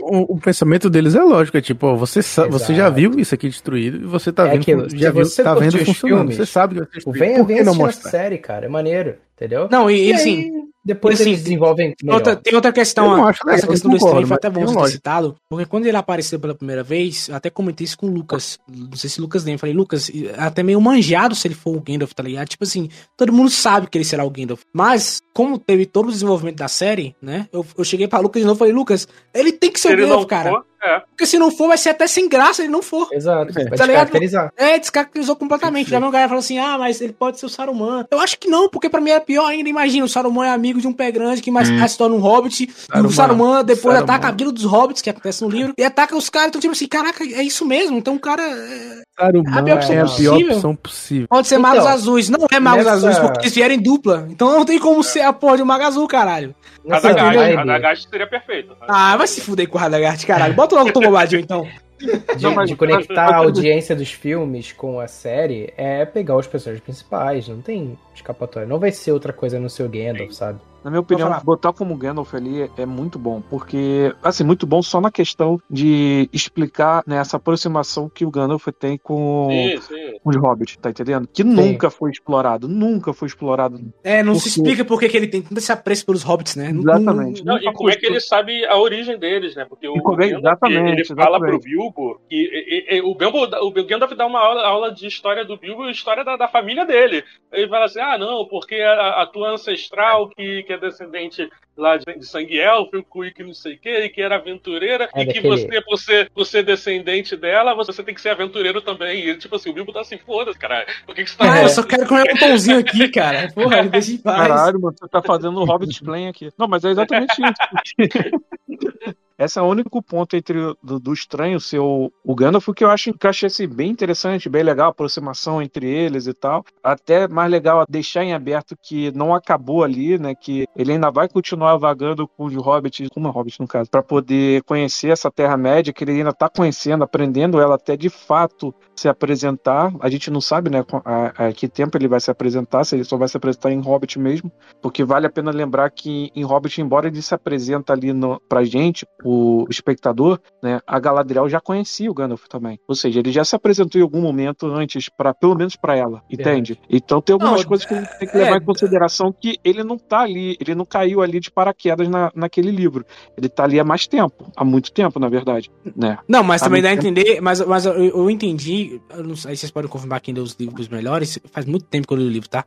O, o pensamento deles é lógico, é tipo, ó, você, você já viu isso aqui destruído e você tá É vendo, aquilo, já viu, você tá vendo funcionando, filmes, você sabe que vai ser destruído. Venha, venha não assistir a mostrar? série, cara. É maneiro, entendeu? Não, e, E assim. aí, depois e assim, eles desenvolvem melhor. Outra, tem outra questão, Eu acho essa eu questão do estranho foi até bom tem lógica. citado, porque quando ele apareceu pela primeira vez, eu até comentei isso com o Lucas, não sei se o Lucas lembra, falei, Lucas, até meio manjado se ele for o Gandalf, tá ligado? Tipo assim, todo mundo sabe que ele será o Gandalf, mas como teve todo o desenvolvimento da série, né, eu, eu cheguei pra Lucas de novo e falei, Lucas, ele tem que ser Se o ele Gandalf, cara. for, é. Porque se não for, vai ser até sem graça ele não for. Exato, vai Tá ligado? descaracterizar. É, descaracterizou completamente. Já meu galera falou assim: ah, mas ele pode ser o Saruman. Eu acho que não, porque pra mim é pior ainda. Imagina, o Saruman é amigo de um pé grande que mais Hum. se torna um hobbit. e Saruman. o Saruman depois Saruman. ataca a vila dos hobbits, que acontece no livro, e ataca os caras. Então, tipo assim, caraca, é isso mesmo. Então o cara é, Saruman a pior opção é a pior possível. opção possível. pode ser Então, magos azuis. Não é magos nessa- azuis, porque eles vierem em dupla. Então não tem como ser a porra de um mago azul, caralho. Radagast, Radagast seria perfeito. Ah, vai se fuder com o Radagast, caralho. Bota logo o Tom Bobadil, então. de, de conectar a audiência dos filmes com a série é pegar os personagens principais. Não tem escapatória. Não vai ser outra coisa no seu Gandalf, sabe? Na minha opinião, botar como Gandalf ali é muito bom, porque, assim, muito bom só na questão de explicar né, essa aproximação que o Gandalf tem com, Sim, sim. com os hobbits, tá entendendo? Que nunca foi explorado, nunca foi explorado. É, não Por se explica por que ele tem tanto esse apreço pelos hobbits, né? Não- Exatamente. Não, Nunca e como é que ele sabe a origem deles, né? Porque o, como é- exatamente, ele fala exatamente. pro Bilbo que e- e- e- o, Bilbo, o Gandalf dá uma aula, aula de história do Bilbo e história da, da família dele. Ele fala assim, ah, não, porque a, a tua ancestral, que, que é descendente lá de, de sangue élfico e que não sei o que, e que era aventureira, É e que você, por ser, por ser descendente dela, você tem que ser aventureiro também. E, tipo assim, o Bilbo tá assim, foda-se, cara. Por que, que você tá... Ah, eu só quero comer um pãozinho aqui, cara. Porra, deixa em paz. Caralho, mano, você tá fazendo o Hobbit Plan aqui. Não, mas é exatamente isso. Esse é o único ponto entre do, do estranho ser o, o Gandalf que eu acho que assim, bem interessante, bem legal a aproximação entre eles e tal. Até mais legal deixar em aberto que não acabou ali, né? Que ele ainda vai continuar vagando com os hobbits, com uma hobbit no caso, para poder conhecer essa Terra-média, que ele ainda tá conhecendo, aprendendo ela até de fato se apresentar. A gente não sabe, né, a, a que tempo ele vai se apresentar, se ele só vai se apresentar em Hobbit mesmo, porque vale a pena lembrar que em Hobbit, embora ele se apresenta ali no, pra gente, o espectador, né, a Galadriel já conhecia o Gandalf também. Ou seja, ele já se apresentou em algum momento antes, para pelo menos pra ela, entende? Então tem algumas Não, coisas que a gente tem que levar é- em consideração que ele não tá ali, ele não caiu ali de paraquedas na, naquele livro. Ele tá ali há mais tempo, há muito tempo, na verdade, né? Não, mas Há também dá a entender, mas, mas eu, eu entendi, eu não sei, aí vocês podem confirmar quem leu os livros melhores, faz muito tempo que eu li o livro, tá?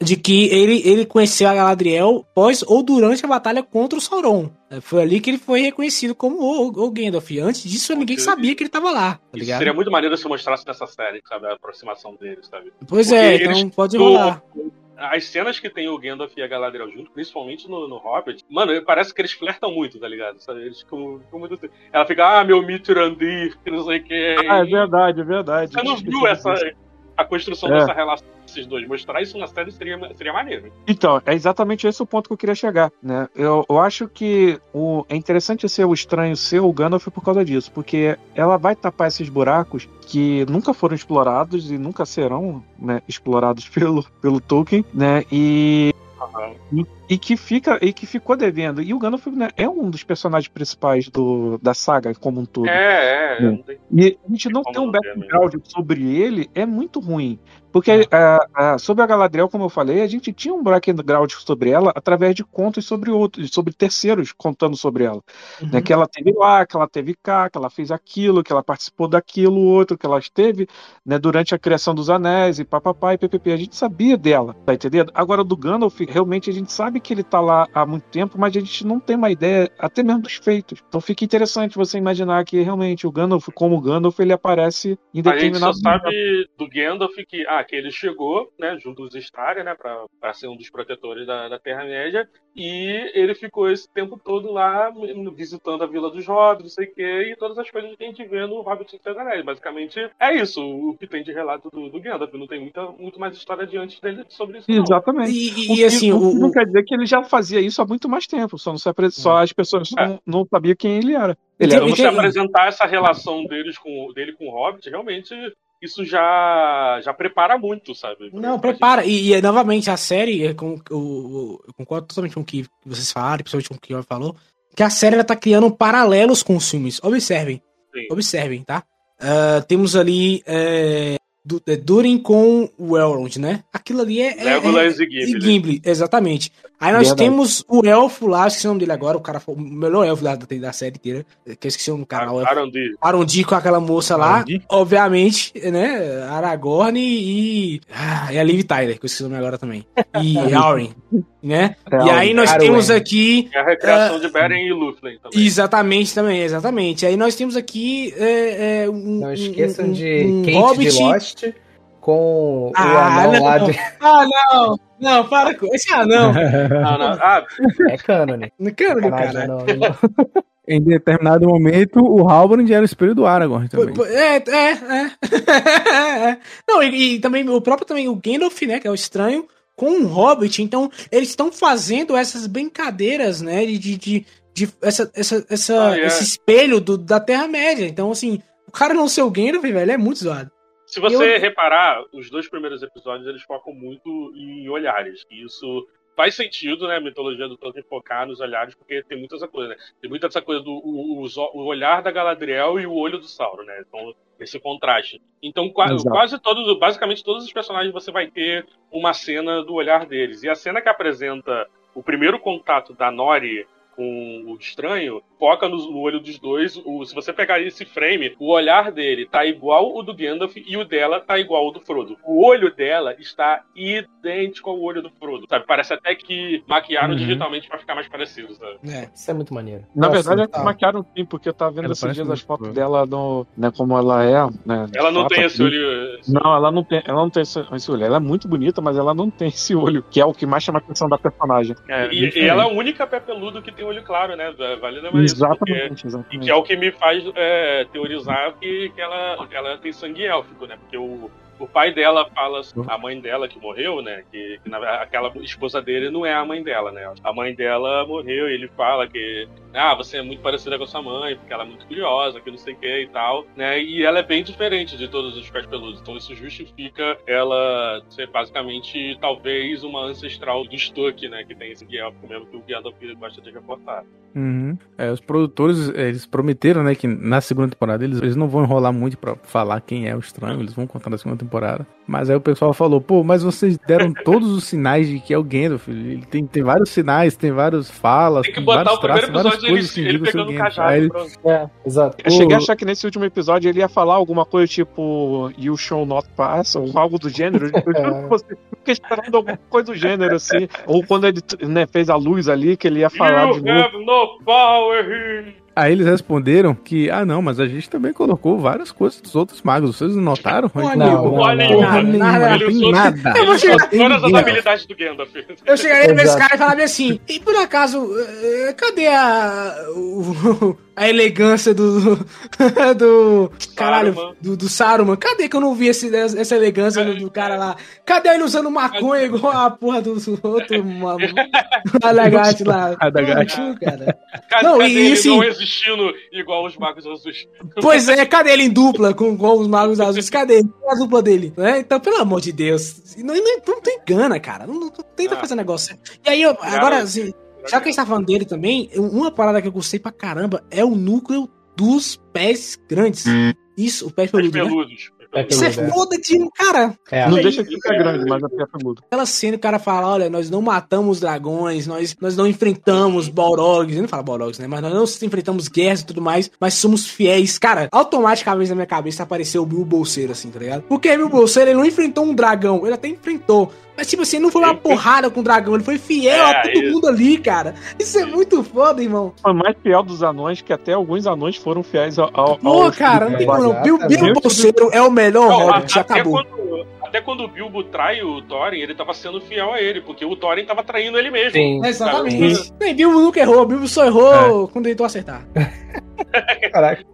De que ele, ele conheceu a Galadriel pós ou durante a batalha contra o Sauron. É, Foi ali que ele foi reconhecido como o, o Gandalf. Antes disso, ninguém sabia que ele tava lá, tá ligado? seria muito maneiro se mostrasse nessa série, sabe? A aproximação deles, sabe? Pois Porque é, eles- então pode do- rolar. As cenas que tem o Gandalf e a Galadriel junto, principalmente no, no Hobbit, mano, parece que eles flertam muito, tá ligado? Sabe? Eles ficam, ficam muito... assim. Ela fica, ah, meu Mitrandir, que não sei o que. Ah, é verdade, é verdade. Você não viu essa, a construção É. dessa relação desses dois? Mostrar isso na série seria, seria maneiro. Então, é exatamente esse o ponto que eu queria chegar, né? Eu, eu acho que o, é interessante ser o estranho ser o Gandalf por causa disso, porque ela vai tapar esses buracos que nunca foram explorados e nunca serão né, explorados pelo, pelo Tolkien, né? E, e, e que fica e que ficou devendo. E o Gandalf né, é um dos personagens principais do, da saga como um todo. É, é. Né? não tem- E a gente não tem um background sobre ele é muito ruim. Porque sobre a Galadriel, como eu falei, a gente tinha um background sobre ela através de contos sobre outros, sobre terceiros contando sobre ela. Né, que ela teve lá, que ela teve cá, que ela fez aquilo, que ela participou daquilo, outro, que ela esteve né, durante a criação dos anéis e papapá e ppp. A gente sabia dela, tá entendendo? Agora do Gandalf, realmente a gente sabe que ele tá lá há muito tempo, mas a gente não tem uma ideia até mesmo dos feitos. Então fica interessante você imaginar que realmente o Gandalf, como Gandalf, ele aparece em A gente só sabe do Gandalf que, ah, que ele chegou, né, junto aos Staria, né, pra ser um dos protetores da, da Terra-média, E ele ficou esse tempo todo lá visitando a Vila dos Hobbits, não sei o quê, e todas as coisas que a gente vê no Hobbit e Anéis. Basicamente é isso, o que tem de relato do, do Gandalf. Não tem muita, muito mais história adiante dele sobre isso. Não. Exatamente. E, O e, que- assim, o o, não quer dizer que ele já fazia isso há muito mais tempo, só, não se apre- só as pessoas não, não sabiam quem ele era. Ele era Então, um você apresentar essa relação deles com, dele com o Hobbit, realmente isso já, já prepara muito, sabe? Não, prepara. E, e, novamente, a série, é com, o, o- eu concordo totalmente com o que vocês falaram, principalmente com o que o falou, que a série ela tá criando paralelos com os filmes. Observem. Sim. Observem, tá? Ah, temos ali é, Du- é, Durin com o Elrond, né? Aquilo ali é. é- Legolas é- e Gimli. Gimli, exatamente. Aí nós Verdade. temos o elfo lá, esqueci o nome dele agora, o cara foi o melhor elfo da, da série inteira. Que eu esqueci o nome do cara. Arondi. Arondi com aquela moça lá, obviamente, né? Aragorn e. Ah, e a Liv Tyler, que eu esqueci o nome agora também. E Auren, né? E aí nós Arwen. temos aqui. É a recreação Ah, de Beren e Lúthien também. Exatamente, também, exatamente. Aí nós temos aqui é, é, um. Não esqueçam um- de um Kate Hobbit. de Lost com Ah, o anão não. lá de... Ah, não! Não, para com esse anão. Não, não. Ah, É cânone. Não quero, Sacanagem, cara. não, não. Em determinado momento, o Halbrand era o espelho do Aragorn também. É, é, é. É. Não, e, e também o próprio também o Gandalf, né, que é o estranho, com o Hobbit. Então, eles estão fazendo essas brincadeiras, né, de, de, de, de- essa, essa, essa, Ah, é. esse espelho do, da Terra-média. Então, assim, o cara não ser o Gandalf, velho, é muito zoado. Se você Eu- reparar, os dois primeiros episódios eles focam muito em olhares. E isso faz sentido, né? A mitologia do Tolkien focar nos olhares, porque tem muita essa coisa, né? Tem muita essa coisa do o, o olhar da Galadriel e o olho do Sauron, né? Então, esse contraste. Então, qua- Exato. quase todos, basicamente todos os personagens você vai ter uma cena do olhar deles. E a cena que apresenta o primeiro contato da Nori com o estranho, foca no, olho dos dois. O- se você pegar esse frame, o olhar dele tá igual o do Gandalf e o dela tá igual ao do Frodo. O olho dela está idêntico ao olho do Frodo, sabe? Parece até que maquiaram Uhum. digitalmente pra ficar mais parecido, sabe? É. Isso é muito maneiro. Na Nossa, verdade, é tá. que maquiaram sim, porque eu tava vendo Ela esses dias as fotos dela no, né, como ela é, né? Ela não tem esse olho. esse- Não, ela não tem, ela não tem esse, esse olho. Ela é muito bonita, mas ela não tem esse olho, que é o que mais chama a atenção da personagem. É, e, e ela é a única pé peludo que tem olho claro, né? Vale lembrar isso, porque- Exatamente, E exatamente. que é o que me faz é, teorizar que, que ela, que ela tem sangue élfico, né? Porque o, o pai dela fala, a mãe dela que morreu, né? Que, que na- aquela esposa dele não é a mãe dela, né? A mãe dela morreu e ele fala que, ah, você é muito parecida com a sua mãe, porque ela é muito curiosa, que não sei o que e tal, né? E ela é bem diferente de todos os pés peludos. Então isso justifica ela ser basicamente, talvez, uma ancestral do Stuck, né? Que tem esse élfico mesmo que o Gandalf gosta de reportar. Uhum. É, os produtores, eles prometeram, né, que na segunda temporada eles, eles não vão enrolar muito pra falar quem é o estranho, eles vão contar na segunda temporada. Mas aí o pessoal falou, pô, mas vocês deram todos os sinais de que é o Gandalf. Ele tem, tem vários sinais, tem vários falas, Tem que tem botar vários o primeiro traços, várias episódio ele, coisas que ele indicam ser o pegando o Gandalf. cajado. Ele-. É, exato. Eu cheguei a achar que nesse último episódio ele ia falar alguma coisa tipo You shall not pass, ou algo do gênero. Eu juro que você- eu fiquei esperando alguma coisa do gênero, assim. Ou quando ele né, fez a luz ali, que ele ia falar de You novo. have no power here. Aí eles responderam que, ah não, mas a gente também colocou várias coisas dos outros magos. Vocês não notaram? Não, não, pô, não, nada, nada. não Ele tem nada. Eu vou chegar- todas as habilidades do Gandalf. Eu chegaria nesse cara e falaria assim, e por acaso, eh, cadê a. a elegância do. do. Caralho, Saruman. do, do Saruman? Cadê que eu não vi esse, essa elegância do, do cara lá? Cadê ele usando maconha igual a porra do outro Alagate lá? Pô, cara. Cadê, Não, cadê e ele assim- não existindo igual os magos azuis? Pois é, cadê ele em dupla com, com os magos azuis? Cadê? A dupla dele? Né? Então, pelo amor de Deus. Não, não, não, tem engana, cara. Não, não tenta Ah. fazer negócio. E aí, eu, agora, assim, já que a gente tá falando dele também, uma parada que eu gostei pra caramba é o núcleo dos pés grandes. Isso, o pé peludo, né? peludos. Pé Isso é peludo, é. foda de cara. É, Não deixa de ficar grande, mas a peça muda. Aquela cena o cara fala, olha, nós não matamos dragões, nós, nós não enfrentamos Balrogs, ele não fala Balrogs, né? Mas nós não enfrentamos guerras e tudo mais, mas somos fiéis. Cara, automaticamente na minha cabeça apareceu o Mil Bolseiro, assim, tá ligado? Porque Mil Bolseiro, ele não enfrentou um dragão, ele até enfrentou. Mas, tipo assim, não foi uma porrada com o dragão, ele foi fiel É, a todo isso. mundo ali, cara. Isso é muito foda, irmão. Foi mais fiel dos anões, que até alguns anões foram fiéis ao. ao Pô, cara, não tem como não. Bill, Bill. Bolseiro é o melhor Não, Hobbit, até, acabou. quando, até quando o Bilbo trai o Thorin, ele tava sendo fiel a ele, porque o Thorin tava traindo ele mesmo. Sim. Exatamente. Sabe? Nem Bilbo nunca errou, Bilbo só errou quando tentou acertar. Caraca.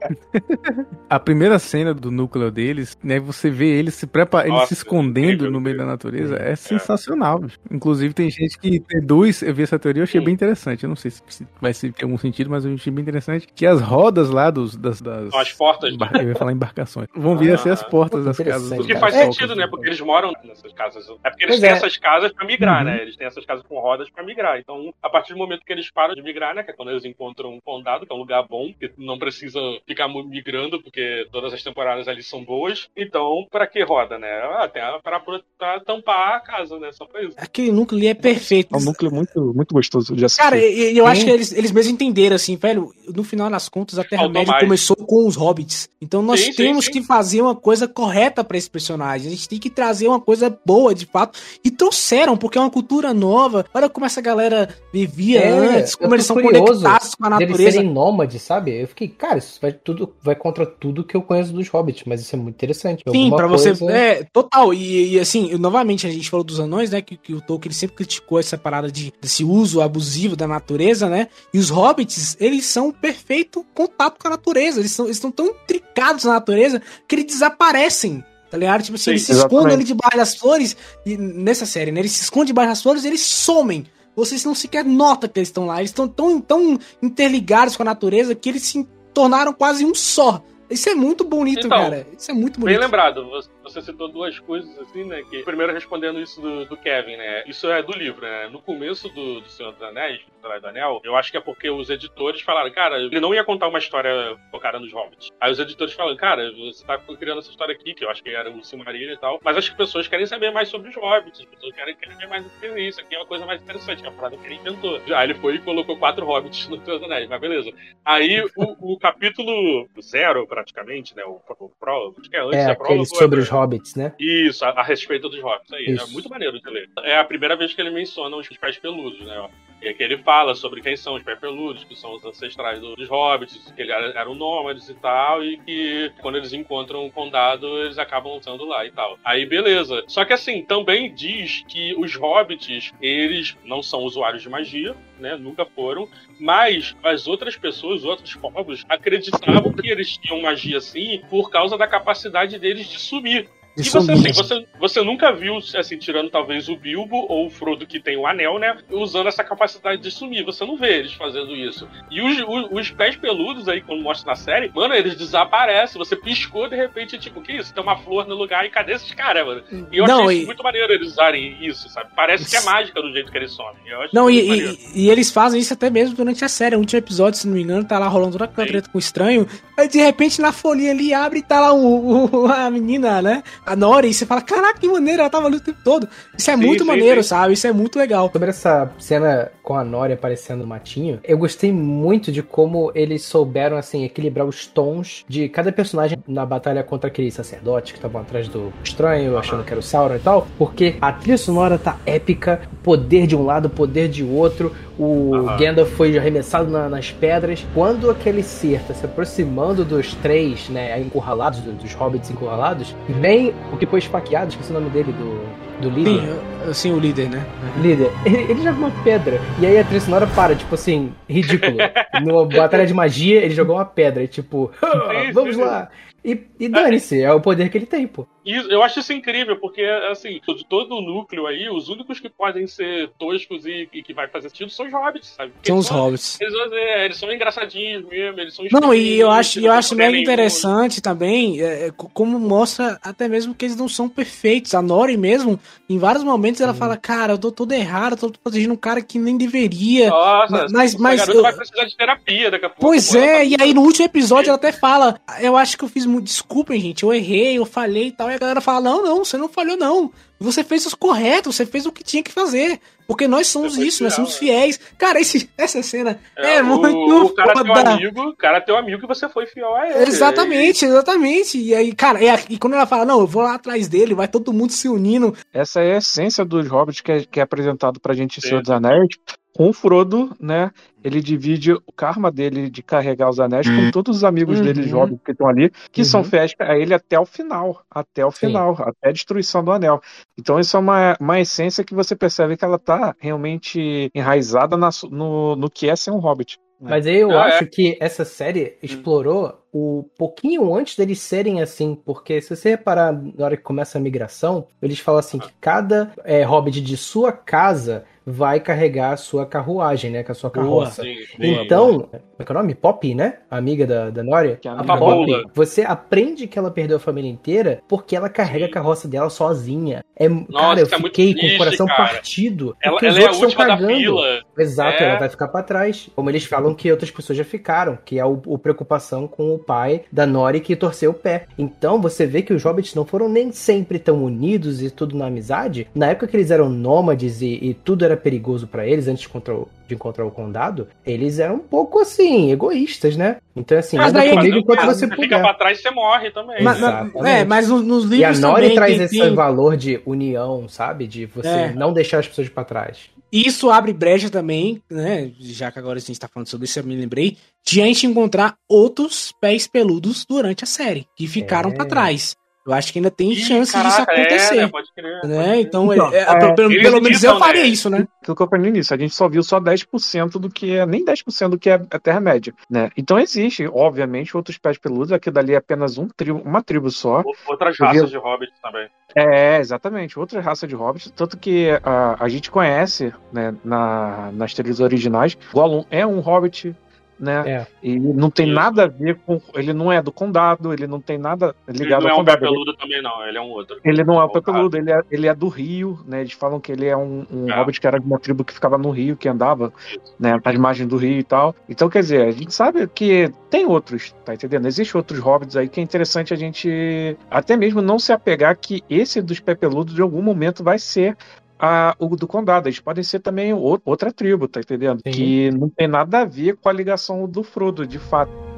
A primeira cena do núcleo deles, né? Você vê eles se preparando, eles se escondendo no meio da natureza. É, É. sensacional. bicho. Inclusive, tem gente que deduz, eu vi essa teoria, eu achei bem interessante. Eu não sei se, vai ser, ter algum sentido, mas eu achei bem interessante. Que as rodas lá dos, das. das as portas. embar- eu ia falar embarcações. Vão vir a ser as Ah, portas das casas. O que faz sentido, né? Porque eles moram nessas casas. É porque eles Pois têm é. essas casas pra migrar, Uhum. né? Eles têm essas casas com rodas pra migrar. Então, a partir do momento que eles param de migrar, né? Que é quando eles encontram um condado, que é um lugar bom, que não precisa ficar migrando, porque todas as temporadas ali são boas. Então, pra que roda, né? Ah, tem a- pra, pra tampar a casa, né? Só pra isso. Aquele núcleo ali é perfeito. É um núcleo muito, muito gostoso de assistir. Cara, e- eu acho Sim. que eles, eles mesmos entenderam, assim, velho, no final das contas, a Terra-média começou com os hobbits. Então nós Sim, sim, temos sim. que fazer uma coisa correta pra esse personagem. A gente tem que trazer uma coisa boa, de fato. E trouxeram, porque é uma cultura nova. Olha como essa galera vivia É, antes, como eles são conectados com a natureza. serem nômades, sabe? Eu fiquei, cara, isso vai tudo vai contra tudo que eu conheço dos hobbits, mas isso é muito interessante. Sim, Alguma pra você. coisa- É, total. E, e, assim, eu- novamente, a gente falou dos anões, né? Que, que o Tolkien sempre criticou essa parada de, desse uso abusivo da natureza, né? E os hobbits, eles são perfeito contato com a natureza. Eles são- eles estão tão intricados na natureza que eles desaparecem. Tá ligado? Tipo assim, Sim, eles se escondem ali debaixo das flores. E nessa série, né? Eles se escondem debaixo das flores e eles somem. Vocês não sequer notam que eles estão lá. Eles estão tão, tão interligados com a natureza que eles se tornaram quase um só. Isso é muito bonito, Então, cara. Isso é muito Bem bonito. lembrado, você, citou duas coisas assim, né? Que primeiro respondendo isso do, do Kevin, né? Isso é do livro, né? No começo do, do Senhor dos Anéis, do Anel, eu acho que é porque os editores falaram, cara, ele não ia contar uma história focada nos hobbits. Aí os editores falaram, cara, você tá criando essa história aqui, que eu acho que era o Silmarillion e tal, mas acho que as pessoas querem saber mais sobre os hobbits, as pessoas querem, querem ver mais que isso, aqui é uma coisa mais interessante, que é a parada que ele inventou. Aí ele foi e colocou quatro hobbits no Senhor dos Anéis, mas beleza. Aí o, o capítulo zero, praticamente, né? O, o prólogo, acho que é antes É, da prólogo. sobre é- os hobbits, né? Isso, a, a respeito dos hobbits. Aí, Isso. é muito maneiro de ler. É a primeira vez que ele menciona os pés peludos, né? E que ele fala sobre quem são os pés peludos, que são os ancestrais do- dos hobbits, que eles eram nômades e tal, e que quando eles encontram o condado, eles acabam sendo lá e tal. Aí, beleza. Só que assim, também diz que os hobbits, eles não são usuários de magia, né? Nunca foram. Mas as outras pessoas, os outros povos, acreditavam que eles tinham magia assim por causa da capacidade deles de sumir. E você, assim, você, você nunca viu, assim, tirando talvez o Bilbo ou o Frodo que tem o anel, né? Usando essa capacidade de sumir. Você não vê eles fazendo isso. E os, os, os pés peludos aí, quando mostra na série, mano, eles desaparecem. Você piscou, de repente, tipo, que isso? Tem uma flor no lugar e cadê esses caras, mano? E eu Não, achei e- muito maneiro eles usarem isso, sabe? Parece que é mágica do jeito que eles somem. Não, e, e, e eles fazem isso até mesmo durante a série. O último episódio, se não me engano, tá lá rolando toda aquela treta com o estranho. Aí de repente na folhinha ali abre e tá lá o, o- a menina, né? A Nori. E você fala, caraca, que maneiro, ela tava ali o tempo todo. Isso é Sim, muito sim, maneiro, sim. sabe? Isso é muito legal. Sobre essa cena com a Nori aparecendo no matinho, eu gostei muito de como eles souberam, assim, equilibrar os tons de cada personagem na batalha contra aqueles sacerdotes que estavam atrás do estranho, achando que era o Sauron e tal, porque a trilha sonora tá épica, poder de um lado, poder de outro, o Aham. Gandalf foi arremessado na- nas pedras. Quando aquele ser tá se aproximando dos três, né, encurralados, do- dos hobbits encurralados, vem o que foi esfaqueado, esqueci o nome dele, do, do líder. Sim, assim, o líder, né? Líder, ele, ele joga uma pedra. E aí a trilha sonora para, tipo assim, ridículo. Numa batalha de magia, ele jogou uma pedra. E tipo, "Ah, Sim, vamos sim, lá. E, e dane-se, é o poder que ele tem, pô. E eu acho isso incrível, porque, assim, de todo o núcleo aí, os únicos que podem ser toscos e, e que vai fazer sentido são os hobbits, sabe? Porque São os são- hobbits. Eles, é, eles são engraçadinhos mesmo, eles são Não, e eu acho, eu acho mega interessante também, é, é, co- como mostra até mesmo que eles não são perfeitos. A Nori mesmo, em vários momentos, ela fala, cara, eu tô todo errado, tô protegendo um cara que nem deveria. Nossa, mas, mas eu- vai precisar de terapia daqui a pouco. Pois ela é, tá- e aí no último episódio ela até fala, eu acho que eu fiz muito, desculpem gente, eu errei, eu falhei e tal, a galera fala, não, não, você não falhou não, você fez os corretos, você fez o que tinha que fazer, porque nós somos isso, nós fiel, somos fiéis. Cara, esse, essa cena é, É, o, muito o cara é teu foda. amigo, o cara é teu amigo e você foi fiel a ele. Exatamente, exatamente. E aí, cara, e, e quando ela fala, não, eu vou lá atrás dele, vai todo mundo se unindo. Essa é a essência dos hobbits que é, que é apresentado pra gente em. Senhor dos Anéis. Com o Frodo, né? Ele divide o karma dele de carregar os anéis com todos os amigos Uhum. dele jovens que estão ali, que são Uhum. fiéis a ele até o final. Até o Sim. final, até a destruição do anel. Então, isso é uma, uma essência que você percebe que ela tá realmente enraizada na no, no que é ser um hobbit. Mas aí eu Ah, acho que essa série explorou o pouquinho antes deles serem assim, porque se você reparar na hora que começa a migração, eles falam assim que cada é, hobbit de sua casa vai carregar a sua carruagem, né, com a sua Boa. carroça. Sim, sim. Então, como é que é o nome? Poppy, né? A amiga da, da Nória. É a dela. você aprende que ela perdeu a família inteira porque ela carrega Sim. a carroça dela sozinha. É, cara, eu é muito fiquei com triste, o coração cara. partido. Ela, ela é a última da fila. Exato, É. ela vai ficar pra trás. Como eles falam que outras pessoas já ficaram, que é o, o preocupação com o pai da Nori que torceu o pé. Então você vê que os hobbits não foram nem sempre tão unidos e tudo na amizade. Na época que eles eram nômades e, e tudo era perigoso pra eles antes de encontrar, o, de encontrar o condado, eles eram um pouco assim, egoístas, né? Então assim, Mas anda daí- comigo enquanto Mas você fica puder. pra trás, você morre também. Mas- Exatamente. é, mas nos, nos E a livros Nori também traz tem- esse tem- valor de união, sabe? De você É. não deixar as pessoas pra trás. Isso abre brecha também, né? Já que agora a gente tá falando sobre isso, eu me lembrei, de a gente encontrar outros pés peludos durante a série, que ficaram É. pra trás. Eu acho que ainda tem Ih, chance caraca, disso acontecer. É, né? Pode crer. né? Então, Então, é, é, é, pelo, pelo menos eu faria né? isso, né? Aquilo que eu falei no início, a gente só viu só 10% do que é, nem 10% do que é a Terra-média, né? Então existe, obviamente, outros pés peludos, aquilo dali é apenas um tribo, uma tribo só. Outras vi- raças de hobbits também. É, exatamente, outra raça de hobbits, tanto que a, a gente conhece, né, na, nas trilhas originais, Gollum é um hobbit, né? É. E não tem Isso. nada a ver com. Ele não é do condado, ele não tem nada Ele ligado não é um condado. Ele- também, não. Ele é um outro. Ele não é o Voltado. pepeludo, ele é, ele é do Rio, né? Eles falam que ele é um, um É. hobbit que era de uma tribo que ficava no Rio, que andava, né, às margens do Rio e tal. Então, quer dizer, a gente sabe que tem outros, tá entendendo? Existem outros hobbits aí que é interessante a gente até mesmo não se apegar que esse dos pepeludos de algum momento vai ser a- o do condado. Eles podem ser também ou- outra tribo, tá entendendo? Sim. Que não tem nada a ver com a ligação do Frodo, de fato.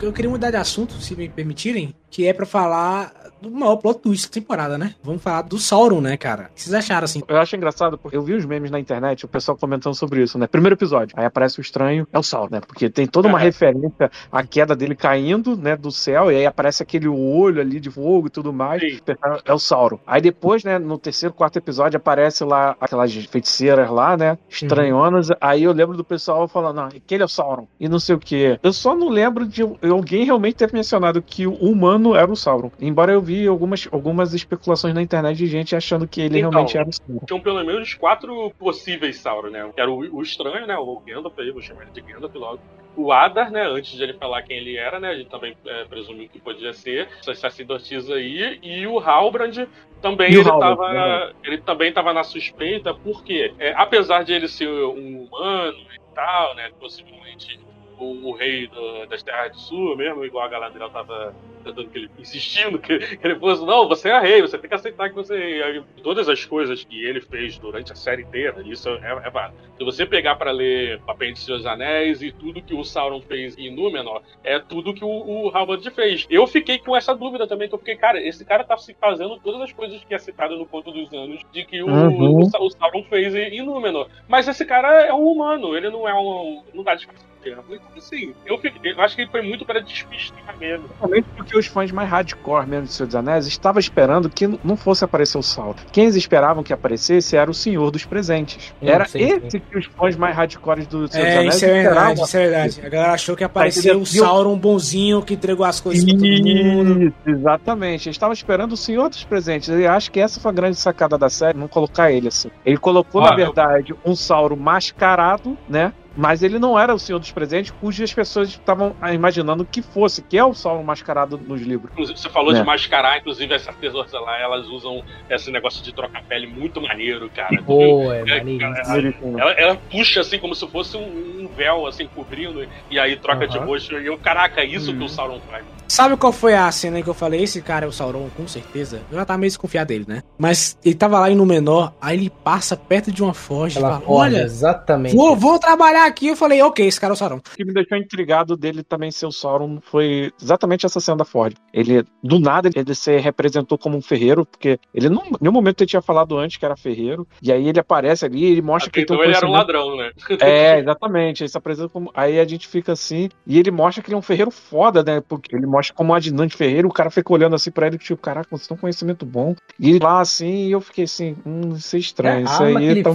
Eu- Eu queria mudar de assunto, se me permitirem, que é pra falar do maior plot twist da temporada, né? Vamos falar do Sauron, né, cara? O que vocês acharam, assim? Eu acho engraçado porque eu vi os memes na internet, o pessoal comentando sobre isso, né? Primeiro episódio, aí aparece o estranho, é o Sauron, né? Porque tem toda uma É. referência à queda dele caindo, né, do céu, e aí aparece aquele olho ali de fogo e tudo mais. Sim. É o Sauron. Aí depois, né, no terceiro, quarto episódio, aparece lá aquelas feiticeiras lá, né? Estranhonas. Aí eu lembro do pessoal falando, não, aquele é o Sauron. E não sei o que. Eu só não lembro de alguém realmente ter mencionado que o humano era o Sauron. Embora eu vi algumas, algumas especulações na internet de gente achando que ele Então, realmente era o Sauron. Tinham pelo menos quatro possíveis Sauron, né? Que era o, o estranho, né? O Gandalf aí, vou chamar ele de Gandalf logo. O Adar, né? Antes de ele falar quem ele era, né? A gente também é, presumiu que podia ser. Essas sacerdotisas aí. E o Halbrand também E ele Halbrand, tava. né? Ele também estava na suspeita, porque é, apesar de ele ser um humano e tal, né? Possivelmente o, o rei do- das Terras do Sul, mesmo, igual a Galadriel tava tentando que ele insistindo que, que ele fosse, não, você é rei, você tem que aceitar que você é rei. Todas as coisas que ele fez durante a série inteira, isso é, é válido. Se você pegar pra ler Apêndice dos Anéis e tudo que o Sauron fez em Númenor, é tudo que o, o Halbrand fez. Eu fiquei com essa dúvida também, que eu fiquei, cara, esse cara tá se fazendo todas as coisas que é citado no Conto dos Anos de que o, Uhum. o, o Sauron fez em, em Númenor. Mas esse cara é um humano, ele não é um. não dá de terra. Assim, eu, fiquei, eu acho que ele foi muito pra despistar mesmo. Principalmente porque os fãs mais hardcore mesmo de Senhor dos Anéis estavam esperando que não fosse aparecer o Sauron. Quem eles esperavam que aparecesse era o Senhor dos Presentes. Hum, era sim, esse sim. que os fãs mais hardcore do Senhor dos É, Anéis isso é verdade, esperavam. isso é verdade. A galera achou que apareceu o? Sauron bonzinho que entregou as coisas pra todo mundo. Isso, exatamente. Eles estavam esperando o Senhor dos Presentes. E acho que essa foi a grande sacada da série, não colocar ele assim. Ele colocou, na verdade, um Sauron mascarado, né? Mas ele não era o Senhor dos Presentes, cujas pessoas estavam imaginando que fosse, que é o Sauron mascarado nos livros. Inclusive, você falou É. de mascarar, inclusive essas tesouras lá, elas usam esse negócio de trocar pele muito maneiro, cara. Pô, é É, maneiríssimo. Ela, ela puxa assim como se fosse um, um véu assim cobrindo e aí troca de Aham. rosto. E eu, caraca, é isso Uhum. que o Sauron faz. Sabe qual foi a cena que eu falei? Esse cara é o Sauron, com certeza. Eu já tava meio desconfiado dele, né? Mas ele tava lá indo menor, aí ele passa perto de uma forja e Ela fala: forja, Olha, exatamente. vou, vou trabalhar aqui. Eu falei: Ok, esse cara é o Sauron. O que me deixou intrigado dele também ser o Sauron foi exatamente essa cena da Ford. Ele, do nada, ele se representou como um ferreiro, porque ele não, em nenhum momento ele tinha falado antes que era ferreiro, e aí ele aparece ali e ele mostra que Então ele um ele era um ladrão, né? É, exatamente. Ele se apresenta como. Aí a gente fica assim. E ele mostra que ele é um ferreiro foda, né? Porque ele mostra como um adinante ferreiro. O cara fica olhando assim pra ele, tipo, caraca, você tem um conhecimento bom. E lá assim, e eu fiquei assim, hum, isso é estranho. É, isso a arma aí que ele tá.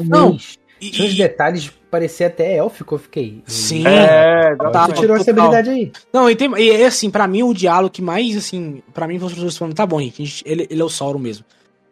Tinha uns detalhes, parecia até élfico, eu fiquei. Sim. É, Tá, Você tirou essa habilidade aí. Não, e, tem, e é assim, pra mim o diálogo que mais, assim, pra mim, vocês falando, tá bom, gente- ele, ele é o Sauron mesmo.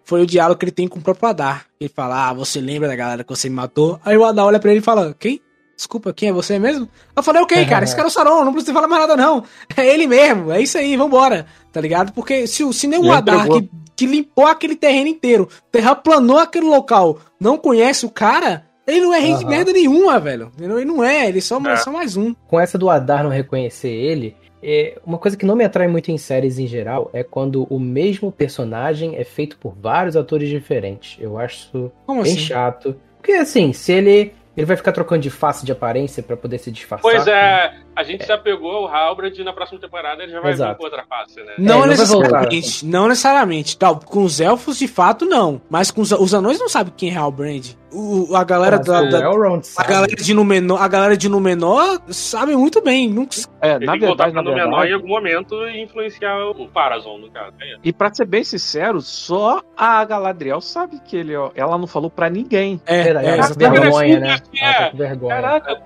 Foi o diálogo que ele tem com o próprio Adar. Ele fala, ah, você lembra da galera que você me matou? Aí o Adar olha pra ele e fala, quem? Desculpa, quem é você mesmo? Eu falei, ok, cara, esse cara é o Sauron, não precisa falar mais nada, não. É ele mesmo, é isso aí, vambora, tá ligado? Porque se, o- se nem o Adar que, que limpou aquele terreno inteiro, terraplanou aquele local, não conhece o cara, ele não é rei de Aham. merda nenhuma, velho. Ele não é, ele é só, É. só mais um. Com essa do Adar não reconhecer ele, é, uma coisa que não me atrai muito em séries em geral é quando o mesmo personagem é feito por vários atores diferentes. Eu acho isso Como bem assim? chato. Porque assim, se ele. Ele vai ficar trocando de face de aparência pra poder se disfarçar. Pois é, a gente se apegou ao Halbrand e na próxima temporada ele já vai vir Exato. com outra face, né? Não É, vai necessariamente, não necessariamente. Tal, com os elfos, de fato, não. Mas com os, os anões não sabem quem é Halbrand. O, a galera Mas da, da- a galera de Númenor, a galera de Númenor sabe muito bem. Nunca... É, na verdade, pra na no menor verdade. em algum momento e influenciar o Parazon, no caso. É. E pra ser bem sincero, só a Galadriel sabe que ele, ó, ela não falou pra ninguém. É, é, ela tá com exatamente. vergonha, né? tá é. com vergonha. Caraca,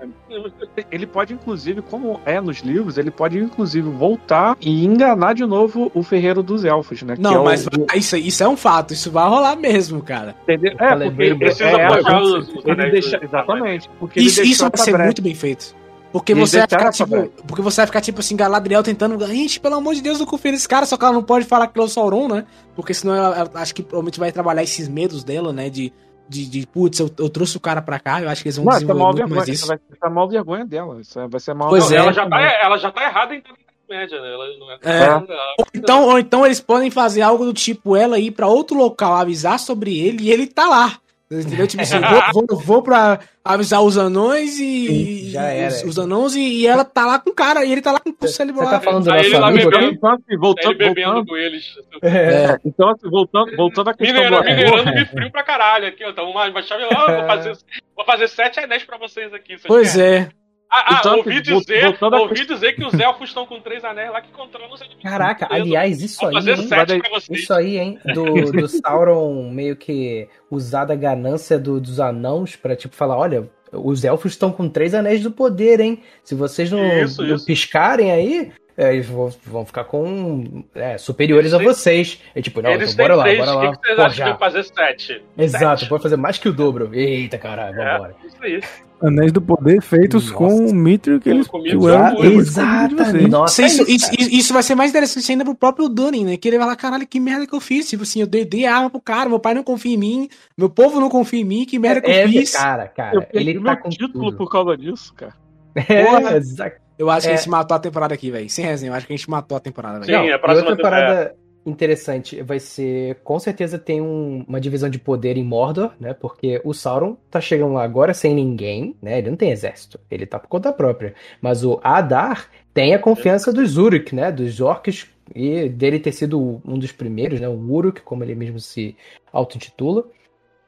Ele pode, inclusive, como é nos livros, ele pode, inclusive, voltar e enganar de novo o ferreiro dos elfos, né? que Não, é o- mas o- isso, isso é um fato. Isso vai rolar mesmo, cara. entendeu? Eu É, falei, porque ele precisa é, os- os ele deixa, Exatamente. Porque Isso, ele isso vai ser brecha. muito bem feito. Porque você vai ficar tipo. Porque você vai ficar tipo assim, Galadriel tentando. Gente, pelo amor de Deus, não confia nesse cara, só que ela não pode falar que ele é o Sauron, né? Porque senão ela, ela- acho que provavelmente vai trabalhar esses medos dela, né? De, de, de putz, eu, eu trouxe o cara pra cá, eu acho que eles vão Não, essa é desenvolver maior muito vergonha. mais Isso isso. vai ser a maior vergonha dela. Isso vai ser a maior Pois é. ela, já tá, ela já tá errada em média, né? Ela não é. É. ela- Ou então, ou então eles podem fazer algo do tipo ela ir pra outro local, avisar sobre ele e ele tá lá. Entendeu? Tipo assim, vou, vou, vou pra avisar os anões e. Sim, já era. Os, os anões e, e ela tá lá com o cara, e ele tá lá com o Você lá. tá falando do nosso amigo bebendo. aqui? Então, assim, Tá voltando, ele bebendo voltando, com eles. É. então, assim, voltando, voltando à questão Mineirando, do mineirando me frio pra caralho aqui, ó. Então, uma, uma chave lá, vou fazer, vou fazer 7 anéis pra vocês aqui. vocês Pois querem? é. Ah, ah, Então, ouvi dizer, ouvi dizer que os elfos estão com três anéis lá que controlam os inimigos. Caraca, aliás, isso Vou aí, hein? Isso aí, hein? Do, do Sauron meio que usar da ganância do- dos anãos pra, tipo, falar, olha, os elfos estão com três anéis do poder, hein? Se vocês não, Isso, não isso. piscarem aí, é, eles vão, vão ficar com é, superiores a Eles têm- vocês. É tipo, não, então têm bora lá, três, bora o lá. que, que vocês acham de fazer sete? Exato, Sete. pode fazer mais que o dobro. Eita, caralho, É, vambora. isso aí. Anéis do Poder feitos Nossa. com o Mithril que eles Com o que Mithril, o Elrond pegou de exatamente. Nossa, isso, é isso, isso- vai ser mais interessante ainda pro próprio Durin, né? Que ele vai lá, caralho, que merda que eu fiz. Tipo assim, eu dei, dei arma pro cara, meu pai não confia em mim, meu povo não confia em mim, que merda que eu É, fiz. cara, cara, Eu perdi ele meu tá com título tudo. por causa disso, cara. Porra. É, Eu acho que É. a gente matou a temporada aqui, velho. Sem resenha, eu acho que a gente matou a temporada, velho. Sim, Não, a próxima temporada- interessante vai ser, com certeza tem um- uma divisão de poder em Mordor, né? Porque o Sauron tá chegando lá agora sem ninguém, né? Ele não tem exército, ele tá por conta própria. Mas o Adar tem a confiança dos Uruk, né? Dos orcs e dele ter sido um dos primeiros, né? O Uruk, como ele mesmo se auto-intitula.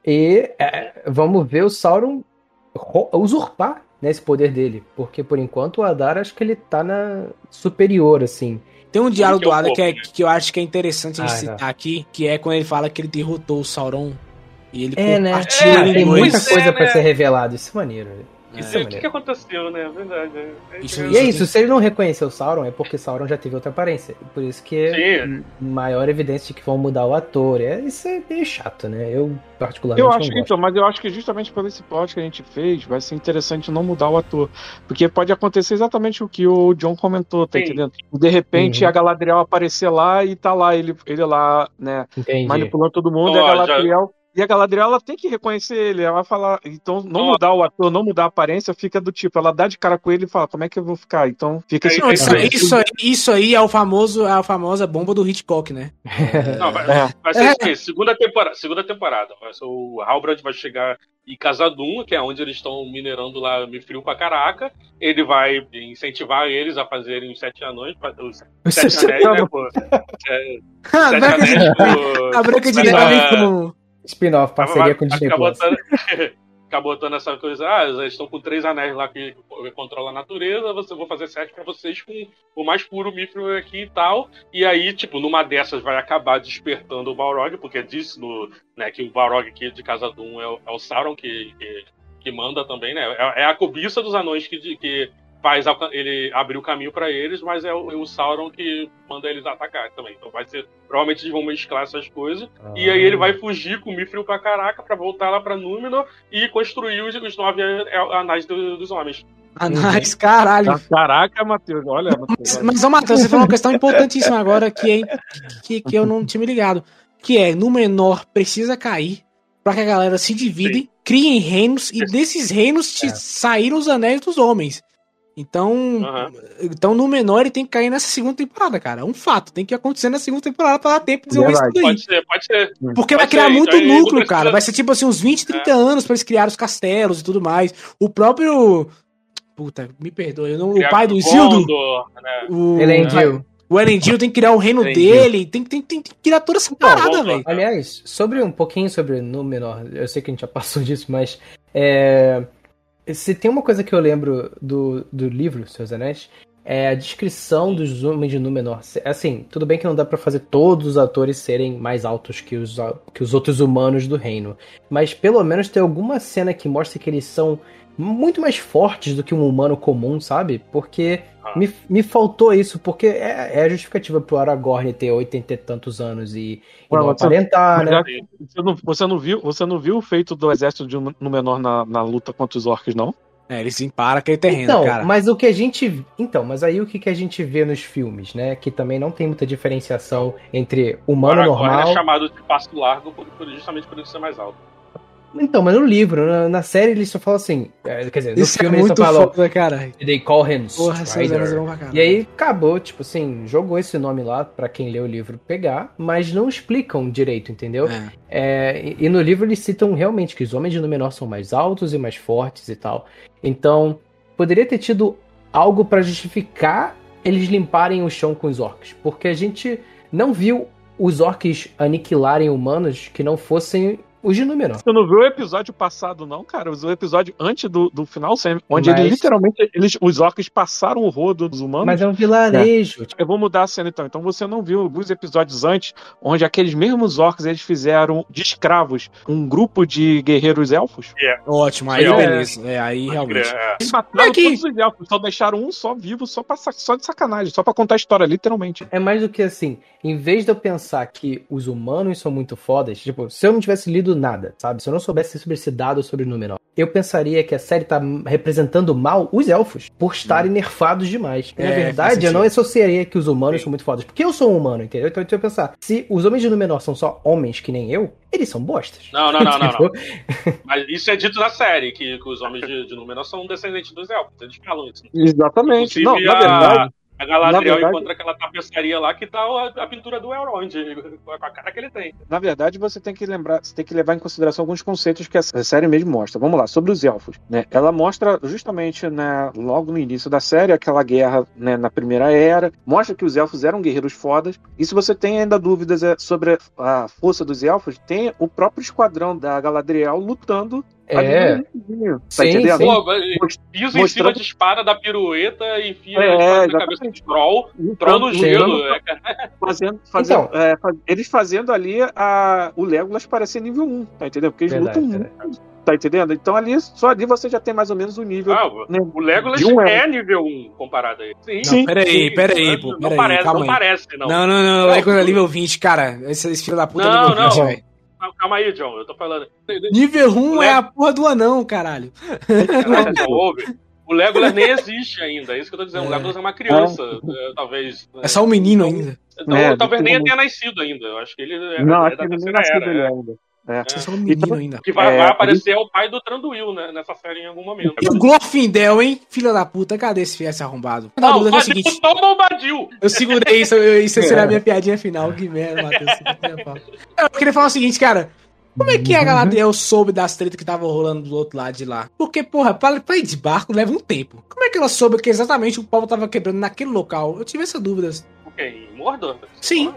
E é, vamos ver o Sauron ro- usurpar né, esse poder dele, porque por enquanto o Adar acho que ele tá na superior, assim. Tem um diálogo é do o Ada que, é, que eu acho que é interessante a gente Ah, citar tá. aqui, que é quando ele fala que ele derrotou o Sauron e ele É, né? compartilha É, em tem muita Pois é, coisa pra né? ser revelado, isso é maneiro. Isso Isso, é o que, que aconteceu, né? É verdade. é- Isso- E é isso, se ele não reconheceu o Sauron, é porque Sauron já teve outra aparência. Por isso que é Sim. maior evidência de que vão mudar o ator. É, isso é meio chato, né? Eu, particularmente, Eu não acho que gosto. então, mas eu acho que justamente por esse plot que a gente fez, vai ser interessante não mudar o ator. Porque pode acontecer exatamente o que o John comentou, tá Sim. entendendo? De repente Uhum. a Galadriel aparecer lá e tá lá, ele, ele lá, né, Entendi. manipulando todo mundo, Ó, e a já- Galadriel E a Galadriel, ela tem que reconhecer ele. Ela vai falar. Então, não mudar o ator, não mudar a aparência, fica do tipo, ela dá de cara com ele e fala, como é que eu vou ficar? Então, fica esse Não, isso, isso, aí, isso aí é o famoso, é a famosa bomba do Hitchcock, né? Não, vai, É. vai ser quê? Segunda temporada. Segunda temporada. O Halbrand vai chegar em Casadum, que é onde eles estão minerando lá Mifril pra caraca. Ele vai incentivar eles a fazerem os sete anões. Os sete anéis, né, anões. pô? É, A sete Branca de- anéis pro- a Branca de Neve com- Spin-off, parceria com o Disney acabou Plus. botando, acabou botando essa coisa, ah, eles estão com três anéis lá que controlam a natureza, você vou fazer sete pra vocês com o mais puro Mithril aqui e tal. E aí, tipo, numa dessas vai acabar despertando o Balrog, porque diz no, né, que o Balrog aqui de Casa Dum é, o- é o Sauron que, que, que manda também, né? É, é a cobiça dos anões que, que faz ele abrir o caminho pra eles, mas é o, é o Sauron que manda eles atacar também. Então vai ser. Provavelmente eles vão mesclar essas coisas. E aí ele vai fugir com o Mithril pra caraca pra voltar lá pra Númenor e construir os, os nove an- anais do- dos homens. Anais, caralho. Caraca, Matheus, olha, Matheus. olha. Mas, ô, Matheus, você falou uma questão importantíssima agora que, é, que, que eu não tinha me ligado. Que é, no menor precisa cair pra que a galera se dividem, criem reinos e desses reinos te saíram os anéis dos homens. Então, então, no menor ele tem que cair nessa segunda temporada, cara. É um fato. Tem que acontecer na segunda temporada pra dar tempo de desenvolver isso tudo aí. Pode ser, pode ser. Porque Pode vai criar ser, muito então não núcleo, precisa- cara. Vai ser tipo assim, uns 20, 30 anos pra eles criarem os castelos e tudo mais. O próprio. Puta, me perdoe. não- O pai do Isildo. Né? O Elendil. O Elendil tem que criar o reino Elendil. dele. Tem, tem, tem, tem que criar toda essa parada, velho. Aliás, sobre um pouquinho sobre Númenor, eu sei que a gente já passou disso, mas é, se tem uma coisa que eu lembro do, do livro, Seus Anéis, é a descrição dos homens de Númenor. Assim, tudo bem que não dá pra fazer todos os atores serem mais altos que os, que os outros humanos do reino, mas pelo menos tem alguma cena que mostra que eles são muito mais fortes do que um humano comum, sabe? Porque me, me faltou isso, porque é, é a justificativa pro Aragorn ter 80 e tantos anos e, e não Ué, você- aparentar, né? Você não, você não viu, você não viu o feito do exército de um menor na, na luta contra os orcs, não? É, eles emparam aquele terreno, Então, cara. mas o que a gente. Então, mas aí o que, que a gente vê nos filmes, né? Que também não tem muita diferenciação entre humano Aragorn normal. é chamado de passo largo por, por- justamente por ele ser mais alto. Então, mas no livro, na, na série, eles só falam assim. é, Quer dizer, no Isso é filme eles muito só falam. foda, cara. They call him Porra, Strider. caralho. E aí acabou, tipo assim, jogou esse nome lá pra quem lê o livro pegar, mas não explicam direito, entendeu? É, e, e no livro eles citam realmente que os homens de Númenor são mais altos e mais fortes e tal. Então, poderia ter tido algo pra justificar eles limparem o chão com os orcs, porque a gente não viu os orcs aniquilarem humanos que não fossem os de Númenor. Você não viu o episódio passado, não, cara? O episódio antes do, do final, sempre, onde Mas- eles literalmente, eles, os orcs passaram o rodo dos humanos. Mas é um vilarejo. Eu vou mudar a cena então. Então você não viu alguns episódios antes, onde aqueles mesmos orcs eles fizeram de escravos um grupo de guerreiros elfos? Ótimo, aí É. beleza. É, aí realmente. Eles mataram todos os elfos, só deixaram um só vivo, só, pra, só de sacanagem, só pra contar a história, literalmente. É mais do que assim, em vez de eu pensar que os humanos são muito fodas, tipo, se eu não tivesse lido nada, sabe? Se eu não soubesse sobre esse dado sobre Númenor, eu pensaria que a série tá representando mal os elfos, por estarem nerfados demais. Na É, faz verdade, eu não associaria que os humanos são muito fodas, porque eu sou um humano, entendeu? Então, eu pensar, se os homens de Númenor são só homens que nem eu, eles são bostas. Não, não, não, não, não. Mas isso é dito na série, que, que os homens de, de Númenor são descendentes dos elfos. Eles falam isso. Exatamente. Não, Inclusive, na a- verdade. A Galadriel verdade- encontra aquela tapeçaria lá que tá a, a pintura do Elrond, com a cara que ele tem. Na verdade, você tem que lembrar, você tem que levar em consideração alguns conceitos que a série mesmo mostra. Vamos lá, sobre os elfos. Né? Ela mostra justamente né, logo no início da série aquela guerra né, na Primeira Era. Mostra que os elfos eram guerreiros fodas. E se você tem ainda dúvidas é, sobre a força dos elfos, tem o próprio esquadrão da Galadriel lutando. É. Tá Sim, entendendo? sim. Pô, pisa em cima mostrando- de espada da pirueta, enfia É, a espada na cabeça do troll, troll no gelo. mostrando- é. Fazendo, fazendo, Então. é, faz- eles fazendo ali a, o Legolas parecer nível 1, tá entendendo? Porque eles Verdade, lutam muito, tá entendendo? Então ali, só ali você já tem mais ou menos o nível. Ah, né, o Legolas de um é nível 1 comparado a ele. Sim, Não, peraí, sim. peraí, Não- pô, Não peraí, parece, calma não aí. parece, não. Não, não, não. O Legolas é nível 20, cara. Esse, esse filho da puta é Não, nível 20, não. velho. Calma aí, John, eu tô falando. Nível 1 O é a porra do anão, caralho. Ouve. O Legolas nem existe ainda, é isso que eu tô dizendo. O Legolas é uma criança, é, talvez. É só um menino ainda. Então, É, talvez nem tenha nascido ainda. Eu acho que ele é, Não, é acho da que ele nem dele é. ainda. É. Vocês são um menino ainda. Que vai, É, vai aparecer é o pai do Tranduil, né? Nessa série em algum momento. E o Glorfindel, hein? Filha da puta, cadê esse, esse arrombado? A Não, dúvida é o mas seguinte, o Tom Bombadil. eu segurei isso, eu, isso seria a minha piadinha final. Que merda, Matheus. Eu queria falar o seguinte, cara. Como é que a Galadriel soube das tretas que estavam rolando do outro lado de lá? Porque, porra, pra, pra ir de barco leva um tempo. Como é que ela soube que exatamente o pau tava quebrando naquele local? Eu tive essa dúvida. O quê? Em Mordor? Sim.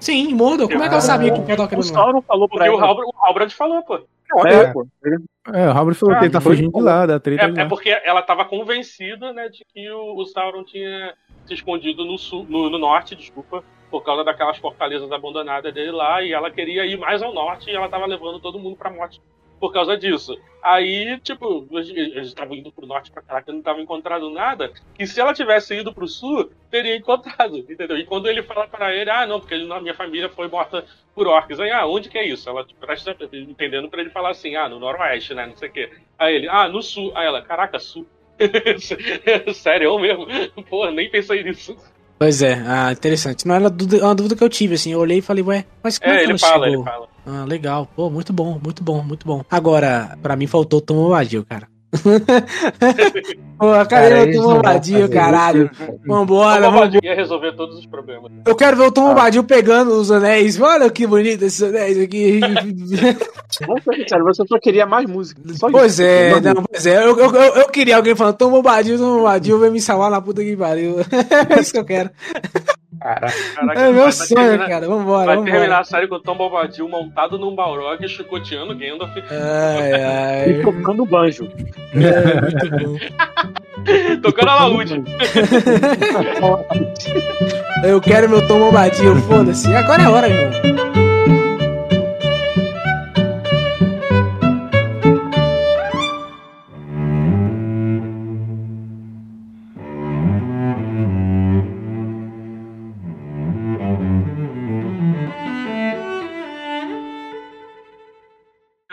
Sim, Mordor. Como é que ela sabia que o pau tava O? Sauron falou pra Porque o ela. Halbrand, o Halbrand falou, pô. É, pô. Ele- É, o Robert falou Ah, que ele tá fugindo de lá, da treta É, é porque ela tava convencida, né, de que o, o Sauron tinha se escondido no, sul, no, no norte, desculpa, por causa daquelas fortalezas abandonadas dele lá, e ela queria ir mais ao norte e ela tava levando todo mundo pra morte por causa disso. Aí, tipo, eles estavam indo pro norte pra caraca, não estavam encontrando nada, e se ela tivesse ido pro sul, teria encontrado, entendeu? E quando ele fala pra ele, ah, não, porque a minha família foi morta por orcs, aí, ah, onde que é isso? Ela tipo, presta entendendo pra ele falar assim, ah, no noroeste, né, não sei o quê. Aí ele, ah, no sul. Aí ela, caraca, sul. Sério, eu mesmo? Pô, nem pensei nisso. Pois é, ah, interessante. Não era dúvida- uma dúvida que eu tive, assim. Eu olhei e falei, ué, mas como é, É, que ele fala, chegou? ele fala. Ah, legal. Pô, muito bom, muito bom, muito bom. Agora, pra mim faltou o Tom Bombadil, cara. Pô, cadê Cara, o eles Tom não vão Bombadil, fazer caralho? Vambora, O vamos. Bombadil ia resolver todos os problemas. Eu quero ver o Tom Bombadil pegando os anéis. Olha que bonito esses anéis aqui. Você só queria mais música. Só pois isso. é, não, pois é. Eu, eu, eu, eu queria alguém falando Tom Bombadil, Tom Bombadil, vem me salvar na puta que pariu. é isso que eu quero. Caraca. Caraca, É meu sonho, terminar- cara. Vambora, Vai vambora. terminar a série com o Tom Bombadil montado num Balrog, chicoteando Gandalf, Ai, ai. E tocando banjo. É, muito bom. tocando a laúde. Eu quero meu Tom Bombadil, foda-se. Agora é a hora, irmão.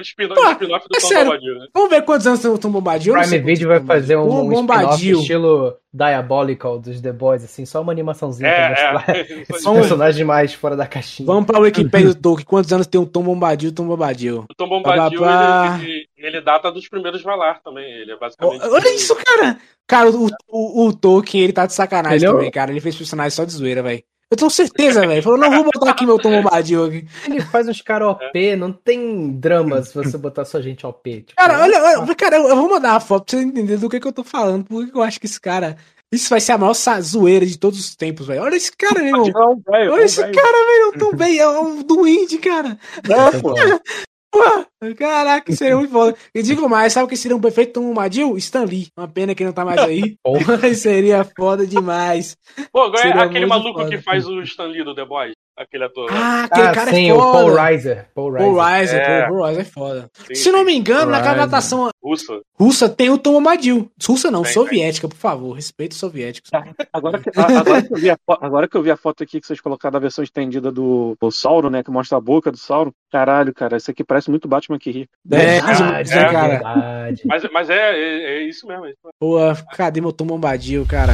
Spin-off o do é Tom sério. Bombadil, né? Vamos ver quantos anos tem o Tom Bombadil? Sei Prime Video vai fazer um, um spin-off estilo Diabolical dos The Boys, assim, só uma animaçãozinha pra É, mostrar é. esses Vamos- personagens mais fora da caixinha. Vamos pra Wikipedia do Tolkien. Quantos anos tem o Tom Bombadil? Tom Bombadil. O Tom Bombadil, ele, ele, ele data dos primeiros Valar também. Ele é basicamente. Olha isso, cara! Cara, o, o, o Tolkien, ele tá de sacanagem Ele é o- também, cara. Ele fez personagem só de zoeira, velho. Eu tenho certeza, velho. Falou, não, vou botar aqui meu Tom Bombadil aqui. Ele faz uns caras OP, não tem drama se você botar só gente OP. Tipo, Cara, olha, olha, cara, eu vou mandar uma foto pra você entender do que, que eu tô falando. Porque eu acho que esse cara. Isso vai ser a maior zoeira de todos os tempos, velho. Olha esse cara, meu irmão. Não, velho. Olha esse cara, velho. Eu tô bem. É um duende, cara. É, pô. Pô, caraca, seria muito foda. E digo mais, sabe o que seria um perfeito Tom Bombadil? Stan Lee. Uma pena que ele não tá mais aí. Mas seria foda demais. Pô, agora é aquele maluco foda. que faz o Stan Lee do The Boys. Aquele ator. Ah, aquele Ah, cara sim, é o foda. Paul Reiser. Paul Reiser. Paul Reiser, É. Paul Reiser é foda. Sim, Se não me engano, naquela Reiser. adaptação Russo. russa tem o Tom Bombadil. Russa não, Tem, soviética, por favor. Respeito os soviéticos. Agora que, a- agora, que eu vi a, agora que eu vi a foto aqui que vocês colocaram da versão estendida do, do Sauron, né? Que mostra a boca do Sauron. Caralho, cara, isso aqui parece muito Batman que ri. É, Verdade, né, cara? verdade. Mas, mas é, é, é isso mesmo. é isso mesmo. Pô, cadê meu Tom Bombadil, cara?